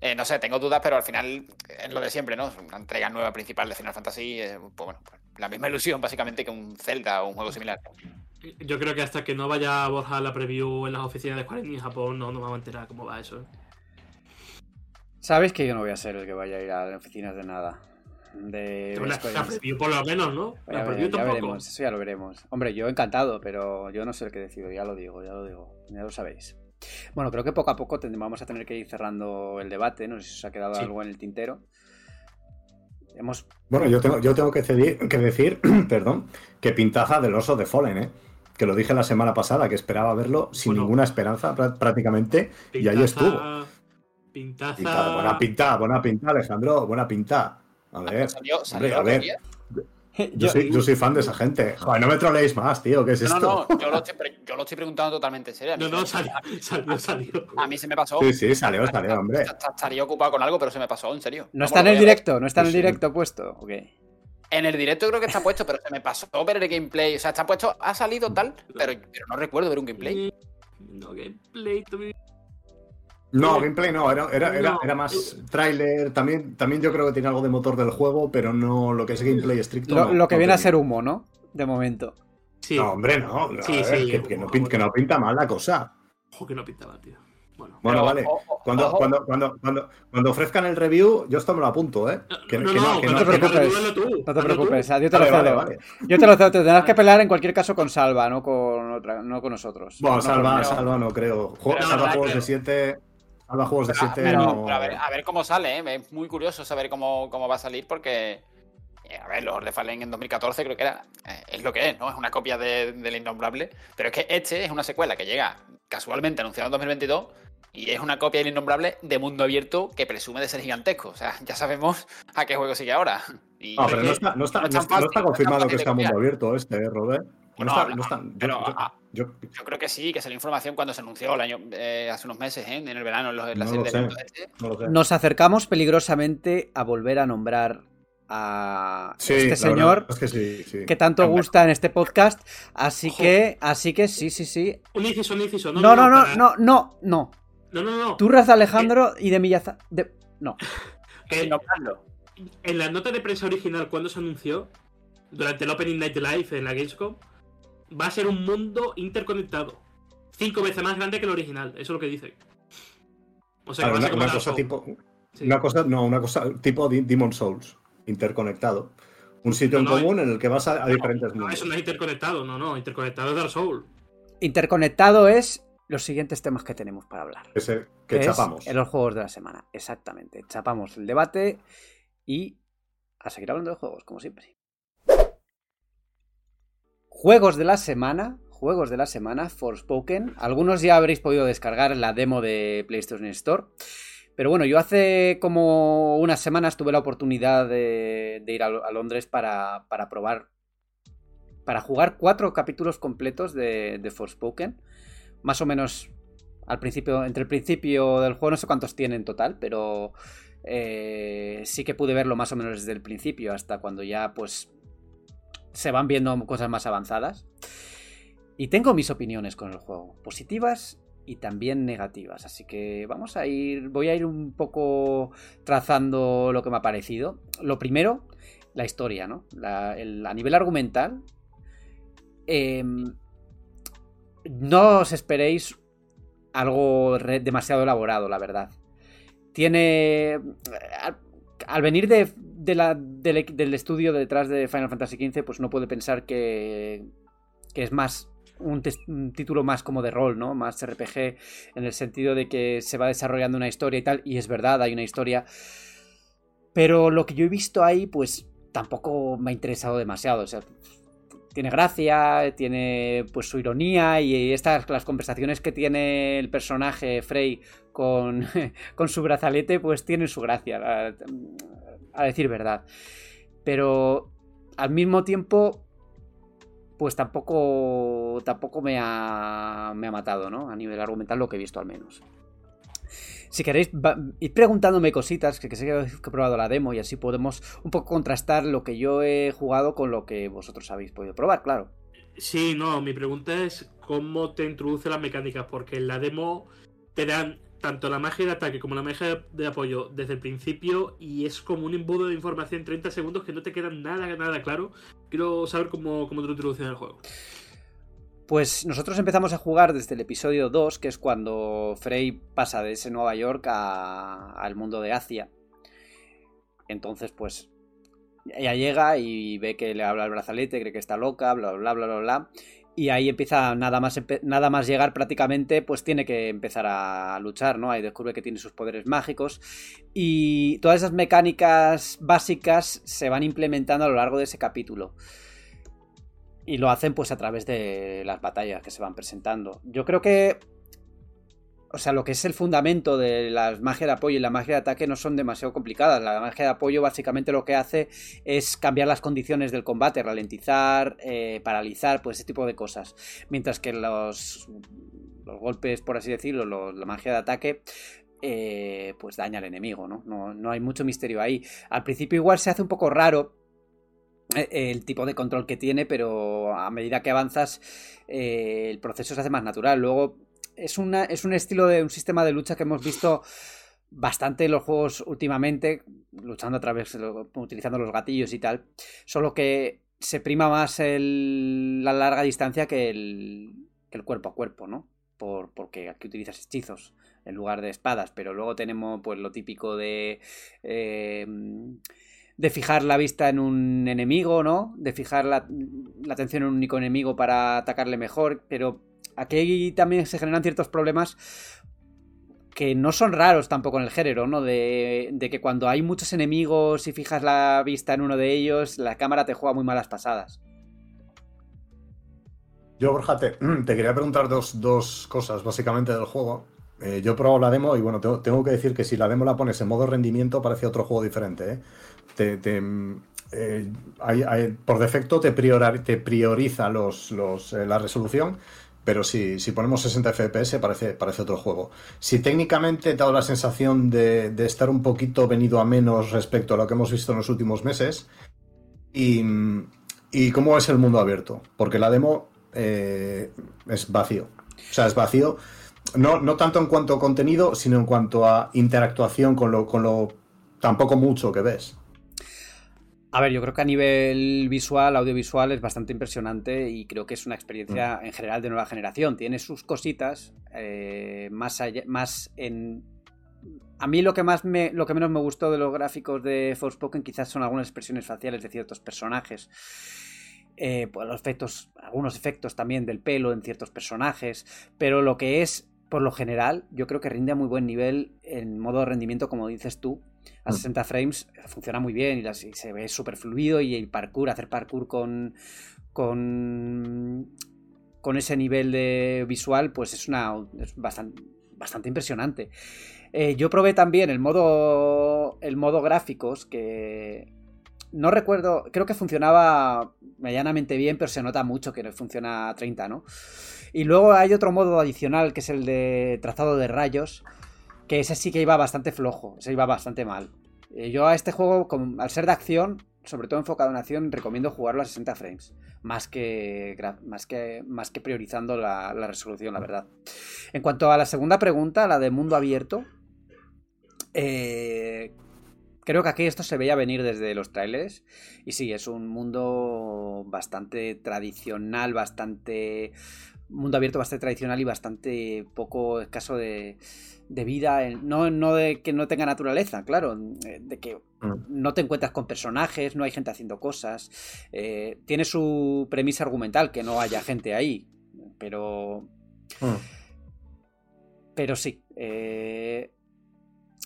Eh, no sé, tengo dudas, pero al final es lo de siempre, ¿no? Una entrega nueva principal de Final Fantasy, eh, pues bueno, pues la misma ilusión básicamente que un Zelda o un juego similar. Yo creo que hasta que no vaya a Borja la preview en las oficinas de Square en Japón no nos vamos a enterar cómo va eso. ¿eh? Sabes que yo no voy a ser el que vaya a ir a las oficinas de nada de la, preview por lo menos, ¿no? La preview ya veremos, eso ya lo veremos. Hombre, yo encantado, pero yo no sé el que decido, ya lo digo, ya lo digo, ya lo sabéis. Bueno, creo que poco a poco vamos a tener que ir cerrando el debate, no sé si os ha quedado algo en el tintero. Hemos... Bueno, yo tengo, yo tengo que, que decir, [clears throat] perdón, que pintaza del oso de Fallen, ¿eh? Que lo dije la semana pasada, que esperaba verlo sin ninguna esperanza prácticamente, y ahí estuvo. Pintaza. Buena pinta, buena pinta, Alejandro, buena pinta. A ver, a ver. [laughs] Yo, soy, fan de esa gente. Joder, no me troleéis más, tío. ¿Qué es esto? No, no, yo lo, estoy, yo lo estoy preguntando totalmente en serio. No, no, salió, salió, salió. A mí se me pasó. Sí, sí, salió, salió, hombre. Estaría ocupado con algo, pero se me pasó, en serio. No, está en el directo, no está en el directo puesto. Ok. En el directo creo que está puesto, pero se me pasó ver el gameplay. O sea, está puesto, ha salido tal, pero, pero no recuerdo ver un gameplay. No, gameplay, no, gameplay no, era, era, era, más trailer. También, también yo creo que tiene algo de motor del juego, pero no lo que es gameplay estricto. Lo, que viene a ser humo, ¿no? De momento. Sí. No, hombre, no. Sí, sí, que, no pinta, que, no pinta, mal la cosa. Ojo, que no pintaba, tío. Bueno, bueno vale. cuando, cuando, cuando, cuando, cuando, ofrezcan el review, yo esto me lo apunto, ¿eh? Que, no, no, no, te preocupes. No te preocupes, yo te lo cedo. Yo te lo cedo, te tendrás que pelar en cualquier caso con Salva, no con otra, no con nosotros. Bueno, Salva, Salva no creo. Salva juegos de 7 juegos de 7 a, ver, cómo sale, ¿eh? es muy curioso saber cómo, cómo va a salir porque. Eh, a ver, los de Fallen en 2014 creo que era. Eh, es lo que es, ¿no? Es una copia del de, Innombrable. Pero es que este es una secuela que llega casualmente anunciado en 2022 y es una copia del Innombrable de mundo abierto que presume de ser gigantesco. O sea, ya sabemos a qué juego sigue ahora. ah, pero no está, no está, no está, confirmado que sea mundo abierto este, Robert. No, está, pero yo, creo que sí, que salió información cuando se anunció el año, eh, hace unos meses, ¿eh? en el verano, en los, la no de este. Nos acercamos peligrosamente a volver a nombrar a este señor que, tanto gusta en este podcast. Así que, así que sí, sí, sí. Un inciso, un inciso. No, no, no, no, no, no. No, no, no. Tú, Raza Alejandro, y de Millaza. De... No. en la nota de prensa original, cuando se anunció, durante el Opening Night Live en la Gamescom, va a ser un mundo interconectado. Cinco veces más grande que el original, eso es lo que dice. O sea, una, cosa tipo. Una cosa, no, una cosa tipo Demon Souls, interconectado. Un sitio en común en el que vas a, diferentes mundos. No, eso no es interconectado, no, no. Interconectado es Dark Souls. Interconectado es los siguientes temas que tenemos para hablar. Ese que, chapamos. en los juegos de la semana, exactamente. Chapamos el debate y a seguir hablando de juegos, como siempre. Juegos de la semana. Juegos de la semana, Forspoken. Algunos ya habréis podido descargar la demo de PlayStation Store. Pero bueno, yo hace como unas semanas tuve la oportunidad de, ir a, Londres para, probar. Para jugar cuatro capítulos completos de, de Forspoken. Más o menos al principio, entre el principio del juego, no sé cuántos tiene en total, pero eh, sí que pude verlo más o menos desde el principio hasta cuando ya pues se van viendo cosas más avanzadas. Y tengo mis opiniones con el juego, positivas y también negativas. Así que vamos a ir, voy a ir un poco trazando lo que me ha parecido. Lo primero, la historia, ¿no? a nivel argumental, em, no os esperéis algo demasiado elaborado, la verdad. Tiene... Al, venir de, del, estudio detrás de Final Fantasy XV, pues no puede pensar que, que es más un, título más como de rol, ¿no? Más RPG, en el sentido de que se va desarrollando una historia y tal, y es verdad, hay una historia. Pero lo que yo he visto ahí, pues tampoco me ha interesado demasiado. O sea, tiene gracia, tiene pues su ironía y estas las conversaciones que tiene el personaje Frey con, [laughs] con su brazalete pues tienen su gracia, a, decir verdad. Pero al mismo tiempo pues tampoco tampoco me ha, me ha matado, ¿no? A nivel argumental lo que he visto al menos. Si queréis, ir preguntándome cositas, que, que sé que he probado la demo y así podemos un poco contrastar lo que yo he jugado con lo que vosotros habéis podido probar, claro. Sí, no, mi pregunta es cómo te introduce las mecánicas, porque en la demo te dan tanto la magia de ataque como la magia de apoyo desde el principio y es como un embudo de información en 30 segundos que no te queda nada, nada claro. Quiero saber cómo, cómo te lo introducen en el juego. Pues nosotros empezamos a jugar desde el episodio 2, que es cuando Frey pasa de ese Nueva York al mundo de Asia. Entonces, pues ella llega y ve que le habla el brazalete, cree que está loca, bla, bla, bla, bla, bla. Y ahí empieza nada más, nada más llegar prácticamente, pues tiene que empezar a luchar, ¿no? Ahí descubre que tiene sus poderes mágicos. Y todas esas mecánicas básicas se van implementando a lo largo de ese capítulo. Y lo hacen pues a través de las batallas que se van presentando. Yo creo que... O sea, lo que es el fundamento de las magia de apoyo y la magia de ataque no son demasiado complicadas. La magia de apoyo básicamente lo que hace es cambiar las condiciones del combate, ralentizar, eh, paralizar, pues ese tipo de cosas. Mientras que los, los golpes, por así decirlo, la magia de ataque eh, pues daña al enemigo, ¿no? ¿no? ¿no? hay mucho misterio ahí. Al principio igual se hace un poco raro el tipo de control que tiene, pero a medida que avanzas eh, el proceso se hace más natural. Luego es, una, es un estilo de un sistema de lucha que hemos visto bastante en los juegos últimamente, luchando a través, utilizando los gatillos y tal, solo que se prima más la larga distancia que el, el cuerpo a cuerpo, ¿no? Por, porque aquí utilizas hechizos en lugar de espadas, pero luego tenemos pues lo típico de... Eh, de fijar la vista en un enemigo, ¿no? De fijar la, atención en un único enemigo para atacarle mejor, pero aquí también se generan ciertos problemas que no son raros tampoco en el género, ¿no? De, de, que cuando hay muchos enemigos y fijas la vista en uno de ellos, la cámara te juega muy malas pasadas. Yo, Borja, te, [clears throat] quería preguntar dos, cosas básicamente del juego. Eh, yo he probado la demo y bueno, tengo, tengo, que decir que si la demo la pones en modo rendimiento parece otro juego diferente, ¿eh? Te, eh, por defecto te, prioriza eh, la resolución, pero si, ponemos 60 FPS parece, otro juego. Si técnicamente te ha dado la sensación de, estar un poquito venido a menos respecto a lo que hemos visto en los últimos meses, y, y cómo es el mundo abierto, porque la demo eh, es vacío. O sea, es vacío. No, no tanto en cuanto a contenido, sino en cuanto a interactuación con lo, con lo tampoco mucho que ves. A ver, yo creo que a nivel visual, audiovisual, es bastante impresionante y creo que es una experiencia mm. en general de nueva generación. Tiene sus cositas, eh, más, más en... A mí lo que, más me, lo que menos me gustó de los gráficos de Forspoken quizás son algunas expresiones faciales de ciertos personajes. Eh, pues los efectos, algunos efectos también del pelo en ciertos personajes, pero lo que es, por lo general, yo creo que rinde a muy buen nivel en modo de rendimiento, como dices tú, a 60 mm. frames funciona muy bien y, se ve súper fluido y el parkour, hacer parkour con, con, con ese nivel de visual, pues es, una, bastante, bastante impresionante. Eh, yo probé también el modo, el modo gráficos que no recuerdo, creo que funcionaba medianamente bien, pero se nota mucho que no funciona a 30, ¿no? Y luego hay otro modo adicional que es el de trazado de rayos, que ese sí que iba bastante flojo, ese iba bastante mal. Eh, yo a este juego, al ser de acción, sobre todo enfocado en acción, recomiendo jugarlo a 60 frames, más que, más que, más que priorizando la, resolución, la verdad. En cuanto a la segunda pregunta, la de mundo abierto, eh, creo que aquí esto se veía venir desde los trailers, y sí, es un mundo bastante tradicional, bastante... Mundo abierto bastante tradicional y bastante poco escaso de, de vida, no, no de que no tenga naturaleza, claro, eh, de que mm. no te encuentras con personajes, no hay gente haciendo cosas, eh, tiene su premisa argumental que no haya gente ahí, pero... Mm. Pero sí, eh,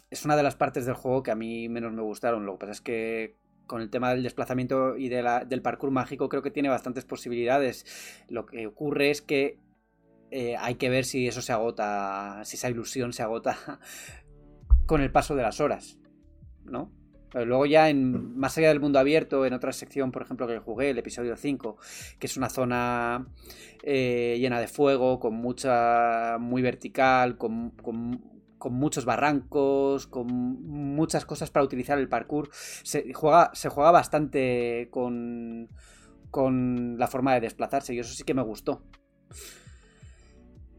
es una de las partes del juego que a mí menos me gustaron, lo que pasa es que con el tema del desplazamiento y de la, del parkour mágico creo que tiene bastantes posibilidades. Lo que ocurre es que eh, hay que ver si eso se agota, si esa ilusión se agota [laughs] con el paso de las horas, ¿no? Pero luego ya en más allá del mundo abierto, en otra sección, por ejemplo, que jugué, el episodio 5, que es una zona eh, llena de fuego, con mucha. muy vertical, con, muchos barrancos, con muchas cosas para utilizar el parkour. Se juega, se juega bastante con, con la forma de desplazarse y eso sí que me gustó.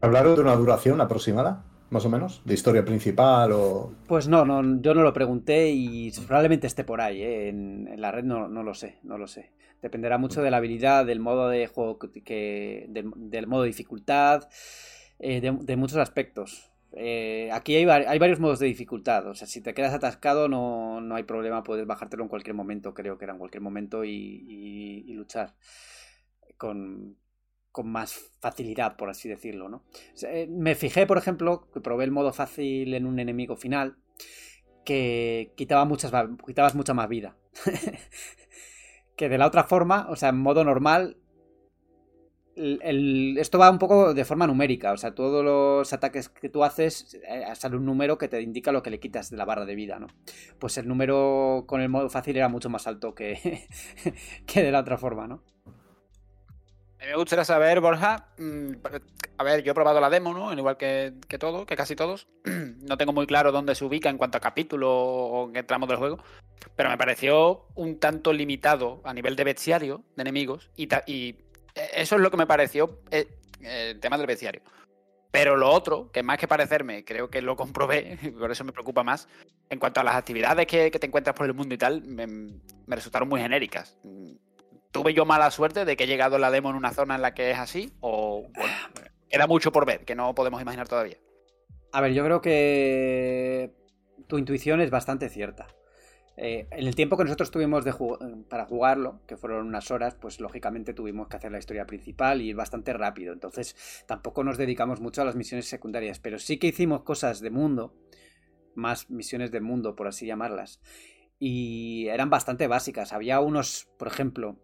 ¿Hablaron de una duración aproximada? Más o menos, de historia principal o. Pues no, no yo no lo pregunté y probablemente esté por ahí, ¿eh? en, la red no, lo sé, no lo sé. Dependerá mucho de la habilidad, del modo de juego, que, del, modo de dificultad, eh, de, muchos aspectos. Eh, aquí hay, varios modos de dificultad. O sea, si te quedas atascado no, hay problema, puedes bajártelo en cualquier momento, creo que era en cualquier momento, y luchar con, con más facilidad, por así decirlo, ¿no? Eh, me fijé, por ejemplo, que probé el modo fácil en un enemigo final, que quitaba muchas, quitabas mucha más vida. [laughs] que de la otra forma, o sea, en modo normal, esto va un poco de forma numérica, o sea, todos los ataques que tú haces eh, sale un número que te indica lo que le quitas de la barra de vida, ¿no? Pues el número con el modo fácil era mucho más alto que, [laughs] que de la otra forma, ¿no? me gustaría saber, Borja, mm, a ver, yo he probado la demo, ¿no? Igual que, que todo, que casi todos. [clears throat] No tengo muy claro dónde se ubica en cuanto a capítulo o en qué tramo del juego, pero me pareció un tanto limitado a nivel de bestiario de enemigos y, y eso es lo que me pareció eh, el tema del bestiario. Pero lo otro, que más que parecerme, creo que lo comprobé, [laughs] y por eso me preocupa más, en cuanto a las actividades que, te encuentras por el mundo y tal, me, me resultaron muy genéricas tuve yo mala suerte de que he llegado la demo en una zona en la que es así, o bueno, queda mucho por ver, que no podemos imaginar todavía. A ver, yo creo que tu intuición es bastante cierta. Eh, en el tiempo que nosotros tuvimos de para jugarlo, que fueron unas horas, pues lógicamente tuvimos que hacer la historia principal y ir bastante rápido. Entonces tampoco nos dedicamos mucho a las misiones secundarias, pero sí que hicimos cosas de mundo, más misiones de mundo, por así llamarlas y eran bastante básicas. Había unos, por ejemplo,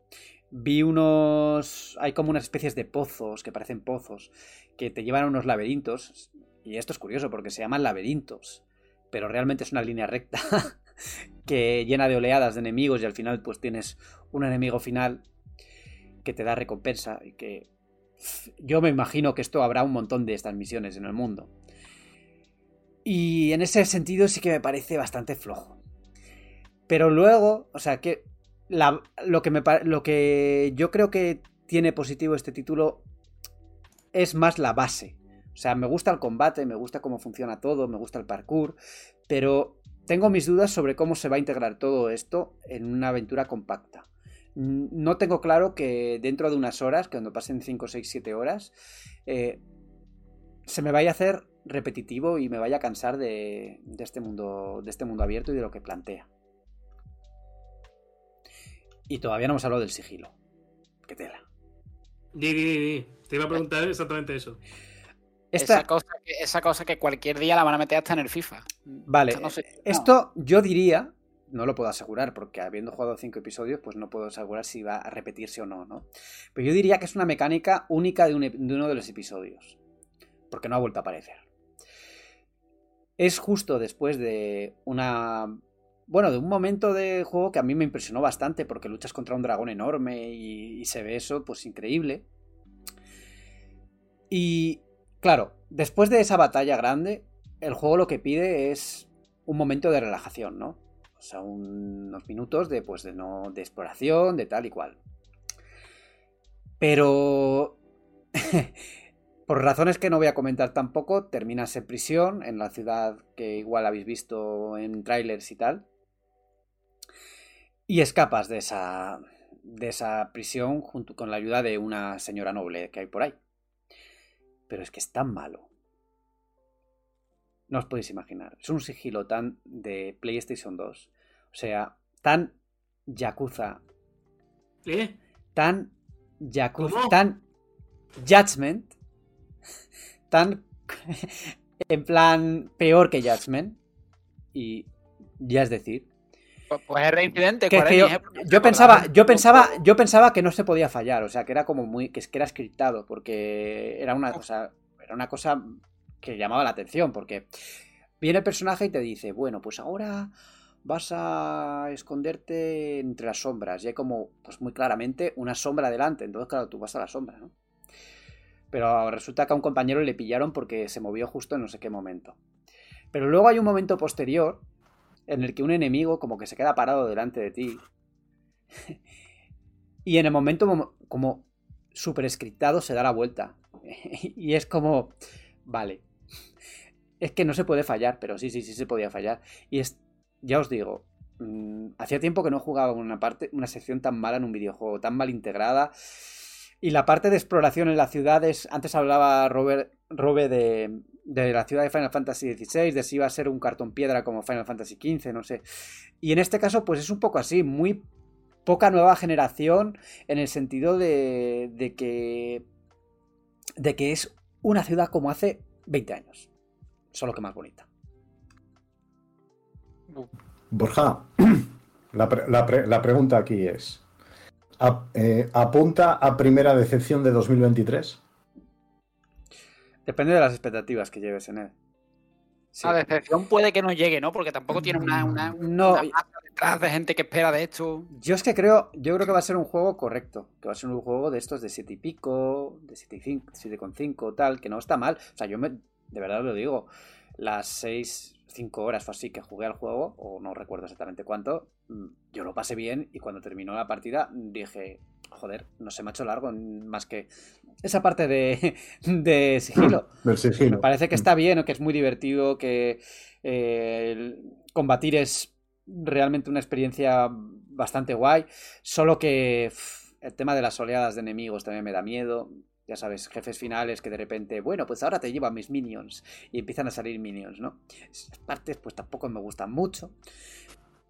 vi unos... Hay como unas especies de pozos, que parecen pozos, que te llevan a unos laberintos. Y esto es curioso porque se llaman laberintos, pero realmente es una línea recta [laughs] que llena de oleadas de enemigos y al final pues tienes un enemigo final que te da recompensa y que yo me imagino que esto habrá un montón de estas misiones en el mundo. Y en ese sentido sí que me parece bastante flojo. Pero luego, o sea, que lo, que me, lo que yo creo que tiene positivo este título es más la base. O sea, me gusta el combate, me gusta cómo funciona todo, me gusta el parkour, pero tengo mis dudas sobre cómo se va a integrar todo esto en una aventura compacta. No tengo claro que dentro de unas horas, cuando pasen 5, 6, 7 horas, eh, se me vaya a hacer repetitivo y me vaya a cansar de, este mundo, de este mundo abierto y de lo que plantea. Y todavía no hemos hablado del sigilo. Qué tela. Te iba a preguntar exactamente eso. Esa, cosa que, esa, cosa que, cualquier día la van a meter hasta en el FIFA. Vale. Esto yo diría, no lo puedo asegurar, porque habiendo jugado cinco episodios, pues no puedo asegurar si va a repetirse o no, ¿no? Pero yo diría que es una mecánica única de, de uno de los episodios. Porque no ha vuelto a aparecer. Es justo después de una bueno, de un momento de juego que a mí me impresionó bastante porque luchas contra un dragón enorme y, se ve eso pues increíble. Y claro, después de esa batalla grande, el juego lo que pide es un momento de relajación, ¿no? O sea, unos minutos de, pues, de, no, exploración, de tal y cual. Pero... [laughs] por razones que no voy a comentar tampoco, terminas en prisión, en la ciudad que igual habéis visto en trailers y tal. Y escapas de esa, de esa prisión junto con la ayuda de una señora noble que hay por ahí. Pero es que es tan malo. No os podéis imaginar. Es un sigilo tan de PlayStation 2. O sea, tan Yakuza. ¿Eh? Tan Yakuza. Tan Judgment. Tan. [laughs] en plan. Peor que Judgment. Y. Ya es decir. Pues, pues es reincidente. yo, pensaba, yo, pensaba, yo pensaba que no se podía fallar, o sea, que era como muy. que, que era scriptado, porque era una cosa. Era una cosa que llamaba la atención, porque viene el personaje y te dice, bueno, pues ahora vas a esconderte entre las sombras. Y hay como, pues muy claramente, una sombra delante. Entonces, claro, tú vas a la sombra, ¿no? Pero resulta que a un compañero le pillaron porque se movió justo en no sé qué momento. Pero luego hay un momento posterior en el que un enemigo como que se queda parado delante de ti. [laughs] y en el momento como, super escritado se da la vuelta. [laughs] y es como, vale. Es que no se puede fallar, pero sí, sí, sí se podía fallar. Y es, ya os digo, mm, hacía tiempo que no jugaba una parte, una sección tan mala en un videojuego, tan mal integrada. Y la parte de exploración en las ciudades, antes hablaba Robert, de la ciudad de Final Fantasy XVI, de si iba a ser un cartón piedra como Final Fantasy XV, no sé. Y en este caso, pues es un poco así, muy poca nueva generación en el sentido de, de que de que es una ciudad como hace 20 años, solo que más bonita. Borja, [clears throat] la, pregunta aquí es, eh, ¿apunta a primera decepción de 2023? Depende de las expectativas que lleves en él. La decepción puede que no llegue, ¿no? Porque tampoco tiene una, una, no, detrás de gente que espera de esto. Yo es que creo, yo creo que va a ser un juego correcto. Que va a ser un juego de estos de 7 y pico, de 7,5, tal, que no está mal. O sea, yo me, de verdad lo digo. Las 6, 5 horas o así que jugué al juego, o no recuerdo exactamente cuánto, mm, yo lo pasé bien y cuando terminó la partida dije, joder, no se me ha hecho largo más que esa parte de, [laughs] de sigilo. [clears throat] sigilo. Me parece que está bien, o que es muy divertido, que eh, combatir es realmente una experiencia bastante guay, solo que el tema de las oleadas de enemigos también me da miedo. Ya sabes, jefes finales que de repente, bueno, pues ahora te llevan mis minions y empiezan a salir minions, ¿no? Esas partes pues tampoco me gustan mucho.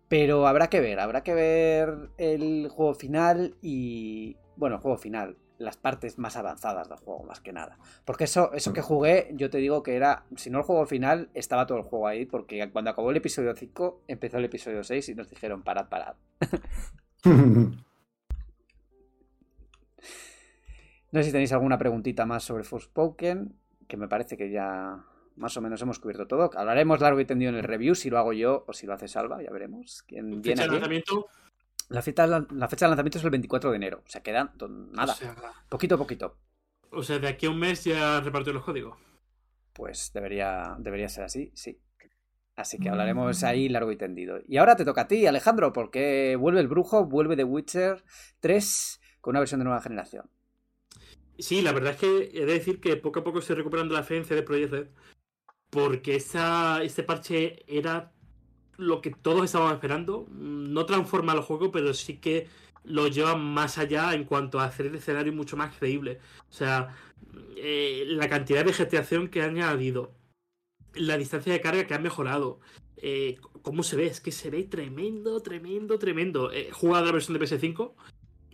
Pero habrá que ver, habrá que ver el juego final y. Bueno, el juego final, las partes más avanzadas del juego, más que nada. Porque eso, eso que jugué, yo te digo que era. Si no el juego final, estaba todo el juego ahí. Porque cuando acabó el episodio 5, empezó el episodio 6 y nos dijeron: parad, parad. [laughs] no sé si tenéis alguna preguntita más sobre Forspoken, que me parece que ya más o menos hemos cubierto todo. Hablaremos largo y tendido en el review, si lo hago yo o si lo hace Salva, ya veremos. ¿Quién viene lanzamiento? La fecha, la fecha de lanzamiento es el 24 de enero. O sea, quedan nada. poquito a poquito. O sea, de aquí a un mes ya repartió los códigos. Pues debería, debería ser así, sí. Así que hablaremos ahí largo y tendido. Y ahora te toca a ti, Alejandro, porque vuelve el brujo, vuelve The Witcher 3 con una versión de nueva generación. Sí, la verdad es que he de decir que poco a poco estoy recuperando la fe en CD Projekt porque esa, ese parche era lo que todos estábamos esperando. No transforma el juego, pero sí que lo lleva más allá en cuanto a hacer el escenario mucho más creíble. O sea, eh, la cantidad de vegetación que ha añadido, la distancia de carga que ha mejorado, eh, cómo se ve, es que se ve tremendo, tremendo, tremendo. He jugado la versión de PS5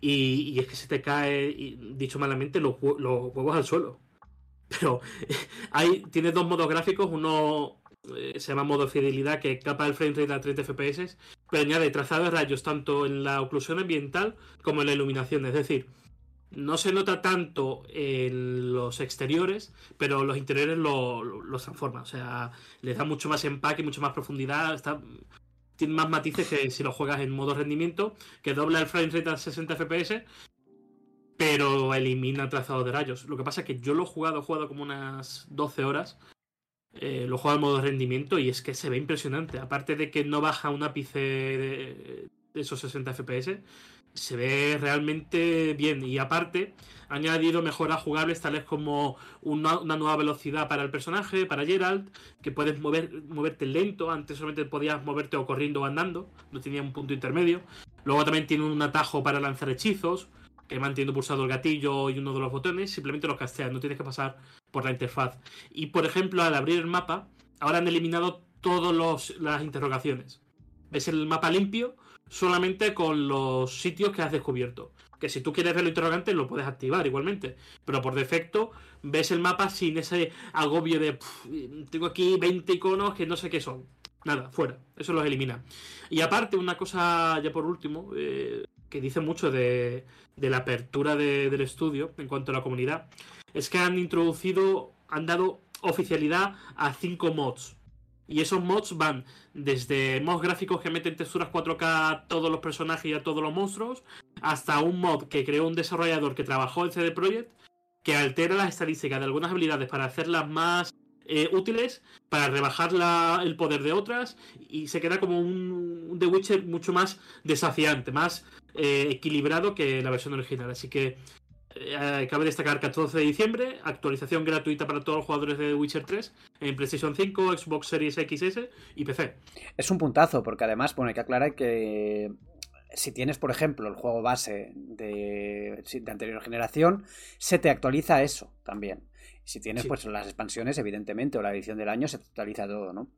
y, es que se te cae, dicho malamente, los huevos al suelo. [laughs] Pero [laughs] hay, tiene dos modos gráficos, uno eh, se llama modo fidelidad que capa el frame rate a 30 FPS, pero añade trazado de rayos tanto en la oclusión ambiental como en la iluminación. Es decir, no se nota tanto en los exteriores, pero los interiores los transforma. O sea, le da mucho más empaque, mucho más profundidad. Está, tiene más matices que si lo juegas en modo rendimiento, que dobla el frame rate a 60 FPS pero elimina trazado de rayos. Lo que pasa es que yo lo he jugado, he jugado como unas 12 horas. Eh, lo juego al modo rendimiento y es que se ve impresionante. Aparte de que no baja un ápice de esos 60 FPS, se ve realmente bien. Y aparte, ha añadido mejoras jugables tales como una, nueva velocidad para el personaje, para Geralt, que puedes mover, moverte lento, antes solamente podías moverte o corriendo o andando, no tenía un punto intermedio. Luego también tiene un atajo para lanzar hechizos, que manteniendo pulsado el gatillo y uno de los botones, simplemente los casteas, no tienes que pasar por la interfaz. Y por ejemplo, al abrir el mapa, ahora han eliminado todas las interrogaciones. Ves el mapa limpio solamente con los sitios que has descubierto. Que si tú quieres ver lo interrogante lo puedes activar igualmente. Pero por defecto ves el mapa sin ese agobio de tengo aquí 20 iconos que no sé qué son. Nada, fuera. Eso los elimina. Y aparte, una cosa ya por último, eh, que dice mucho de, la apertura del estudio en cuanto a la comunidad, es que han introducido, han dado oficialidad a cinco mods. Y esos mods van desde mods gráficos que meten texturas 4K a todos los personajes y a todos los monstruos, hasta un mod que creó un desarrollador que trabajó en CD Projekt, que altera las estadísticas de algunas habilidades para hacerlas más eh, útiles, para rebajar el poder de otras, y se queda como un, The Witcher mucho más desafiante, más eh, equilibrado que la versión original. Así que eh, cabe destacar 14 de diciembre, actualización gratuita para todos los jugadores de Witcher 3 en PlayStation 5, Xbox Series XS y PC. Es un puntazo, porque además, bueno, hay que aclarar que si tienes, por ejemplo, el juego base de, anterior generación, se te actualiza eso también. Si tienes pues las expansiones, evidentemente, o la edición del año, se te actualiza todo, ¿no?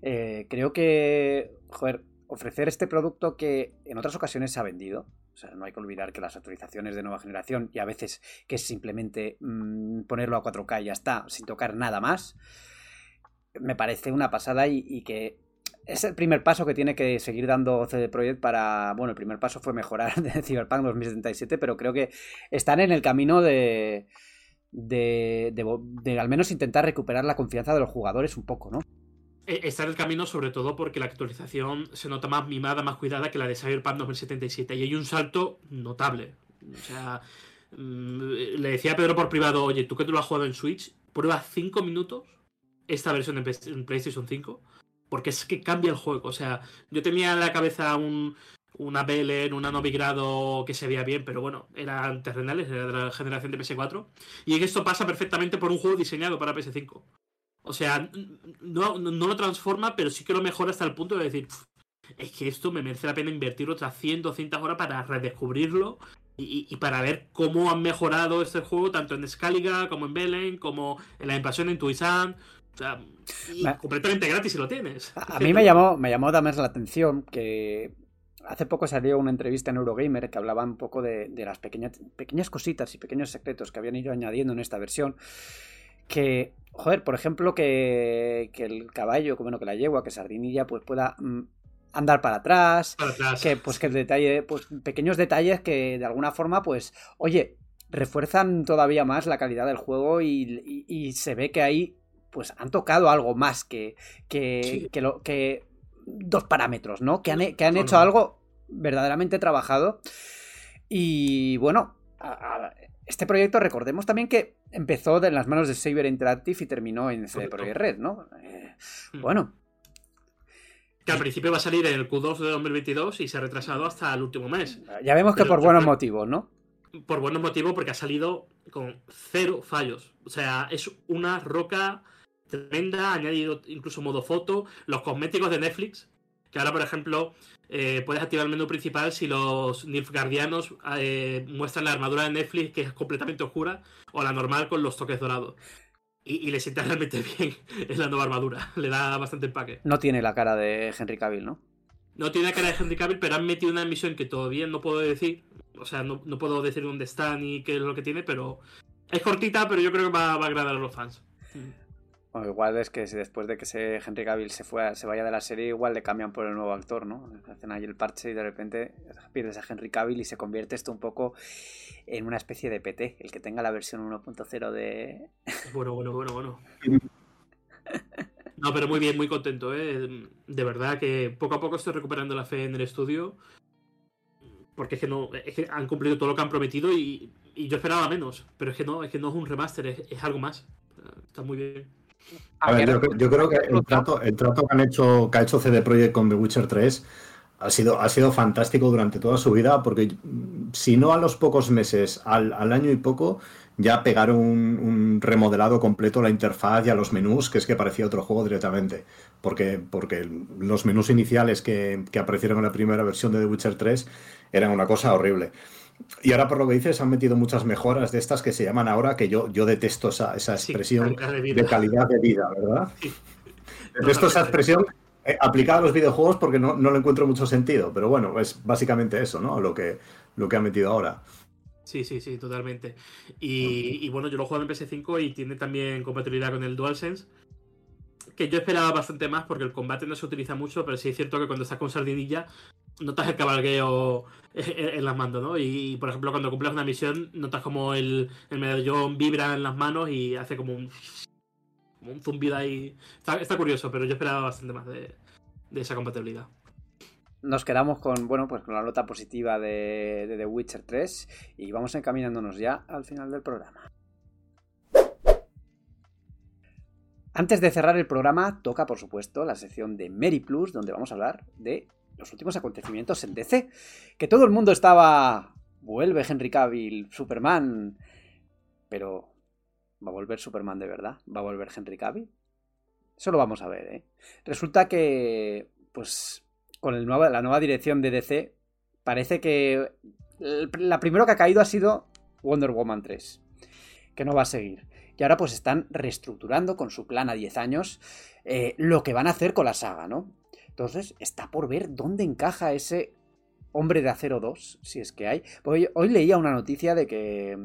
Eh, creo que, joder, ofrecer este producto que en otras ocasiones se ha vendido, o sea, no hay que olvidar que las actualizaciones de nueva generación y a veces que es simplemente mm, ponerlo a 4K y ya está, sin tocar nada más, me parece una pasada y, que es el primer paso que tiene que seguir dando CD Projekt para. Bueno, el primer paso fue mejorar [laughs] de Cyberpunk 2077, pero creo que están en el camino de, de, de, al menos intentar recuperar la confianza de los jugadores un poco, ¿no? Eh, está en el camino sobre todo porque la actualización se nota más mimada, más cuidada que la de Cyberpunk 2077 y hay un salto notable. O sea, mm, le decía a Pedro por privado, oye, tú que tú lo has jugado en Switch, prueba 5 minutos esta versión en PlayStation 5 porque es que cambia el juego. O sea, yo tenía en la cabeza un, una Belen, una Novigrado que se veía bien, pero bueno, eran terrenales, era de la generación de PS4. Y esto pasa perfectamente por un juego diseñado para PS5. O sea, no, lo transforma, pero sí que lo mejora hasta el punto de decir, es que esto me merece la pena invertir otras 100, 200 horas para redescubrirlo y, para ver cómo han mejorado este juego, tanto en Scaliga, como en Belen, como en la invasión en Tuisan. O sea, completamente gratis si lo tienes. A, mí me llamó, me llamó también la atención que hace poco salió una entrevista en Eurogamer que hablaba un poco de, de las pequeñas, pequeñas cositas y pequeños secretos que habían ido añadiendo en esta versión que, joder, por ejemplo, que, el caballo, bueno, que la yegua, que Sardinilla, pues pueda mm, andar para atrás, que pues que el detalle, pues pequeños detalles que de alguna forma, pues, oye, refuerzan todavía más la calidad del juego y, se ve que ahí, pues, han tocado algo más que, que, que, lo, que dos parámetros, ¿no? Que han, que han hecho algo verdaderamente trabajado. Y bueno, este proyecto, recordemos también que empezó en las manos de Saber Interactive y terminó en CD Projekt Red, ¿no? Eh, hmm. Bueno. Que al principio va a salir en el Q2 de 2022 y se ha retrasado hasta el último mes. Ya vemos que por buenos motivos, ¿no? Por buenos motivos, porque ha salido con cero fallos. O sea, es una roca tremenda, ha añadido incluso modo foto, los cosméticos de Netflix, que ahora, por ejemplo, eh, puedes activar el menú principal si los Nilfgaardianos eh, muestran la armadura de Netflix que es completamente oscura o la normal con los toques dorados. Y, le sienta [laughs] realmente bien es la nueva armadura. Le da bastante empaque. No tiene la cara de Henry Cavill, ¿no? No tiene la cara de Henry Cavill, pero han metido una misión que todavía no puedo decir. O sea, no, puedo decir dónde está ni qué es lo que tiene, pero es cortita, pero yo creo que va, va a agradar a los fans igual es que si después de que se Henry Cavill se, fue, se vaya de la serie, igual le cambian por el nuevo actor, ¿no? Hacen ahí el parche y de repente pierdes a Henry Cavill y se convierte esto un poco en una especie de PT, el que tenga la versión 1.0 de... Bueno, bueno, bueno, bueno. [laughs] No, pero muy bien, muy contento, ¿eh? De verdad que poco a poco estoy recuperando la fe en el estudio. Porque es que no, es que han cumplido todo lo que han prometido y, yo esperaba menos. Pero es que no, es que no es un remaster, es algo más. Está muy bien. A ver, yo, creo que el trato, el trato que han hecho, que ha hecho CD Projekt con The Witcher 3 ha sido, ha sido fantástico durante toda su vida, porque si no a los pocos meses, al, año y poco, ya pegaron un, remodelado completo a la interfaz y a los menús, que es que parecía otro juego directamente. Porque, porque los menús iniciales que, que aparecieron en la primera versión de The Witcher 3 eran una cosa horrible. Y ahora, por lo que dices, han metido muchas mejoras de estas que se llaman ahora, que yo, yo detesto esa, esa expresión de, calidad de vida, ¿verdad? Detesto esa expresión eh, aplicada a los videojuegos porque no, no le encuentro mucho sentido. Pero bueno, es básicamente eso, ¿no? Lo que, lo que han metido ahora. Sí, sí, sí, totalmente. Y, y bueno, yo lo juego en PS5 y tiene también compatibilidad con el DualSense que yo esperaba bastante más porque el combate no se utiliza mucho, pero sí es cierto que cuando estás con sardinilla notas el cabalgueo [laughs] en las manos, ¿no? Y, por ejemplo, cuando cumples una misión, notas como el, medallón vibra en las manos y hace como un, como un zumbido ahí. Está, curioso, pero yo esperaba bastante más de, esa compatibilidad. Nos quedamos con, bueno, pues con la nota positiva de, de The Witcher 3 y vamos encaminándonos ya al final del programa. Antes de cerrar el programa, toca por supuesto la sección de Mary Plus, donde vamos a hablar de los últimos acontecimientos en DC. Que todo el mundo estaba. Vuelve Henry Cavill, Superman. Pero. ¿Va a volver Superman de verdad? ¿Va a volver Henry Cavill? Eso lo vamos a ver, ¿eh? Resulta que. Pues. Con el la nueva dirección de DC. Parece que. La primera que ha caído ha sido Wonder Woman 3. Que no va a seguir. Y ahora pues están reestructurando con su plan a 10 años eh, lo que van a hacer con la saga, ¿no? Entonces está por ver dónde encaja ese hombre de acero 2, si es que hay. Hoy, hoy leía una noticia de que...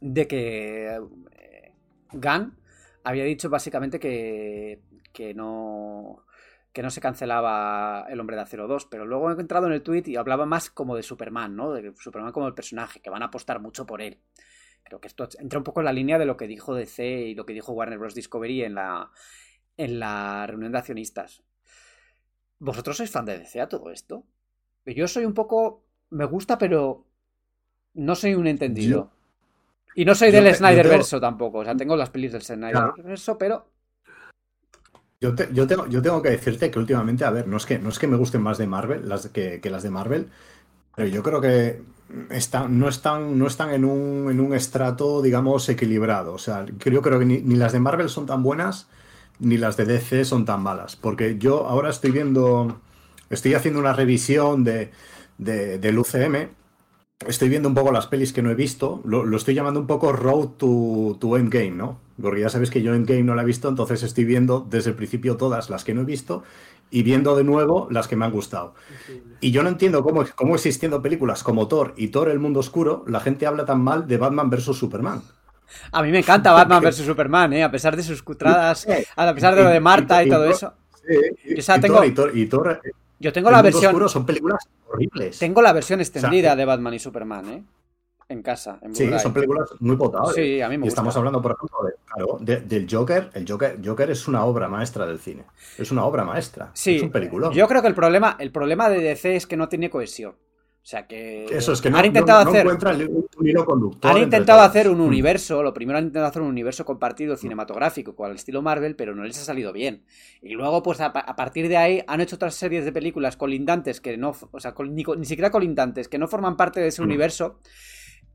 de que... Eh, Gunn había dicho básicamente que, que no que no se cancelaba el hombre de acero 2, pero luego he entrado en el tweet y hablaba más como de Superman, ¿no? De Superman como el personaje, que van a apostar mucho por él. Creo que esto entra un poco en la línea de lo que dijo DC y lo que dijo Warner Bros. Discovery en la, en la reunión de accionistas. ¿Vosotros sois fan de DC a todo esto? Yo soy un poco. Me gusta, pero. No soy un entendido. y no soy del Snyder verso tampoco. O sea, tengo las pelis del Snyder verso, pero. Yo, yo, tengo, yo tengo que decirte que últimamente, a ver, no es que, no es que me gusten más de Marvel las que, que las de Marvel, pero yo creo que están, no están, no están en, un, en un estrato, digamos, equilibrado. O sea, yo creo que ni, las de Marvel son tan buenas, ni las de DC son tan malas. Porque yo ahora estoy viendo, estoy haciendo una revisión de, del UCM. Estoy viendo un poco las pelis que no he visto. Lo, estoy llamando un poco Road to, to Endgame, ¿no? Porque ya sabes que yo Endgame no la he visto, entonces estoy viendo desde el principio todas las que no he visto y viendo de nuevo las que me han gustado. Y yo no entiendo cómo, cómo existiendo películas como Thor y Thor el mundo oscuro, la gente habla tan mal de Batman vs. Superman. A mí me encanta [laughs] Batman vs. Superman, ¿eh? a pesar de sus cutradas, a pesar de lo de Marta y, todo eso. y, Thor, yo tengo la versión... Oscuro son películas horribles. Tengo la versión extendida de Batman y Superman, ¿eh? En casa. En sí, son películas muy potables. Sí, a mí me y estamos hablando, por ejemplo, del Joker. El Joker. Joker es una obra maestra del cine. Es una obra maestra. Sí, es un peliculón. Yo creo que el problema, el problema de DC es que no tiene cohesión. O sea que. Eso es que no, han intentado hacer, un hilo conductor. Han intentado hacer un mm. universo. Lo primero han intentado hacer un universo compartido cinematográfico con el estilo Marvel, pero no les ha salido bien. Y luego, pues a, partir de ahí, han hecho otras series de películas colindantes que no. O sea, ni, ni, siquiera colindantes, que no forman parte de ese mm. universo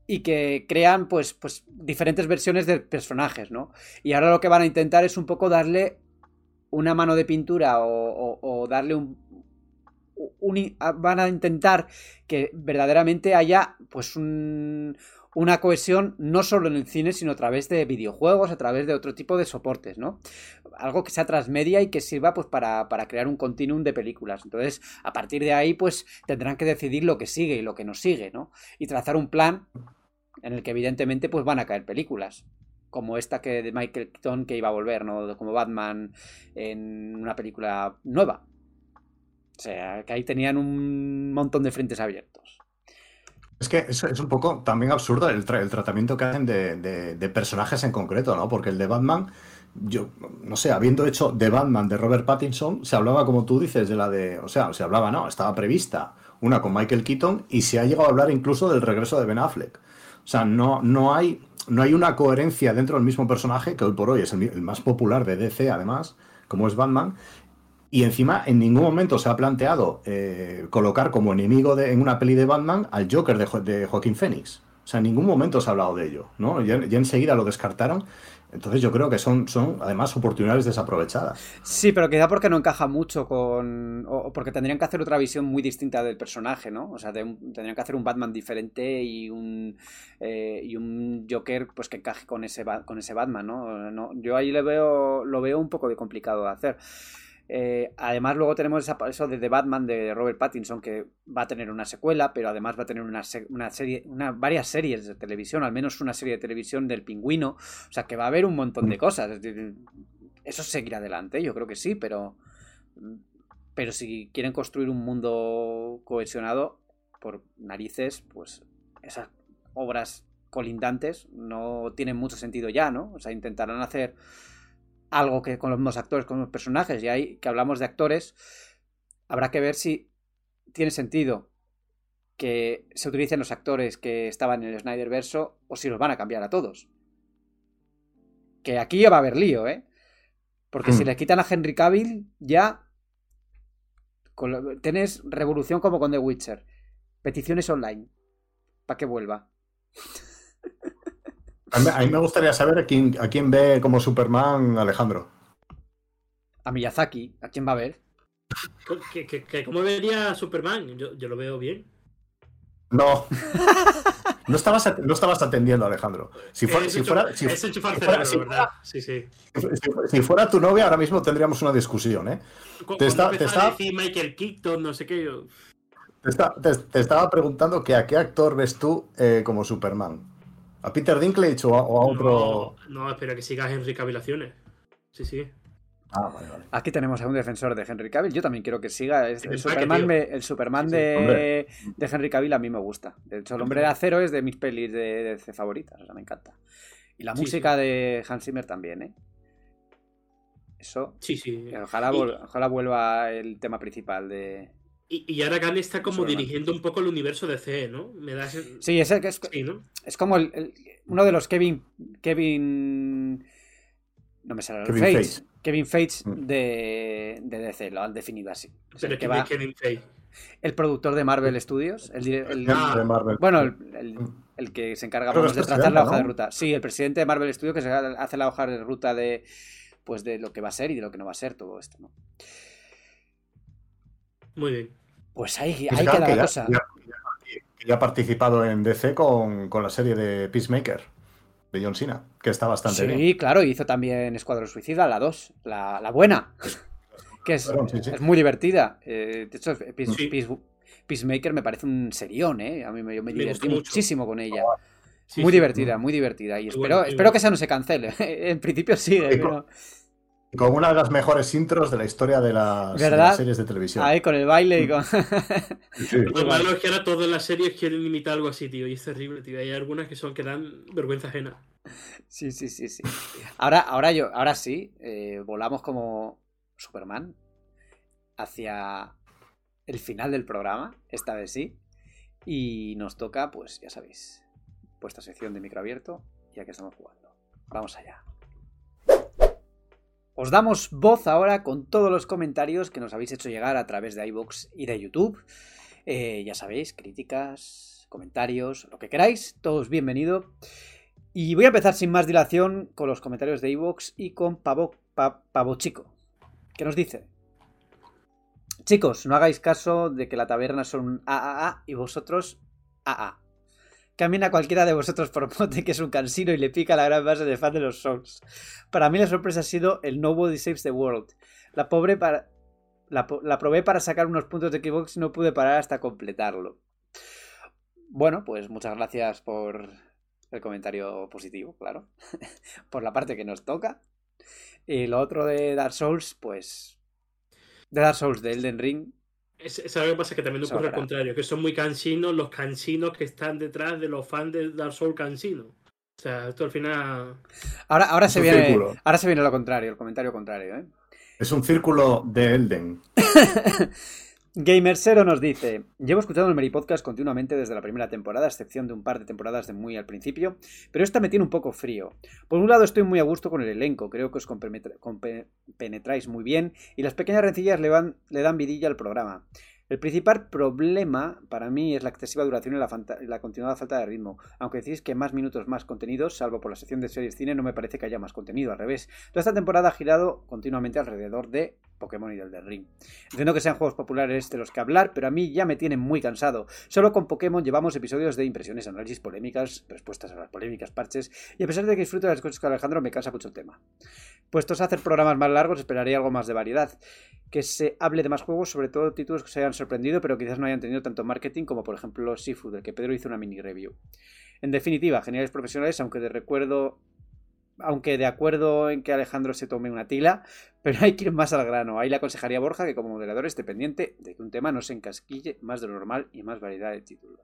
y que crean pues, pues diferentes versiones de personajes, ¿no? Y ahora lo que van a intentar es un poco darle una mano de pintura o, darle un, van a intentar que verdaderamente haya pues un, una cohesión no solo en el cine, sino a través de videojuegos, a través de otro tipo de soportes, ¿no? Algo que sea transmedia y que sirva pues para, para crear un continuum de películas. Entonces, a partir de ahí, pues tendrán que decidir lo que sigue y lo que no sigue, ¿no? Y trazar un plan en el que evidentemente pues van a caer películas como esta que de Michael Keaton que iba a volver, ¿no? Como Batman en una película nueva. O sea, que ahí tenían un montón de frentes abiertos. Es que es, un poco también absurdo el, tratamiento que hacen de, personajes en concreto, ¿no? Porque el de Batman, yo no sé, habiendo hecho de Batman de Robert Pattinson, se hablaba, como tú dices, de la de. O sea, se hablaba, no, estaba prevista una con Michael Keaton y se ha llegado a hablar incluso del regreso de Ben Affleck. O sea, no, no hay. no hay una coherencia dentro del mismo personaje, que hoy por hoy es el, más popular de DC, además, como es Batman. Y encima, en ningún momento se ha planteado eh, colocar como enemigo de, en una peli de Batman al Joker de, de Joaquín Phoenix. O sea, en ningún momento se ha hablado de ello, ¿no? Ya, enseguida lo descartaron. Entonces yo creo que son, son además oportunidades desaprovechadas. Sí, pero quizá porque no encaja mucho con... o porque tendrían que hacer otra visión muy distinta del personaje, ¿no? O sea, tendrían que hacer un Batman diferente y un, eh, y un Joker pues que encaje con ese, con ese Batman, ¿no? no yo ahí le veo, lo veo un poco de complicado de hacer. Eh, además, luego tenemos eso de The Batman de Robert Pattinson, que va a tener una secuela, pero además va a tener una, serie, una, varias series de televisión, al menos una serie de televisión del pingüino. O sea, que va a haber un montón de cosas. Eso seguirá adelante, yo creo que sí, pero. Pero si quieren construir un mundo cohesionado, por narices, pues esas obras colindantes no tienen mucho sentido ya, ¿no? O sea, intentarán hacer algo que con los mismos actores, con los personajes, y ahí que hablamos de actores, habrá que ver si tiene sentido que se utilicen los actores que estaban en el Snyder verso o si los van a cambiar a todos. Que aquí ya va a haber lío, ¿eh? Porque si hmm. le quitan a Henry Cavill, ya tenés revolución como con The Witcher. Peticiones online. Para que vuelva. A mí, me gustaría saber a quién, a quién ve como Superman Alejandro. A Miyazaki, ¿a quién va a ver? cómo vería Superman? Yo, lo veo bien. No. [laughs] No estabas, no estabas atendiendo, Alejandro. Si fuera, si fuera, si, ¿verdad? Sí, sí. Si, fuera tu novia, ahora mismo tendríamos una discusión, ¿eh? Te, está, te estaba, decir Michael Keaton, no sé qué. Te, estaba preguntando que a qué actor ves tú eh, como Superman. ¿A Peter Dinklage o a, otro.? No, espera que sigas Henry Cavillaciones. Sí, sí. Ah, vale, vale. Aquí tenemos a un defensor de Henry Cavill. Yo también quiero que siga. El, Superman, el Superman de, de, Henry Cavill a mí me gusta. De hecho, el hombre de acero es de mis pelis de, de favoritas. O sea, me encanta. Y la música de Hans Zimmer también, ¿eh? Eso. Sí, sí. Ojalá, ojalá vuelva el tema principal de, y, ahora Gunn está como dirigiendo un poco el universo de C, ¿no? Me da Sí, es, que es, es como el, uno de los Kevin. Kevin. No me sale Kevin Fates. Kevin Fates mm. de, de DC, lo han definido así. Pero que va, Kevin Feige. El productor de Marvel Studios. El, ah. de Marvel. Bueno, el, que se encarga de trazar la hoja de ruta. Sí, el presidente de Marvel Studios que se hace la hoja de ruta de, pues, de lo que va a ser y de lo que no va a ser todo esto, ¿no? Muy bien. Pues ahí, ahí queda la cosa. Ya, ha participado en DC con, la serie de Peacemaker de John Cena, que está bastante bien. Sí, claro, hizo también Escuadrón Suicida, la 2, la, buena, [laughs] que es, es muy divertida. Eh, de hecho, Peacemaker me parece un serión, ¿eh? A mí me, yo me, divertí muchísimo con ella. muy divertida, muy divertida. Y espero, espero que esa no se cancele. [laughs] en principio sí, pero... Con una de las mejores intros de la historia de las, series de televisión. Ahí con el baile y con. Lo malo es que ahora todas las series quieren imitar algo así, tío. Y es terrible, tío. Hay algunas que son que dan vergüenza ajena. Sí, sí, sí, sí. Ahora, ahora yo, ahora sí, eh, volamos como Superman hacia el final del programa, esta vez sí. Y nos toca, pues, ya sabéis, vuestra sección de micro abierto, ya que estamos jugando. Vamos allá. Os damos voz ahora con todos los comentarios que nos habéis hecho llegar a través de iVoox y de YouTube. Eh, ya sabéis, críticas, comentarios, lo que queráis, todos bienvenido. Y voy a empezar sin más dilación con los comentarios de iVoox y con Pavo, Chico, que nos dice. Chicos, no hagáis caso de que la taberna son un AAA y vosotros AA. Camina cualquiera de vosotros por mote que es un cansino y le pica la gran base de fan de los Souls. Para mí la sorpresa ha sido el Nobody Saves the World. La pobre para... La, probé para sacar unos puntos de Xbox y no pude parar hasta completarlo. Bueno, pues muchas gracias por el comentario positivo, claro. [laughs] por la parte que nos toca. Y lo otro de Dark Souls, pues... De Dark Souls, de Elden Ring, es, algo que pasa que también ocurre al contrario, que son muy cansinos los cansinos que están detrás de los fans de Dark Souls cansinos. O sea, esto al final. Ahora, ahora, se, viene, ahora se viene lo contrario, el comentario contrario, ¿eh? Es un círculo de Elden. [laughs] Gamersero nos dice: Llevo escuchando el Meri Podcast continuamente desde la primera temporada, a excepción de un par de temporadas de muy al principio, pero esta me tiene un poco frío. Por un lado, estoy muy a gusto con el elenco, creo que os penetráis muy bien y las pequeñas rencillas le, le dan vidilla al programa. El principal problema para mí es la excesiva duración y la, continuada falta de ritmo. Aunque decís que más minutos, más contenidos, salvo por la sección de series cine, no me parece que haya más contenido. Al revés, toda esta temporada ha girado continuamente alrededor de Pokémon y del del Ring. Entiendo que sean juegos populares de los que hablar, pero a mí ya me tienen muy cansado. Solo con Pokémon llevamos episodios de impresiones, análisis, polémicas, respuestas a las polémicas, parches, y a pesar de que disfruto de las cosas con Alejandro, me cansa mucho el tema. Puestos a hacer programas más largos, esperaría algo más de variedad que se hable de más juegos, sobre todo títulos que se hayan sorprendido, pero quizás no hayan tenido tanto marketing como por ejemplo Seafood, del que Pedro hizo una mini review. En definitiva, geniales profesionales, aunque de recuerdo aunque de acuerdo en que Alejandro se tome una tila, [laughs] pero hay que ir más al grano. Ahí le aconsejaría a Borja que como moderador esté pendiente de que un tema no se encasquille más de lo normal y más variedad de títulos.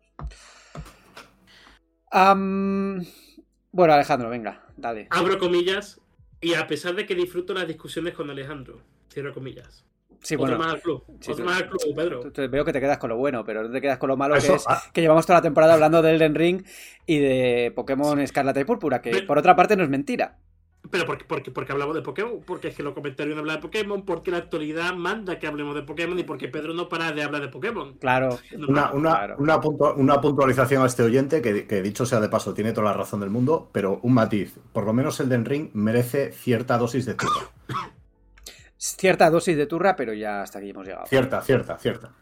Bueno, Alejandro, venga, dale. Abro comillas y a pesar de que disfruto las discusiones con Alejandro, cierro comillas. Sí, bueno. más al club. más al club, Pedro. veo que te quedas con lo bueno, pero no te quedas con lo malo que es ah. que llevamos toda la temporada hablando de Elden Ring y de Pokémon Escarlata y Púrpura, que por otra parte no es mentira. Pero porque, porque, porque hablamos de Pokémon, porque es que los comentarios no hablan de Pokémon, porque la actualidad manda que hablemos de Pokémon y porque Pedro no para de hablar de Pokémon. Claro. una, una, una, puntualización a este oyente, que, que, dicho sea de paso, tiene toda la razón del mundo, pero un matiz. Por lo menos Elden Ring merece cierta dosis de turra. cierta dosis de turra, pero ya hasta aquí hemos llegado. Cierta, cierta, cierta.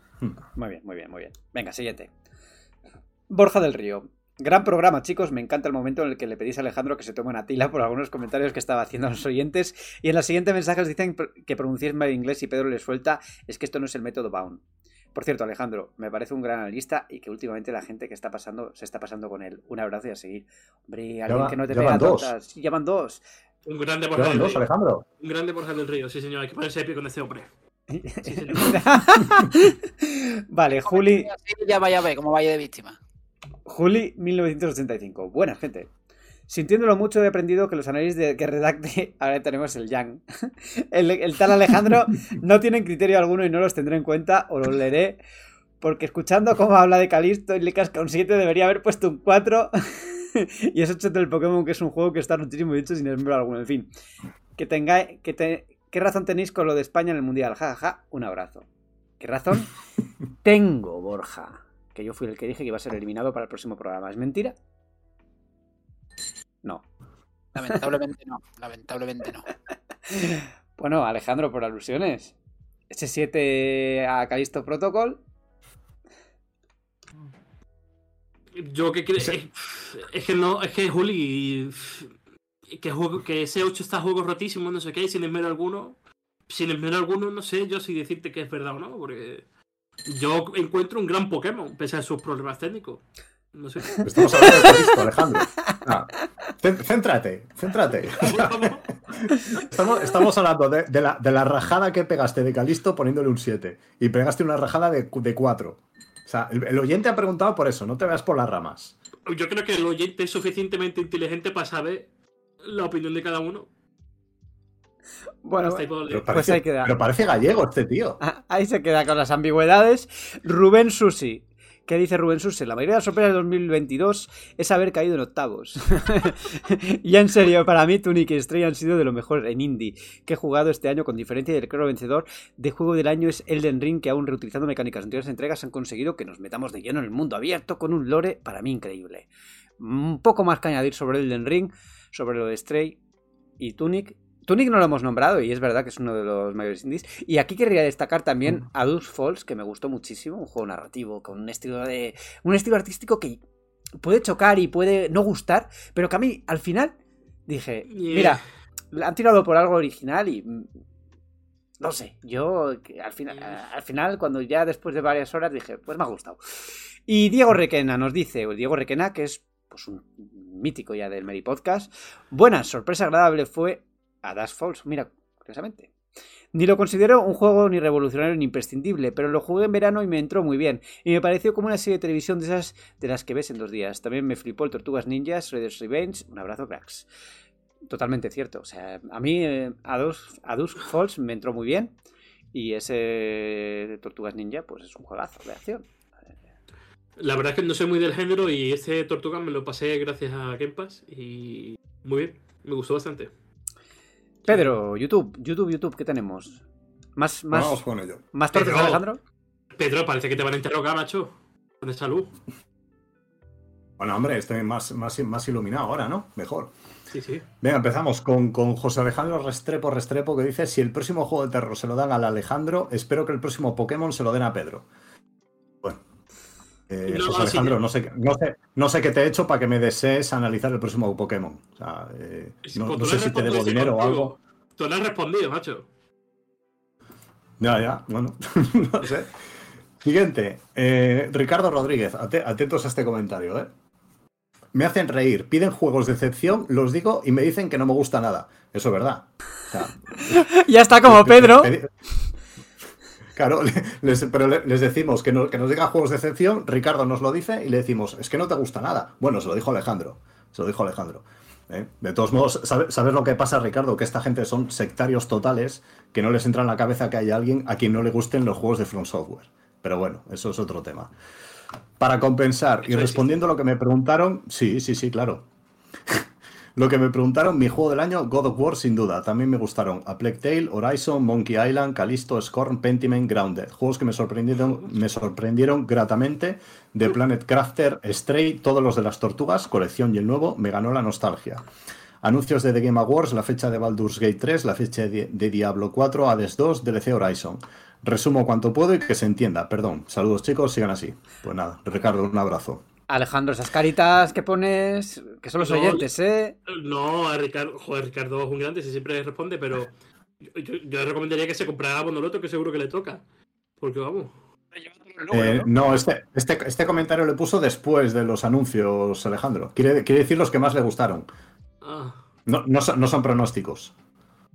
Muy bien, muy bien, muy bien. Venga, siguiente. Borja del Río. Gran programa, chicos. Me encanta el momento en el que le pedís a Alejandro que se tome una tila por algunos comentarios que estaba haciendo a los oyentes. Y en la siguiente mensaje os dicen que pronunciéis mal inglés y Pedro le suelta. Es que esto no es el método Bound. Por cierto, Alejandro, me parece un gran analista y que últimamente la gente que está pasando se está pasando con él. Un abrazo y a seguir. Hombre, alguien que no te pega dos. Llevan dos. Un grande por del Río. Alejandro. Un grande por del Río, sí señor. Hay que ponerse épico con este hombre. [laughs] vale, Juli. ya vaya a ver cómo vaya de víctima. Juli 1985. Buena gente. Sintiéndolo mucho he aprendido que los análisis de que redacte, [laughs] ahora tenemos el Yang, [laughs] el, tal Alejandro [laughs] no tienen criterio alguno y no los tendré en cuenta o los leeré porque escuchando cómo habla de Calisto y le casca un 7 debería haber puesto un 4 y es 8 del Pokémon que es un juego que está muchísimo dicho sin ejemplo alguno. En fin, que tengáis, que ¿qué razón tenéis con lo de España en el Mundial? Ja, ja, ja, un abrazo. ¿Qué razón? Tengo, Borja que yo fui el que dije que iba a ser eliminado para el próximo programa. ¿Es mentira? No. Lamentablemente no, [laughs] lamentablemente no. Bueno, Alejandro, por alusiones. Ese 7 a Calisto Protocol. Yo que creo. Es, que no, es que Juli. Que, juego, que ese 8 está juego rotísimo, no sé qué, sin esmero alguno. Sin esmero alguno, no sé yo si decirte que es verdad o no, porque. Yo encuentro un gran Pokémon, pese a sus problemas técnicos. No sé. [laughs] Estamos hablando de esto, Alejandro. Ah, céntrate, céntrate. [laughs] Estamos, estamos hablando de, la, de, la, rajada que pegaste de Calisto poniéndole un 7. Y pegaste una rajada de, de 4. O sea, el, oyente ha preguntado por eso, no te veas por las ramas. Yo creo que el oyente es suficientemente inteligente para saber la opinión de cada uno. Bueno, pero parece, pues Pero parece gallego este tío. Ah, ahí se queda con las ambigüedades. Rubén Susi. ¿Qué dice Rubén Susi? La mayoría de las sorpresas de 2022 es haber caído en octavos. [laughs] y en serio, para mí Tunic y Stray han sido de lo mejor en indie que he jugado este año con diferencia del claro vencedor de juego del año es Elden Ring que aún reutilizando mecánicas de anteriores entregas han conseguido que nos metamos de lleno en el mundo abierto con un lore para mí increíble. Un poco más que añadir sobre Elden Ring, sobre lo de Stray y Tunic Tunic no lo hemos nombrado y es verdad que es uno de los mayores indies. Y aquí querría destacar también mm. Adult Falls, que me gustó muchísimo, un juego narrativo con un estilo de un estilo artístico que puede chocar y puede no gustar, pero que a mí al final dije, mira, han tirado por algo original y mm, no sé, yo al final, al final cuando ya después de varias horas dije, pues me ha gustado. Y Diego Requena nos dice, Diego Requena, que es pues un mítico ya del Meri Podcast, buena, sorpresa agradable fue a Dash Falls. Mira, curiosamente. Ni lo considero un juego ni revolucionario ni imprescindible, pero lo jugué en verano y me entró muy bien. Y me pareció como una serie de televisión de esas de las que ves en dos días. También me flipó el Tortugas Ninjas, Raiders Revenge. Un abrazo, cracks. Totalmente cierto. O sea, a mí eh, a, dos, a Falls me entró muy bien. Y ese Tortugas Ninja, pues es un juegazo de acción. La verdad es que no soy muy del género y este Tortuga me lo pasé gracias a Game y muy bien, me gustó bastante. Pedro, YouTube, YouTube, YouTube, ¿qué tenemos? ¿Más, más, Vamos con ello. ¿más tortas, Pedro. Alejandro? Pedro, parece que te van a interrogar, macho. De salud. Bueno, hombre, estoy más, más, más iluminado ahora, ¿no? Mejor. Sí, sí. Venga, empezamos con, con José Alejandro Restrepo Restrepo que dice: Si el próximo juego de terror se lo dan al Alejandro, espero que el próximo Pokémon se lo den a Pedro. Eh, No, José Alejandro, no sé, no, sé, no sé qué te he hecho para que me desees analizar el próximo Pokémon. O sea, eh, no, Pues no sé si te debo dinero o algo. Tú le has respondido, macho. Ya, ya, bueno, [laughs] no sé. Siguiente, eh, Ricardo Rodríguez, ate- atentos a este comentario, ¿eh? Me hacen reír, piden juegos de excepción, los digo y me dicen que no me gusta nada. Eso es verdad. O sea, [laughs] Ya está como Pedro. Claro, [laughs] les- pero le- les decimos que, no- que nos diga juegos de excepción, Ricardo nos lo dice y le decimos, es que no te gusta nada. Bueno, se lo dijo Alejandro, se lo dijo Alejandro. ¿eh? De todos modos, ¿sabe- ¿sabes lo que pasa, Ricardo? Que esta gente son sectarios totales, que no les entra en la cabeza que hay alguien a quien no le gusten los juegos de From Software. Pero bueno, eso es otro tema. Para compensar, y respondiendo a lo que me preguntaron, sí, sí, sí, claro. Lo que me preguntaron, mi juego del año, God of War, sin duda. También me gustaron A Plague Tale, Horizon, Monkey Island, Callisto, Scorn, Pentiment, Grounded. Juegos que me sorprendieron, me sorprendieron gratamente. The Planet Crafter, Stray, todos los de las tortugas, colección y el nuevo, me ganó la nostalgia. Anuncios de The Game Awards, la fecha de Baldur's Gate 3, la fecha de, Diablo 4, Hades 2, DLC Horizon. Resumo cuanto puedo y que se entienda. Perdón. Saludos chicos, sigan así. Pues nada, Ricardo, un abrazo. Alejandro, esas caritas que pones, que son los No, oyentes, ¿eh? No, a Ricardo, joder, Ricardo es un grande, si siempre responde, pero yo, yo- yo le recomendaría que se comprara Bonoloto, que seguro que le toca. Porque vamos. Eh, no, este, este, este comentario le puso después de los anuncios, Alejandro. Quiere, quiere decir los que más le gustaron. Ah, No, no, son, no son pronósticos.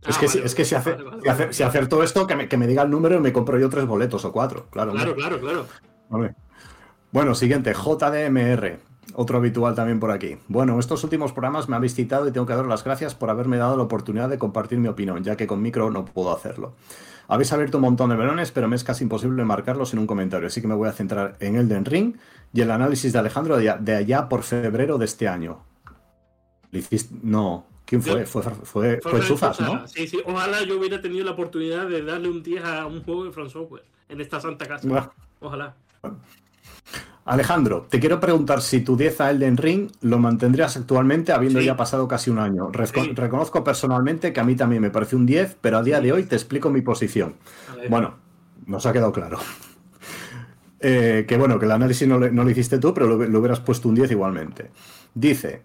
es Ah, que, si, vale, es que si, hace, vale, vale, si, hace- vale. si acertó esto, que me, que me diga el número y me compro yo tres boletos o cuatro. Claro, claro, hombre. claro, claro. Vale. Bueno, siguiente, JDMR. Otro habitual también por aquí. Bueno, estos últimos programas me habéis citado y tengo que dar las gracias por haberme dado la oportunidad de compartir mi opinión, ya que con micro no puedo hacerlo. Habéis abierto un montón de melones, pero me es casi imposible marcarlos en un comentario, así que me voy a centrar en Elden Ring y el análisis de Alejandro de, allá por febrero de este año. No. ¿Quién fue? Fue, fue, Chufas, ¿no? Sí, sí. Ojalá yo hubiera tenido la oportunidad de darle un 10 a un juego de From Software en esta santa casa. Ojalá. Alejandro, te quiero preguntar si tu 10 a Elden Ring lo mantendrías actualmente habiendo Sí. ya pasado casi un año. Reco- Sí. Reconozco personalmente que a mí también me parece un 10, pero a día de hoy te explico mi posición. Bueno, nos ha quedado claro. [laughs] Eh, que bueno, que el análisis no, le- no lo hiciste tú, pero lo, lo hubieras puesto un 10 igualmente. Dice,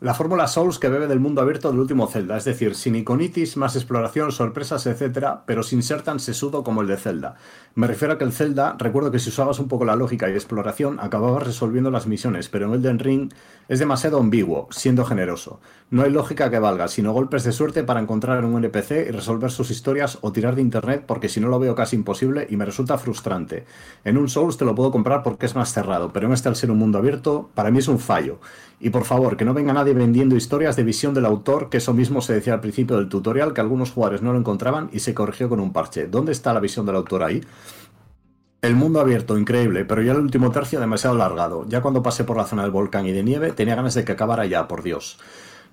la fórmula Souls que bebe del mundo abierto del último Zelda, es decir, sin iconitis, más exploración, sorpresas, etcétera, pero sin ser tan sesudo como el de Zelda. Me refiero a que el Zelda, recuerdo que si usabas un poco la lógica y exploración, acababas resolviendo las misiones, pero en Elden Ring es demasiado ambiguo, siendo generoso. No hay lógica que valga, sino golpes de suerte para encontrar un NPC y resolver sus historias o tirar de internet, porque si no lo veo casi imposible y me resulta frustrante. En un Souls te lo puedo comprar porque es más cerrado, pero en este al ser un mundo abierto, para mí es un fallo. Y por favor, que no venga nadie vendiendo historias de visión del autor, que eso mismo se decía al principio del tutorial, que algunos jugadores no lo encontraban y se corrigió con un parche. ¿Dónde está la visión del autor ahí? El mundo abierto, increíble, pero ya el último tercio demasiado largado. Ya cuando pasé por la zona del volcán y de nieve, tenía ganas de que acabara ya, por Dios.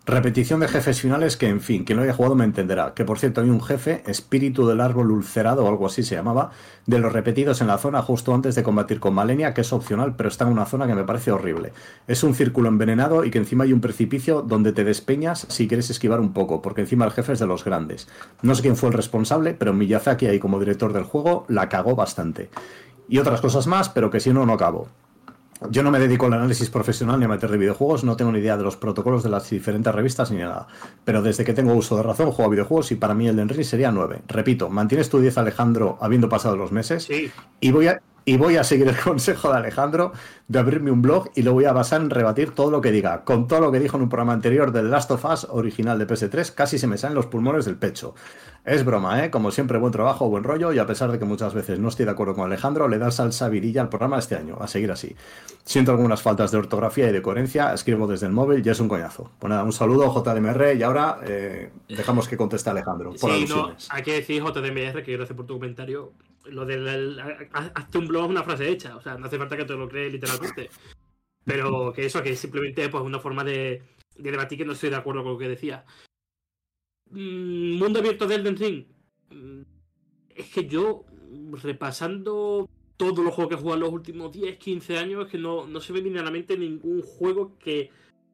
Repetición de jefes finales que, en fin, quien lo haya jugado me entenderá. Que por cierto hay un jefe, espíritu del árbol ulcerado o algo así se llamaba, de los repetidos en la zona justo antes de combatir con Malenia, que es opcional, pero está en una zona que me parece horrible. Es un círculo envenenado y que encima hay un precipicio donde te despeñas si quieres esquivar un poco, porque encima el jefe es de los grandes. No sé quién fue el responsable, pero Miyazaki ahí como director del juego la cagó bastante. Y otras cosas más, pero que si no, no acabo. Yo no me dedico al análisis profesional ni a meter de videojuegos, no tengo ni idea de los protocolos de las diferentes revistas ni nada. Pero desde que tengo uso de razón juego a videojuegos y para mí el Ring sería 9. Repito, mantienes tu 10 Alejandro habiendo pasado los meses Sí. y voy a, y voy a seguir el [laughs] consejo de Alejandro de abrirme un blog y lo voy a basar en rebatir todo lo que diga. Con todo lo que dijo en un programa anterior del Last of Us original de PS3, casi se me salen los pulmones del pecho. Es broma, ¿eh? Como siempre, buen trabajo, buen rollo y a pesar de que muchas veces no estoy de acuerdo con Alejandro, le da salsa virilla al programa este año. A seguir así. Siento algunas faltas de ortografía y de coherencia, escribo desde el móvil y es un coñazo. Pues nada, un saludo JDMR y ahora eh, dejamos que conteste Alejandro. Por sí, no, hay que decir JDMR que gracias por tu comentario lo del hazte un blog es una frase hecha, o sea, no hace falta que te lo crees literalmente. Pero que eso, que simplemente pues una forma de, de debatir que no estoy de acuerdo con lo que decía. Mm, mundo abierto de Elden Ring. Mm, es que yo, repasando todos los juegos que he jugado en los últimos 10, 15 años, es que no, no se me viene a la mente ningún juego que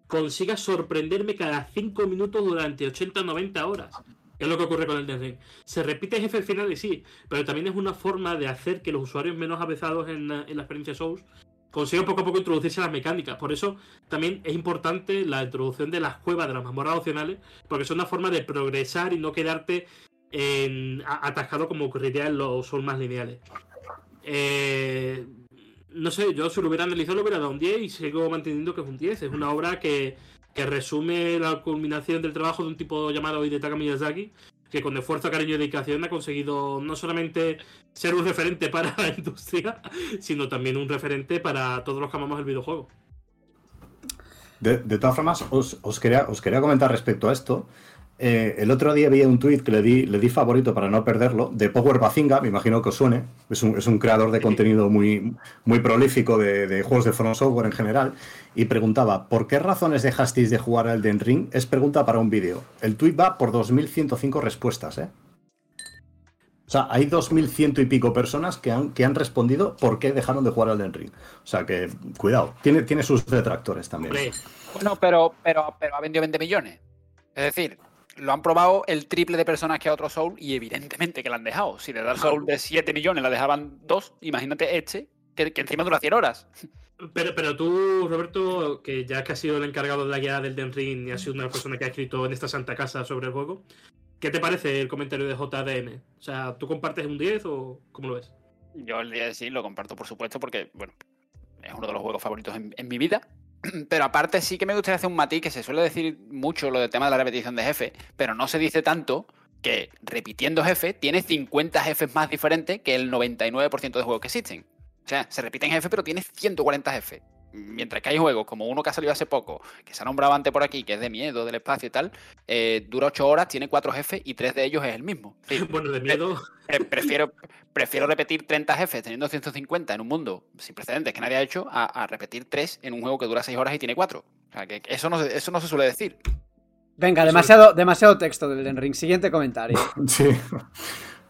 consiga sorprenderme cada 5 minutos durante 80 90 horas es lo que ocurre con el Ring. Se repite jefe final y sí, pero también es una forma de hacer que los usuarios menos avezados en, la experiencia Souls consigan poco a poco introducirse a las mecánicas. Por eso también es importante la introducción de las cuevas, de las mazmorras opcionales, porque es una forma de progresar y no quedarte atascado como ocurriría en los Souls más lineales. Eh, no sé, yo si lo hubiera analizado lo hubiera dado un 10 y sigo manteniendo que es un 10. Es una obra que que resume la culminación del trabajo de un tipo llamado Hidetaka Miyazaki, que con esfuerzo, cariño y dedicación ha conseguido no solamente ser un referente [laughs] para la industria, sino también un referente para todos los que amamos el videojuego. De, todas formas, os, quería, os quería comentar respecto a esto. Eh, el otro día vi un tweet que le di, le di favorito para no perderlo, de Power Bazinga, me imagino que os suene. Es un, es un creador de contenido muy, muy prolífico de, juegos de From Software en general. Y preguntaba, ¿por qué razones dejasteis de jugar al Den Ring? Es pregunta para un vídeo. El tweet va por 2.105 respuestas, ¿eh? O sea, hay 2.100 y pico personas que han, que han respondido por qué dejaron de jugar al Den Ring. O sea que, cuidado, tiene, tiene sus detractores también. Bueno, pero, pero, pero ha vendido 20 millones. Es decir, lo han probado el triple de personas que a otro Soul y evidentemente que la han dejado. Si de dar Soul de 7 millones la dejaban 2, imagínate este, que, encima dura 100 horas. Pero, pero tú, Roberto, que ya que has sido el encargado de la guía del Den Ring y has sido una persona que ha escrito en esta santa casa sobre el juego, ¿qué te parece el comentario de JDM? O sea, ¿tú compartes un 10 o cómo lo ves? Yo el 10 sí lo comparto, por supuesto, porque, bueno, es uno de los juegos favoritos en mi vida. [clears throat] Pero aparte sí que me gustaría hacer un matiz que se suele decir mucho lo del tema de la repetición de jefe, pero no se dice tanto que repitiendo jefe tiene 50 jefes más diferentes que el 99% de juegos que existen. O sea, se repiten jefes, pero tiene 140 jefes. Mientras que hay juegos como uno que ha salido hace poco, que se ha nombrado antes por aquí, que es de miedo, del espacio y tal, eh, dura 8 horas, tiene 4 jefes y 3 de ellos es el mismo. [laughs] bueno, de miedo. prefiero, prefiero repetir 30 jefes teniendo 150 en un mundo sin precedentes que nadie ha hecho a, repetir 3 en un juego que dura 6 horas y tiene 4. O sea, que eso no, eso no se suele decir. Venga, demasiado, demasiado texto del Den Ring. Siguiente comentario. [laughs] Sí.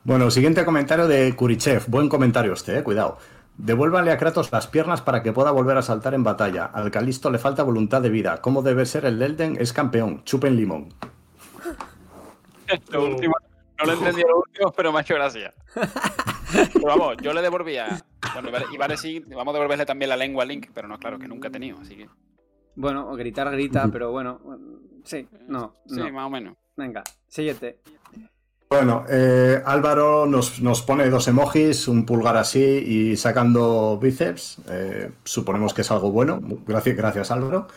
Bueno, siguiente comentario de Kurichev. Buen comentario este, eh, cuidado. Devuélvanle a Kratos las piernas para que pueda volver a saltar en batalla. Al Calisto le falta voluntad de vida. ¿Cómo debe ser el Elden? Es campeón. Chupen limón. Último, no lo entendí lo último, pero me ha hecho gracia. Pero vamos, yo le devolvía. Bueno, y vale, sí, vamos a devolverle también la lengua a Link, pero no, claro, que nunca he tenido, así que. Bueno, gritar grita, pero bueno. Sí, no. Sí, más o menos. Venga, siguiente. Bueno, eh, Álvaro nos, pone dos emojis, un pulgar así y sacando bíceps. Eh, suponemos que es algo bueno. Gracias, gracias Álvaro.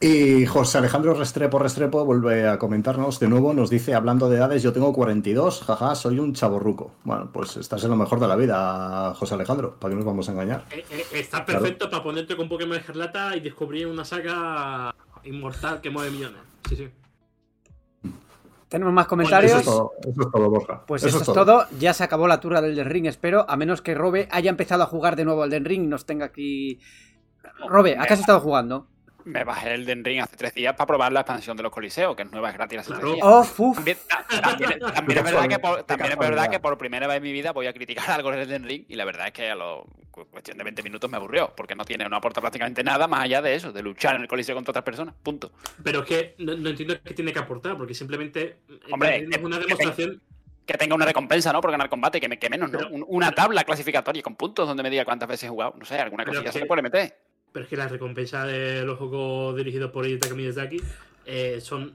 Y José Alejandro Restrepo Restrepo vuelve a comentarnos de nuevo, nos dice, hablando de edades, yo tengo 42, jaja, soy un chaborruco. Bueno, pues estás en lo mejor de la vida, José Alejandro, ¿para qué nos vamos a engañar? Eh, está perfecto para ponerte con Pokémon Escarlata y descubrir una saga inmortal que mueve millones. Sí, sí. Tenemos más comentarios. eso, es todo, Borja. Pues eso, es todo. Ya se acabó la turra del Den Ring, espero. A menos que Robe haya empezado a jugar de nuevo al Den Ring y nos tenga aquí. Robe, ¿a qué has estado jugando? Me bajé el Den Ring hace tres días para probar la expansión de los Coliseos, que es nueva, es gratis hace tres días. Oh, también, es verdad, que por, también es verdad que por primera vez en mi vida voy a criticar [laughs] algo del Den Ring y la verdad es que a lo cuestión de 20 minutos me aburrió, porque no tiene, no aporta prácticamente nada más allá de eso, de luchar en el Coliseo contra otras personas, punto. Pero es que no, entiendo qué tiene que aportar, porque simplemente Hombre, es una demostración... Que, tenga una recompensa, ¿no? Por ganar combate, que, me, que menos, ¿no? una tabla clasificatoria con puntos donde me diga cuántas veces he jugado. No sé, alguna cosilla se le puede meter. Pero es que las recompensas de los juegos dirigidos por Hidetaka Miyazaki eh, son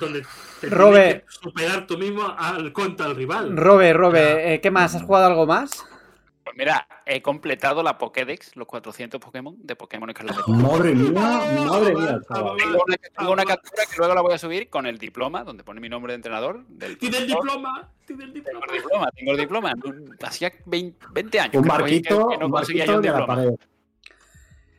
donde te tienes que superar tú mismo al contra el rival. Robe, Robe, eh, ¿qué más? ¿Has jugado algo más? Pues mira, he completado la Pokédex, los 400 Pokémon de Pokémon Escarlata. Madre mía, madre mía, Ah, chaval. Tengo una, tengo una captura que luego la voy a subir con el diploma, donde pone mi nombre de entrenador. Del ¡Tiene el diploma! ¡Tiene el Tengo diploma! el diploma, tengo el diploma. Hacía 20, 20 años Un marquito, que- no un conseguía yo marquito de la diploma. pared.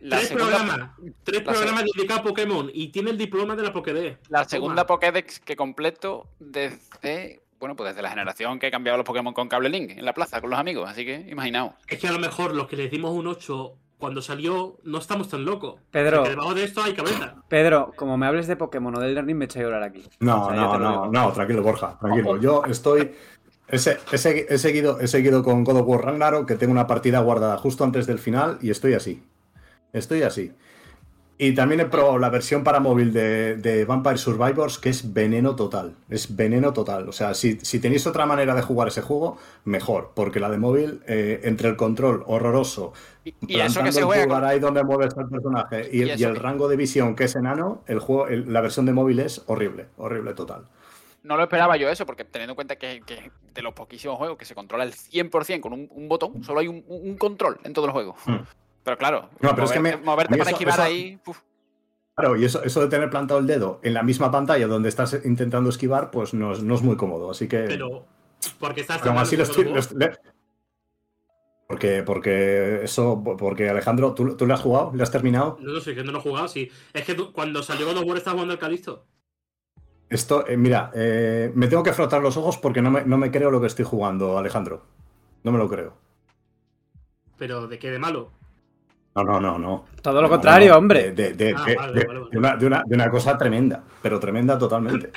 La tres segunda, programas. Tres la programas dedicados a Pokémon y tiene el diploma de la Pokédex. la Toma. segunda Pokédex que completo desde, bueno, pues desde la generación que he cambiado los Pokémon con Cable Link en la plaza con los amigos. Así que imaginaos. Es que a lo mejor los que le dimos un 8 cuando salió no estamos tan locos. Pedro. Porque debajo de esto hay cabeza. Pedro, como me hables de Pokémon o del Learning, me echo a llorar aquí. No, O sea, yo no, no, no, tranquilo, Borja, tranquilo. Yo estoy. He, he he seguido, he seguido con God of War Ragnarok, que tengo una partida guardada justo antes del final, y estoy así. Estoy así. Y también he probado la versión para móvil de, de Vampire Survivors, que es veneno total. Es veneno total. O sea, si, si tenéis otra manera de jugar ese juego, mejor. Porque la de móvil, eh, entre el control horroroso, Y, y eso plantando que se el juega con- ahí donde mueves al personaje, y, Y el- y eso el que- rango de visión que es enano, el juego, el- la versión de móvil es horrible. Horrible total. No lo esperaba yo eso, porque teniendo en cuenta que, que de los poquísimos juegos que se controla el 100% con un, un botón, solo hay un, un control en todos los juegos. Pero claro, No, pero es que moverte, me- para eso- esquivar eso- ahí. uf. Claro, y eso, eso de tener plantado el dedo en la misma pantalla donde estás intentando esquivar, pues no es, no es muy cómodo. Así que. Pero. Porque estás pero aún así lo estoy. lo estoy- le- Porque, porque eso, porque Alejandro, ¿tú, ¿tú le has jugado? ¿Le has terminado? No, no sé, que no lo he jugado, sí. Es que tú- cuando salió God of War estaba jugando al Calisto. Esto, eh, mira, eh, me tengo que frotar los ojos porque no me, no me creo lo que estoy jugando, Alejandro. No me lo creo. Pero ¿de qué de malo? No, no, no, no. Todo lo No, contrario, no, hombre. De, de- Ah, de- vale, de- vale, vale. de una, de una- de una cosa tremenda, pero tremenda totalmente.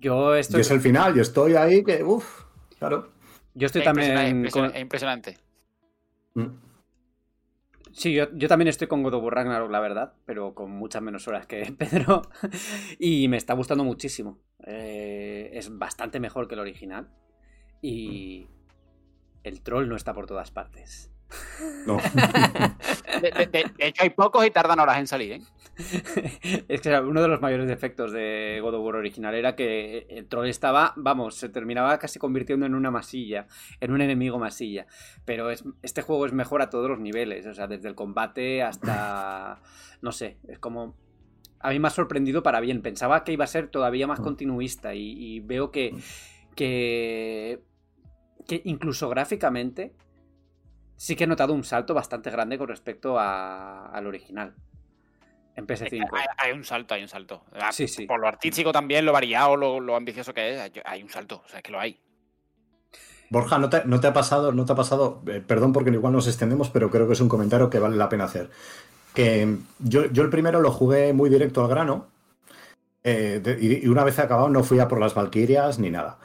Yo Y estoy, es el final, y estoy ahí que, uff, claro. yo estoy Es también impresionante. Mm. Sí, yo, yo también estoy con God of War Ragnarok, la verdad, pero con muchas menos horas que [laughs] Pedro. Y me está gustando muchísimo. Eh, es bastante mejor que el original. Y el troll no está por todas partes. No. [laughs] De, de- de- de hecho, hay pocos y tardan horas en salir, ¿eh? [laughs] es que uno de los mayores defectos de God of War original era que el troll estaba, vamos, se terminaba casi convirtiendo en una masilla, en un enemigo masilla. Pero es, este juego es mejor a todos los niveles, o sea, desde el combate hasta, [laughs] no sé, es como... A mí me ha sorprendido para bien, pensaba que iba a ser todavía más continuista y, y veo que, que, que incluso gráficamente sí que he notado un salto bastante grande con respecto a- al original. En PS5. Hay, hay un salto, hay un salto. Ah, Sí, sí. Por lo artístico también, lo variado, lo, lo ambicioso que es, hay- un salto. O sea, es que lo hay. Borja, ¿no te, no te ha pasado, no te ha pasado, eh, perdón porque igual nos extendemos, pero creo que es un comentario que vale la pena hacer. Que mm, yo, yo el primero lo jugué muy directo al grano, eh, de- y, y una vez acabado no fui a por las Valquirias ni nada.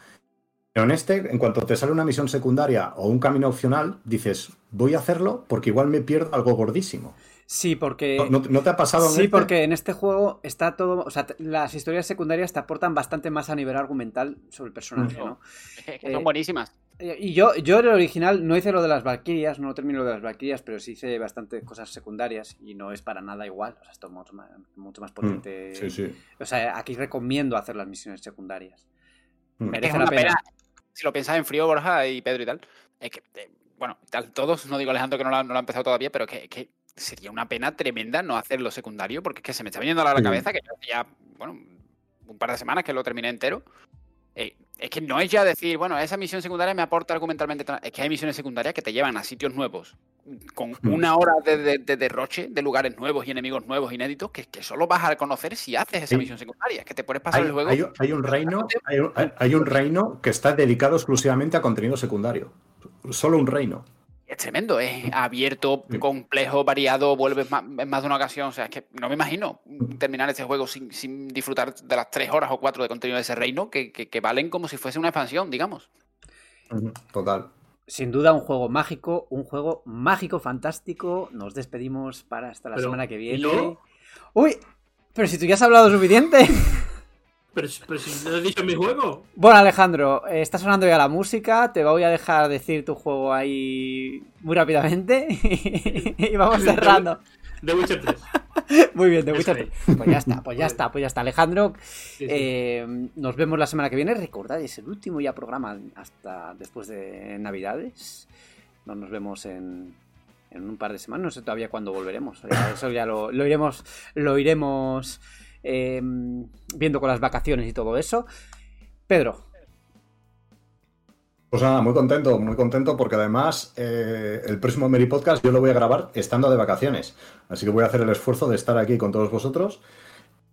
Pero en este, en cuanto te sale una misión secundaria o un camino opcional, dices, voy a hacerlo porque igual me pierdo algo gordísimo. Sí, porque... ¿No, te ha pasado en Sí, este? porque en este juego está todo. O sea, las historias secundarias te aportan bastante más a nivel argumental sobre el personaje, Mm. ¿no? [laughs] Es que Eh, son buenísimas. Eh, Y yo, yo en el original no hice lo de las Valkyrias, no terminé lo de las Valkyrias, pero sí hice bastante cosas secundarias y no es para nada igual. O sea, esto es mucho más, mucho más potente. Mm, Sí, sí. O sea, aquí recomiendo hacer las misiones secundarias. Mm. Merece es la una pena. pena. Si lo pensáis en frío, Borja y Pedro y tal, es que, eh, bueno, tal, todos, no digo Alejandro que no lo, ha- no lo ha empezado todavía, pero que, que sería una pena tremenda no hacerlo secundario, porque es que se me está viniendo a la Sí. cabeza que ya, bueno, un par de semanas que lo terminé entero. Eh, es que no es ya decir, bueno, esa misión secundaria me aporta argumentalmente. tal. Es que hay misiones secundarias que te llevan a sitios nuevos, con [laughs] Mm. una hora de, de- de derroche de lugares nuevos y enemigos nuevos, inéditos, que, que solo vas a conocer si haces esa Sí. misión secundaria. Que te puedes pasar Hay, el juego. hay- hay un reino, hay un, hay- hay un reino que está dedicado exclusivamente a contenido secundario. Solo un reino. Es tremendo, es abierto, Sí. complejo, variado, vuelves más, en más de una ocasión. O sea, es que no me imagino terminar ese juego sin, sin disfrutar de las tres horas o cuatro de contenido de ese reino que, que- que valen como si fuese una expansión, digamos. Total. Sin duda, un juego mágico, un juego mágico, fantástico. Nos despedimos para hasta la Pero, semana que ¿y viene. yo? Uy, pero si tú ya has hablado suficiente. [laughs] Pero, pero si no he dicho mi juego. Bueno, Alejandro, está sonando ya la música. Te voy a dejar decir tu juego ahí muy rápidamente. [laughs] y vamos cerrando. The Witcher 3. [laughs] Muy bien, Eso gusta. ahí. Pues ya está, pues ya está, pues ya está. Alejandro, Sí, sí. eh, nos vemos la semana que viene. Recordad, es el último ya programa hasta después de Navidades. no nos vemos en, en un par de semanas. No sé todavía cuándo volveremos. Eso ya lo, lo iremos, lo iremos eh, viendo con las vacaciones y todo eso. Pedro. Pues nada, muy contento, muy contento porque además eh, el próximo Mary Podcast yo lo voy a grabar estando de vacaciones. Así que voy a hacer el esfuerzo de estar aquí con todos vosotros.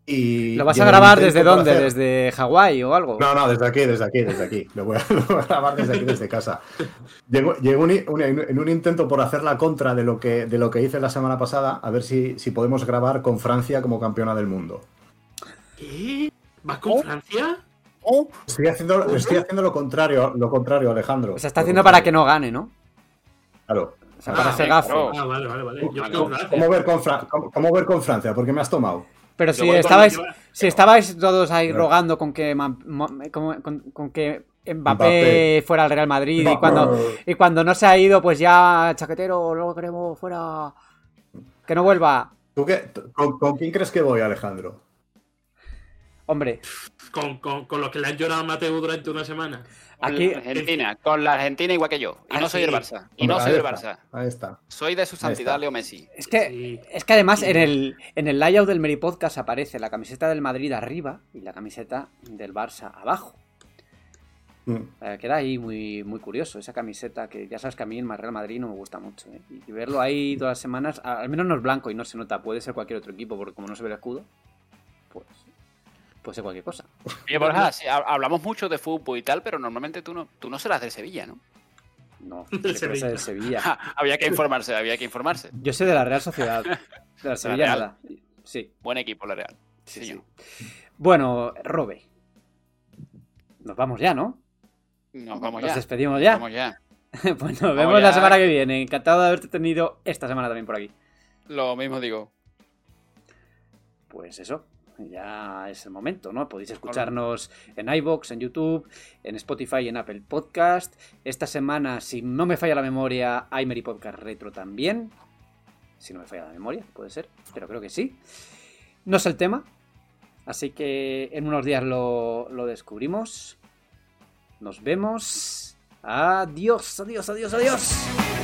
Y, ¿Lo vas a grabar desde dónde? ¿Desde Hawái o algo? No, no, desde aquí, desde aquí, desde aquí. Lo voy a, [laughs] lo voy a grabar desde aquí, desde casa. Llegó, llegó un, un, en un intento por hacer la contra de lo que, de lo que hice la semana pasada, a ver si, si podemos grabar con Francia como campeona del mundo. ¿Qué? ¿Vas con ¿Oh? Francia? Oh, Estoy haciendo, estoy haciendo lo contrario, lo contrario, Alejandro. Se está haciendo para que no gane, ¿no? Claro. O sea, para Ah, hacer gafo. Ah, vale, vale, vale. Yo. ¿Cómo ver, con Fra- cómo- cómo ver con Francia? ¿Por qué me has tomado? Pero si con- estabais, si estabais todos ahí Claro. rogando con que, con, con- con que Mbappé, Mbappé. fuera al Real Madrid y cuando, y cuando no se ha ido, pues ya chaquetero, luego queremos fuera. Que no vuelva. ¿Tú qué, con, con quién crees que voy, Alejandro? Hombre, Con, con, con los que le han llorado a Mateo durante una semana. con Aquí- la Argentina, con la Argentina igual que yo. Y Ah, no soy sí. el Barça. Y no soy el está, Barça. Ahí está. Soy de su santidad Leo Messi. es que, Sí. es que además en el, en el layout del Meri Podcast aparece la camiseta del Madrid arriba y la camiseta del Barça abajo. Mm. Eh, queda ahí muy, muy curioso esa camiseta que ya sabes que a mí el Real Madrid no me gusta mucho. ¿eh? Y verlo ahí todas las semanas, al menos no es blanco y no se nota, puede ser cualquier otro equipo porque como no se ve el escudo, pues puede ser cualquier cosa. Oye, Borja, sí, ha- hablamos mucho de fútbol y tal, pero normalmente tú no, tú no serás del Sevilla, ¿no? No, [laughs] Del Sevilla. del Sevilla. [laughs] había que informarse, había que informarse. Yo sé de la Real Sociedad. De la [laughs] Sevilla nada. Sí, Buen equipo, la Real. sí, Sí. Bueno, Robe. Nos vamos ya, ¿no? Nos vamos Nos ya. despedimos ya. Vamos ya. pues nos vemos la semana que viene. Encantado de haberte tenido esta semana también por aquí. Lo mismo digo. Pues eso, ya es el momento, ¿no? Podéis escucharnos en iBox, en YouTube, en Spotify en Apple Podcast. Esta semana, si no me falla la memoria, hay Meri Podcast Retro también. Si no me falla la memoria, puede ser, pero creo que sí. No sé el tema, así que en unos días lo, lo descubrimos. Nos vemos. Adiós, adiós, adiós, adiós.